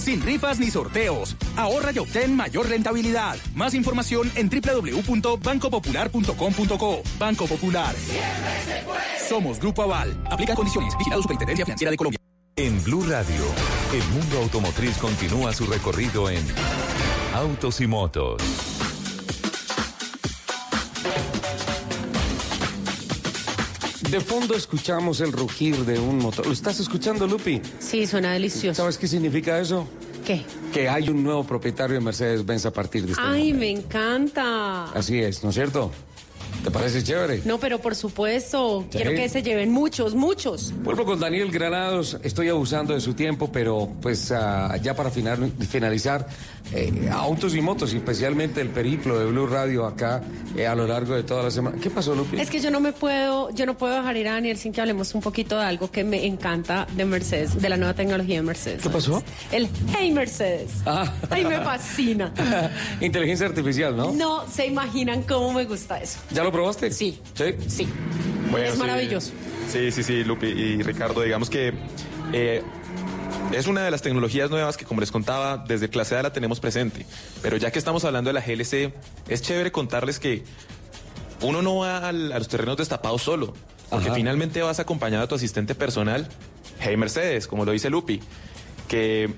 Sin rifas ni sorteos. Ahorra y obtén mayor rentabilidad. Más información en www.bancopopular.com.co. Banco Popular. Somos Grupo Aval. Aplica condiciones. Vigilado Superintendencia Financiera de Colombia. En Blue Radio, el mundo automotriz continúa su recorrido en Autos y Motos. De fondo escuchamos el rugir de un motor. ¿Lo estás escuchando, Lupi? Sí, suena delicioso. ¿Sabes qué significa eso? ¿Qué? Que hay un nuevo propietario de Mercedes-Benz a partir de este Ay, momento. me encanta. Así es, ¿no es cierto? ¿Te parece chévere? No, pero por supuesto, Sí. quiero que se lleven muchos, muchos. Vuelvo con Daniel Granados, estoy abusando de su tiempo, pero pues ah, ya para final- finalizar, eh, autos y motos, especialmente el periplo de Blue Radio acá eh, a lo largo de toda la semana. ¿Qué pasó, Lupi? Es que yo no me puedo, yo no puedo dejar ir a Daniel sin que hablemos un poquito de algo que me encanta de Mercedes, de la nueva tecnología de Mercedes. ¿Qué pasó? El Hey Mercedes. Ah. Ay, me fascina. [laughs] Inteligencia artificial, ¿no? No se imaginan cómo me gusta eso. ¿Ya lo probaste? Sí. ¿Sí? Sí. Bueno, es sí. maravilloso. Sí, sí, sí, Lupi y Ricardo, digamos que eh, es una de las tecnologías nuevas que, como les contaba, desde clase A la tenemos presente. Pero ya que estamos hablando de la GLC, es chévere contarles que uno no va al- a los terrenos destapados solo, porque Ajá. finalmente vas acompañado a tu asistente personal, Hey Mercedes, como lo dice Lupi, que,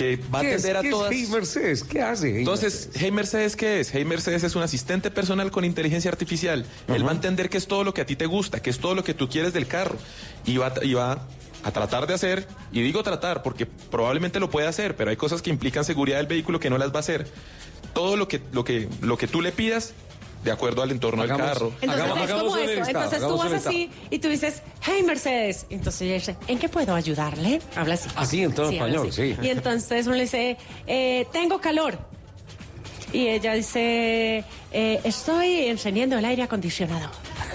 que va a ¿Qué es? atender a ¿Qué es todas... Hey Mercedes? ¿Qué hace? Hey Entonces, Hey Mercedes, ¿qué es? Hey Mercedes es un asistente personal con inteligencia artificial. Él va a entender que es todo lo que a ti te gusta, que es todo lo que tú quieres del carro. Y va, a- y va a tratar de hacer, y digo tratar porque probablemente lo puede hacer, pero hay cosas que implican seguridad del vehículo que no las va a hacer. Todo lo que, lo que, lo que tú le pidas, de acuerdo al entorno Hagamos- del carro. Entonces Hagamos- es como listado, Entonces tú vas así y tú dices, hey Mercedes. Entonces ella dice, ¿en qué puedo ayudarle? Habla así. Así, en todo español, sí. Y entonces uno le dice, eh, tengo calor. Y ella dice, eh, estoy encendiendo el aire acondicionado.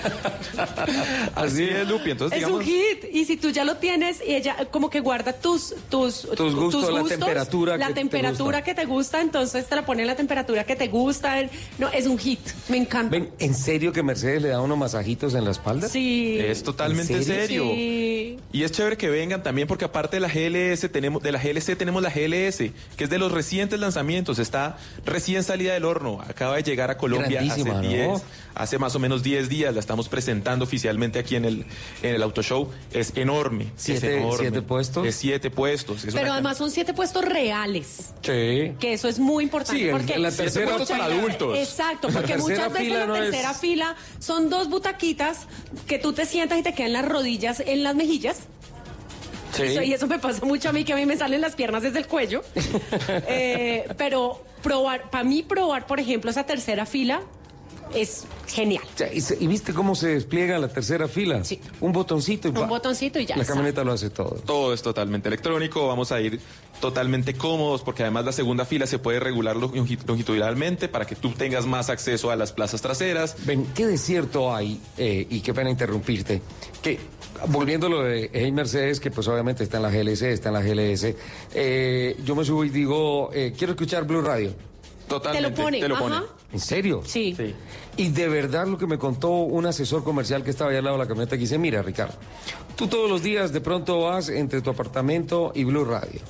[laughs] Así es, Lupi. Entonces, es digamos, un hit. Y si tú ya lo tienes y ella como que guarda tus tus, Tus gustos, la temperatura la que te temperatura gusta. que te gusta, entonces te la pone en la temperatura que te gusta. No, es un hit. Me encanta. Ven, ¿en serio que Mercedes le da unos masajitos en la espalda? Sí. Es totalmente ¿En serio. Sí. Y es chévere que vengan también porque aparte de la GLS tenemos de la GLC tenemos la GLS, que es de los recientes lanzamientos, está recién salida del horno, acaba de llegar a Colombia hace Grandísima, ¿no? 10, hace más o menos 10 días, la estamos presentando oficialmente aquí en el en el Auto Show, es enorme, ¿Siete- es enorme. siete puestos? Es siete puestos, es Pero además son siete puestos reales. Sí. Que eso es muy importante. Sí, en- porque en la tercera muchas para adultos. Exacto, porque muchas veces fila la no es- tercera fila son dos butaquitas que tú te sientas y te quedan las rodillas en las mejillas. Sí. Eso- y eso me pasa mucho a mí, que a mí me salen las piernas desde el cuello. [laughs] Eh, pero probar, para mí probar, por ejemplo, esa tercera fila es genial. ¿Y, viste cómo se despliega la tercera fila? Sí. Un botoncito y Un botoncito y ya. La camioneta lo hace todo. Todo es totalmente electrónico, vamos a ir totalmente cómodos porque además la segunda fila se puede regular longi- longitudinalmente para que tú tengas más acceso a las plazas traseras. Ven, ¿qué desierto hay? Eh, y qué pena interrumpirte. Que, volviendo a lo de Hey Mercedes, que pues obviamente está en la GLC, está en la GLS, eh, yo me subo y digo, eh, quiero escuchar Blue Radio. Totalmente. Te lo pone, Te lo ajá. ¿En serio? Sí. Y de verdad lo que me contó un asesor comercial que estaba allá al lado de la camioneta, que dice, mira Ricardo, tú todos los días de pronto vas entre tu apartamento y Blue Radio.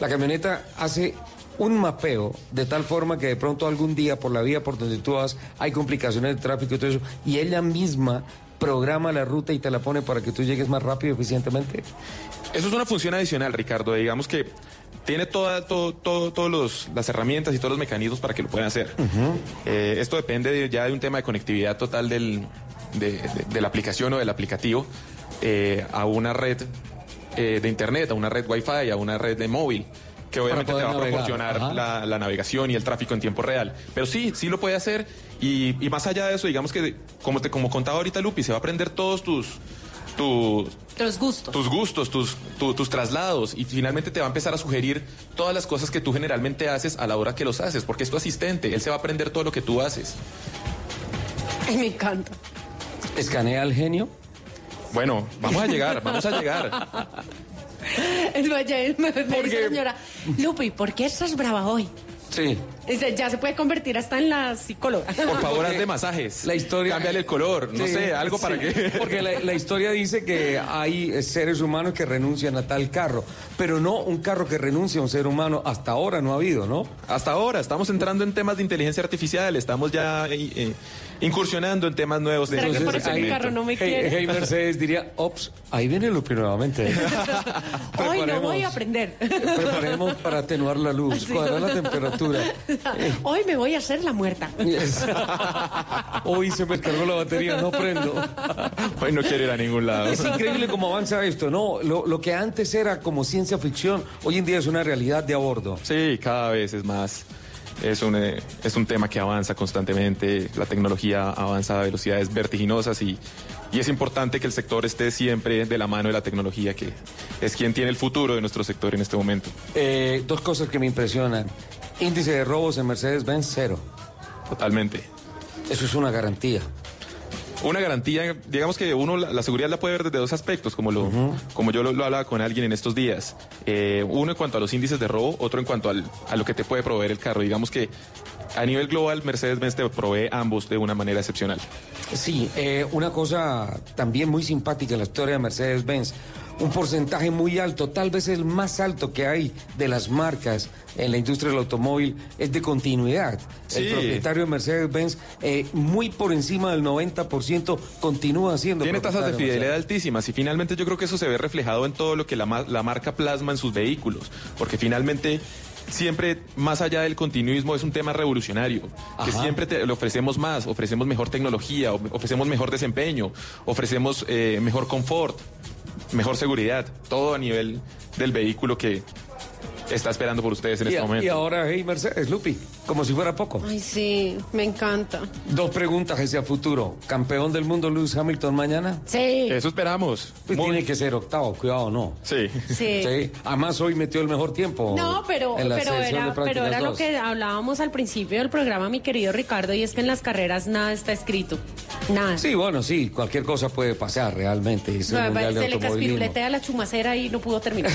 La camioneta hace un mapeo de tal forma que de pronto algún día por la vía por donde tú vas hay complicaciones de tráfico y todo eso, y ella misma programa la ruta y te la pone para que tú llegues más rápido y eficientemente. Eso es una función adicional, Ricardo. Digamos que tiene todas todo, todo, todos los- las herramientas y todos los mecanismos para que lo puedan hacer. Eh, esto depende de- ya de un tema de conectividad total del, de, de- de la aplicación o del aplicativo eh, a una red eh, de internet, a una red Wi-Fi, a una red de móvil que obviamente te va a proporcionar la navegación y el tráfico en tiempo real. Pero sí, sí lo puede hacer y, y más allá de eso, digamos que como te como contaba ahorita Lupi, se va a aprender todos tus tus Los gustos. tus gustos, tus, tu- tus traslados y finalmente te va a empezar a sugerir todas las cosas que tú generalmente haces a la hora que los haces, porque es tu asistente, él se va a aprender todo lo que tú haces. Ay, me encanta. ¿Escanea al genio? Bueno, vamos a llegar, vamos a llegar. [laughs] Es más, ya me, me dice la señora, Lupi, ¿por qué estás brava hoy? Sí. Dice, Ya se puede convertir hasta en la psicóloga. Por favor, Porque hazle masajes. La historia. Cámbiale el color, no Sí, sé, algo para sí. que. [laughs] Porque la, la historia dice que hay seres humanos que renuncian a tal carro, pero no un carro que renuncia a un ser humano. Hasta ahora no ha habido, ¿no? Hasta ahora estamos entrando en temas de inteligencia artificial, estamos ya eh, eh, incursionando en temas nuevos de ¿Será que de por ese eso mi segmento. carro no me Hey, quiere? hey, Mercedes diría, ops, ahí viene Lupi nuevamente. [laughs] Hoy no voy a aprender. Preparemos para atenuar la luz, Sí. cuadrar la temperatura. [laughs] Hoy me voy a hacer la muerta. [laughs] Hoy se me cargó la batería, no prendo. Hoy no quiero ir a ningún lado. Es increíble cómo avanza esto, ¿no? Lo, lo que antes era como ciencia ficción, hoy en día es una realidad de a bordo. Sí, cada vez es más. Es un, eh, es un tema que avanza constantemente, la tecnología avanza a velocidades vertiginosas y, y es importante que el sector esté siempre de la mano de la tecnología, que es quien tiene el futuro de nuestro sector en este momento. Eh, dos cosas que me impresionan. Índice de robos en Mercedes-Benz, cero. Totalmente. Eso es una garantía. Una garantía, digamos que uno la, la seguridad la puede ver desde dos aspectos, como, lo, como yo lo, lo hablaba con alguien en estos días. Eh, uno en cuanto a los índices de robo, otro en cuanto al- a lo que te puede proveer el carro. Digamos que a nivel global Mercedes-Benz te provee ambos de una manera excepcional. Sí, eh, una cosa también muy simpática en la historia de Mercedes-Benz. Un porcentaje muy alto, tal vez el más alto que hay de las marcas en la industria del automóvil, es de continuidad. El propietario de Mercedes-Benz, eh, muy por encima del 90%, continúa siendo Tiene tasas de fidelidad altísimas y finalmente yo creo que eso se ve reflejado en todo lo que la, la marca plasma en sus vehículos, porque finalmente siempre más allá del continuismo es un tema revolucionario, que siempre te- le ofrecemos más, ofrecemos mejor tecnología, of- ofrecemos mejor desempeño, ofrecemos eh, mejor confort, mejor seguridad, todo a nivel del vehículo que está esperando por ustedes en Y, este momento. y ahora, hey Mercedes, Lupi, como si fuera poco. Ay, sí, me encanta. Dos preguntas hacia futuro. ¿Campeón del mundo Lewis Hamilton mañana? Sí. Eso esperamos. Pues tiene que ser octavo, cuidado, ¿no? Sí. Sí. Además, hoy metió el mejor tiempo. No, pero, en la pero era, pero era lo que hablábamos al principio del programa, mi querido Ricardo, y es que en las carreras nada está escrito. Nada. Sí, bueno, sí, cualquier cosa puede pasar realmente. Es O sea, el mundial de se le caspiruletea la chumacera y no pudo terminar.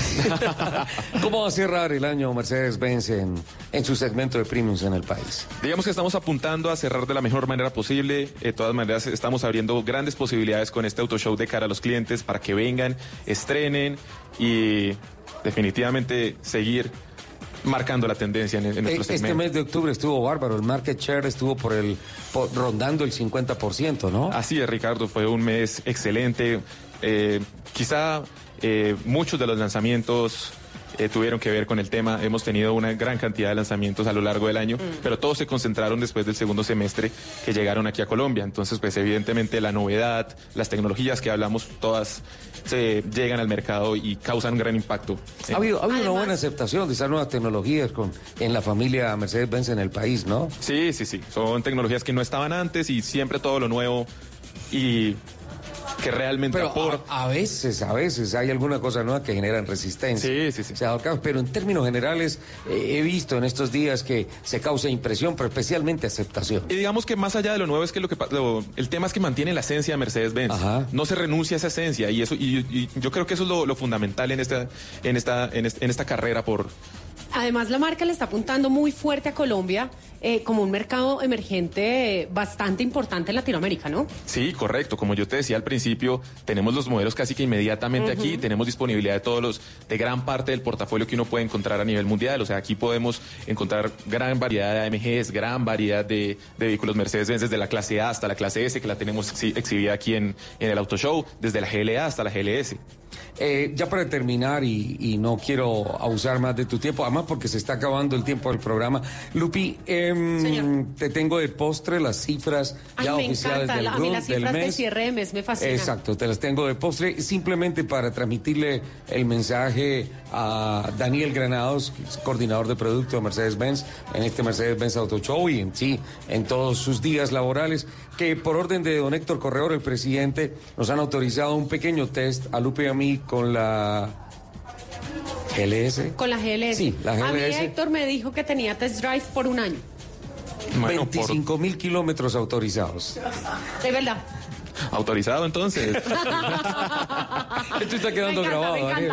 [laughs] ¿Cómo va a cerrar el año Mercedes-Benz en, en su segmento de en el país? Digamos que estamos apuntando a cerrar de la mejor manera posible. De todas maneras, estamos abriendo grandes posibilidades con este auto show de cara a los clientes para que vengan, estrenen y definitivamente seguir marcando la tendencia en, en nuestro Este segmento. mes de octubre estuvo bárbaro, el market share estuvo por el por- rondando el 50%, ¿no? Así es, Ricardo, fue un mes excelente. Eh, quizá eh, muchos de los lanzamientos eh, tuvieron que ver con el tema. Hemos tenido una gran cantidad de lanzamientos a lo largo del año, pero todos se concentraron después del segundo semestre que llegaron aquí a Colombia. Entonces, pues evidentemente la novedad, las tecnologías que hablamos, todas se llegan al mercado y causan un gran impacto. Ha habido, ha habido una buena aceptación de esas nuevas tecnologías con, en la familia Mercedes-Benz en el país, ¿no? Sí, sí, sí. Son tecnologías que no estaban antes y siempre todo lo nuevo y que realmente Pero aporta. a, a veces, a veces hay alguna cosa nueva que generan resistencia. Sí, sí, sí. Pero en términos generales eh, he visto en estos días que se causa impresión, pero especialmente aceptación. Y digamos que más allá de lo nuevo es que lo que lo- el tema es que mantiene la esencia de Mercedes-Benz. No se renuncia a esa esencia y eso y, y yo creo que eso es lo, lo fundamental en esta en esta en, est- en esta carrera por Además, la marca le está apuntando muy fuerte a Colombia eh, como un mercado emergente eh, bastante importante en Latinoamérica, ¿no? Sí, correcto. Como yo te decía al principio, tenemos los modelos casi que inmediatamente aquí, tenemos disponibilidad de todos los, de gran parte del portafolio que uno puede encontrar a nivel mundial. O sea, aquí podemos encontrar gran variedad de AMGs, gran variedad de, de vehículos Mercedes-Benz, desde la clase A hasta la clase S, que la tenemos exhi- exhibida aquí en, en el Auto Show, desde la GLA hasta la GLS. Eh, ya para terminar, y, y no quiero abusar más de tu tiempo, además porque se está acabando el tiempo del programa. Lupi, em, te tengo de postre las cifras Ay, ya oficiales encanta. del, la- a mí las del cifras de mes. cierre de mes me fascinan. Exacto, te las tengo de postre simplemente para transmitirle el mensaje a Daniel Granados, coordinador de producto de Mercedes-Benz, en este Mercedes-Benz Auto Show y en sí, en todos sus días laborales, que por orden de don Héctor Corredor, el presidente, nos han autorizado un pequeño test a Lupe y a mí con la GLS. Con la GLS. Sí, la A mí. Héctor me dijo que tenía test drive por un año. 25 mil kilómetros autorizados. De verdad. Autorizado entonces. [laughs] Esto está quedando Me encanta, grabado, me Daniel.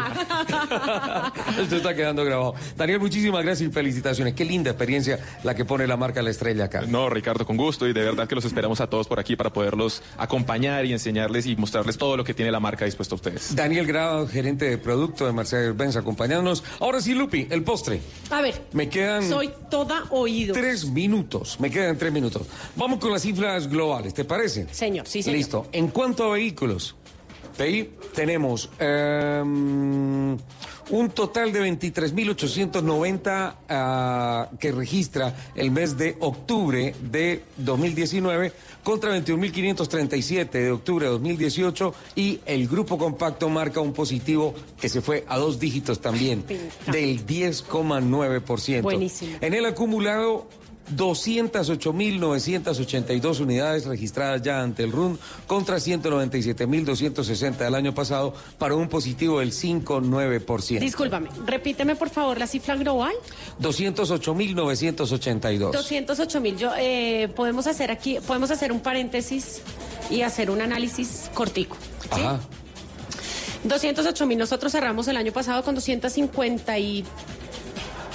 Esto está quedando grabado. Daniel, muchísimas gracias y felicitaciones. Qué linda experiencia la que pone la marca La Estrella acá. No, Ricardo, con gusto y de verdad que los esperamos a todos por aquí para poderlos acompañar y enseñarles y mostrarles todo lo que tiene la marca dispuesta a ustedes. Daniel Grado, gerente de producto de Mercedes-Benz, acompañándonos. Ahora sí, Lupi, el postre. A ver. Me quedan Soy toda oído. tres minutos. Me quedan tres minutos. Vamos con las cifras globales, ¿te parece? Señor, sí, señor. Listo. En cuanto a vehículos, Ahí tenemos em, un total de 23.890 ah, que registra el mes de octubre de 2019 contra 21.537 de octubre de 2018 y el grupo compacto marca un positivo que se fue a dos dígitos también, del 10,9%. Buenísimo. En el acumulado 208.982 unidades registradas ya ante el RUN contra 197.260 del año pasado para un positivo del 5,9%. Discúlpame, repíteme por favor la cifra global. 208.982. 208 mil. Yo eh, podemos hacer aquí, podemos hacer un paréntesis y hacer un análisis cortico. ¿sí? Ajá. 208 mil. Nosotros cerramos el año pasado con 250 y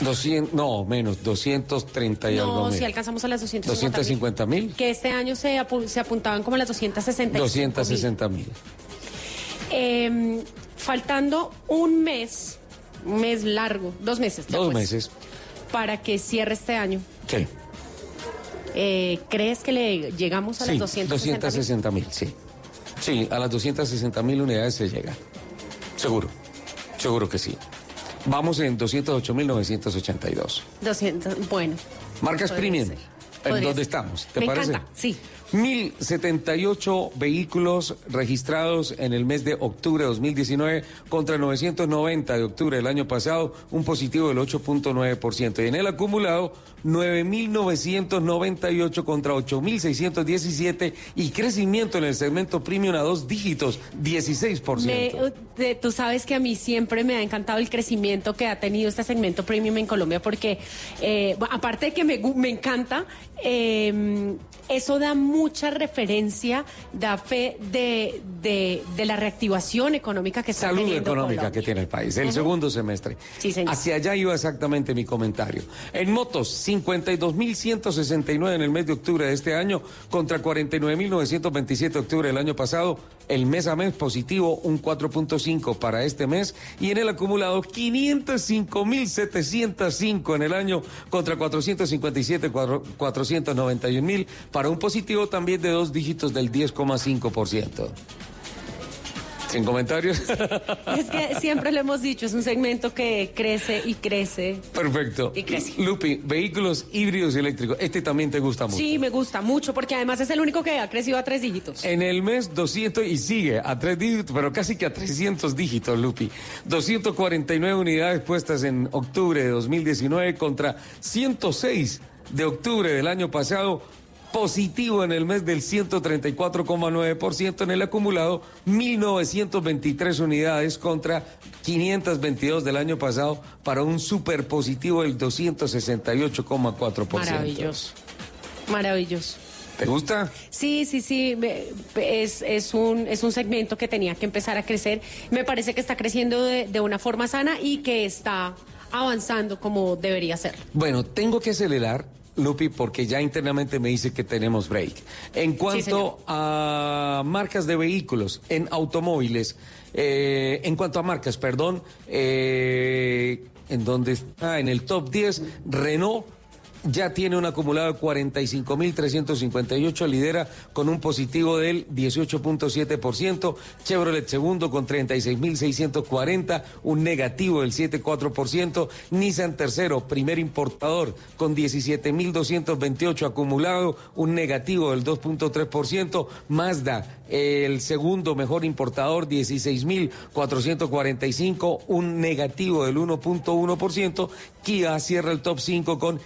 200, no, menos, 230 y algo no, si alcanzamos a las 250 250 mil. Que este año se, apu- se apuntaban como a las 260 260 mil. Eh, faltando un mes, un mes largo, dos meses. Dos pues, meses. Para que cierre este año. Sí. Eh, ¿Crees que le llegamos a Sí, las 260 260 mil, sí. Sí, a las 260 mil unidades se llega. Seguro. Seguro que sí. Vamos en 208 mil 982. 200, bueno. Marcas premium. ser. ¿En dónde estamos? ¿Te Me parece? encanta, sí. 1.078 vehículos registrados en el mes de octubre de 2019 contra 990 de octubre del año pasado, un positivo del 8.9%. Y en el acumulado, 9.998 contra 8.617 y crecimiento en el segmento premium a dos dígitos, 16%. Me- de- tú sabes que a mí siempre me ha encantado el crecimiento que ha tenido este segmento premium en Colombia porque eh, aparte de que me, me encanta, eh, eso da mucha referencia, da fe de, de- de la reactivación económica que está Salud económica Colombia. que tiene el país, el segundo semestre. Sí, señor. Hacia allá iba exactamente mi comentario. En motos, 52.169 en el mes de octubre de este año contra 49.927 de octubre del año pasado. El mes a mes positivo, un 4.5 para este mes. Y en el acumulado, 505.705 en el año contra 457, 491.000 para un positivo también de dos dígitos del 10,5%. Sin comentarios. [laughs] Es que siempre lo hemos dicho, es un segmento que crece y crece. Perfecto. Y crece. Lupi, vehículos híbridos y eléctricos. Este también te gusta mucho. Sí, me gusta mucho porque además es el único que ha crecido a tres dígitos. En el mes 200 y sigue a tres dígitos, pero casi que a 300 dígitos, Lupi. 249 unidades puestas en octubre de 2019 contra 106 de octubre del año pasado. Positivo en el mes del 134,9%, en el acumulado 1.923 unidades contra 522 del año pasado para un super positivo del 268,4%. Maravilloso. Maravilloso. ¿Te gusta? Sí, sí, sí, es, es, un, es un segmento que tenía que empezar a crecer. Me parece que está creciendo de, de una forma sana y que está avanzando como debería ser. Bueno, tengo que acelerar, Lupi, porque ya internamente me dice que tenemos break. En cuanto a marcas de vehículos, en automóviles, eh, en cuanto a marcas, perdón, eh, en donde está en el top 10, Renault. Ya tiene un acumulado de 45.358, lidera con un positivo del 18.7%, Chevrolet segundo con 36.640, un negativo del 7.4%, Nissan tercero, primer importador con 17.228 acumulado, un negativo del 2.3%, Mazda el segundo mejor importador 16.445, un negativo del 1.1%, Kia cierra el top 5 con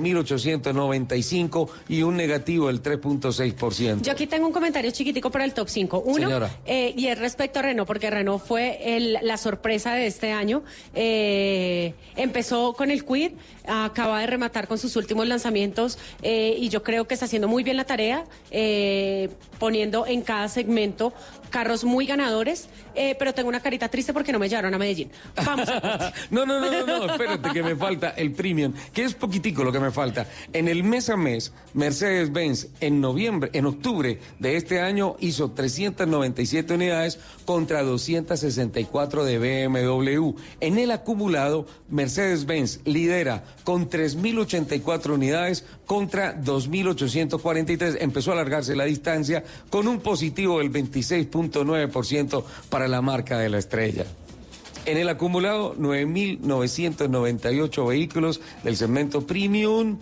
15.895 y un negativo del 3.6%. Yo aquí tengo un comentario chiquitico para el top 5. Uno, eh, y es respecto a Renault, porque Renault fue el- la sorpresa de este año. Eh, empezó con el Quid, acaba de rematar con sus últimos lanzamientos eh, y yo creo que está haciendo muy bien la tarea, eh, poniendo en cada segmento carros muy ganadores, eh, pero tengo una carita triste porque no me llevaron a Medellín. Vamos. a- [laughs] no, no, no, no, no, espérate que me falta el premium, que es poquitico lo que me falta. En el mes a mes, Mercedes-Benz en noviembre, en octubre de este año hizo 397 unidades contra 264 de BMW. En el acumulado, Mercedes-Benz lidera con 3.084 unidades contra 2.843. Empezó a alargarse la distancia con un positivo del 26.9% para la marca de la estrella. En el acumulado, 9.998 vehículos del segmento premium.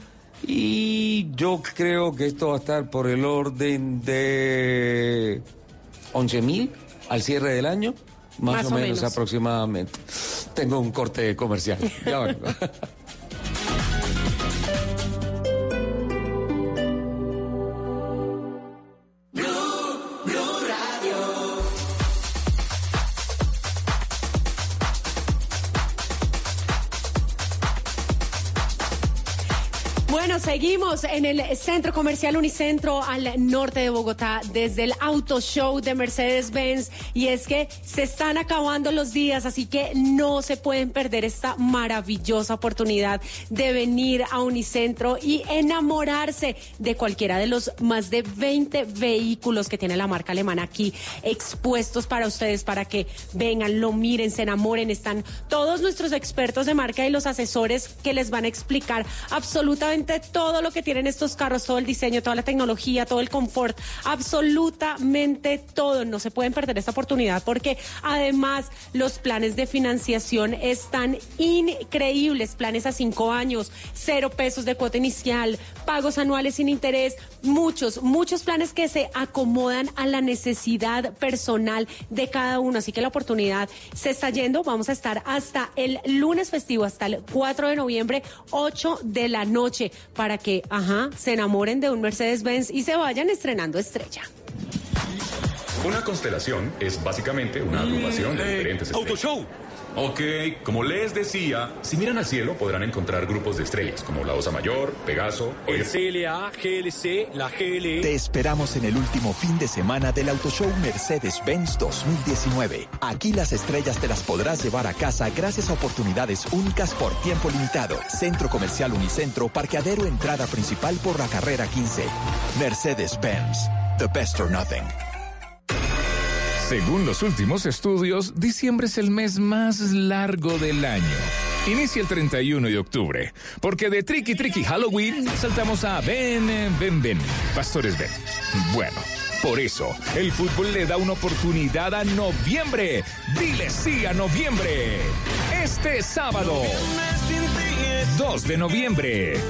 Y yo creo que esto va a estar por el orden de 11.000 al cierre del año. Más, o menos, menos. aproximadamente. Tengo un corte comercial. Ya vengo. [laughs] seguimos en el centro comercial Unicentro al norte de Bogotá desde el Auto Show de Mercedes-Benz y es que se están acabando los días, así que no se pueden perder esta maravillosa oportunidad de venir a Unicentro y enamorarse de cualquiera de los más de 20 vehículos que tiene la marca alemana aquí expuestos para ustedes para que vengan, lo miren, se enamoren. Están todos nuestros expertos de marca y los asesores que les van a explicar absolutamente todo lo que tienen estos carros, todo el diseño, toda la tecnología, todo el confort, absolutamente todo. No se pueden perder esta oportunidad porque además los planes de financiación están increíbles. Planes a cinco años, cero pesos de cuota inicial, pagos anuales sin interés, muchos, muchos planes que se acomodan a la necesidad personal de cada uno. Así que la oportunidad se está yendo. Vamos a estar hasta el lunes festivo, hasta el 4 de noviembre, 8 de la noche, para que, ajá, se enamoren de un Mercedes-Benz y se vayan estrenando estrella. Una constelación es básicamente una agrupación de diferentes estrellas. Ok, como les decía, si miran al cielo podrán encontrar grupos de estrellas como la Osa Mayor, Pegaso, El CLA, GLC, la GLE. Te esperamos en el último fin de semana del Auto Show Mercedes-Benz 2019. Aquí las estrellas te las podrás llevar a casa gracias a oportunidades únicas por tiempo limitado. Centro Comercial Unicentro, parqueadero entrada principal por la carrera 15. Mercedes-Benz, the best or nothing. Según los últimos estudios, diciembre es el mes más largo del año. Inicia el 31 de octubre, porque de Tricky Tricky Halloween saltamos a Ven, ven, ven, Pastores Ven. Bueno, por eso, el fútbol le da una oportunidad a noviembre. Dile sí a noviembre. Este sábado, 2 de noviembre.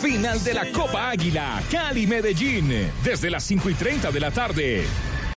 Final de la Copa Águila, Cali Medellín, desde las 5 y 30 de la tarde.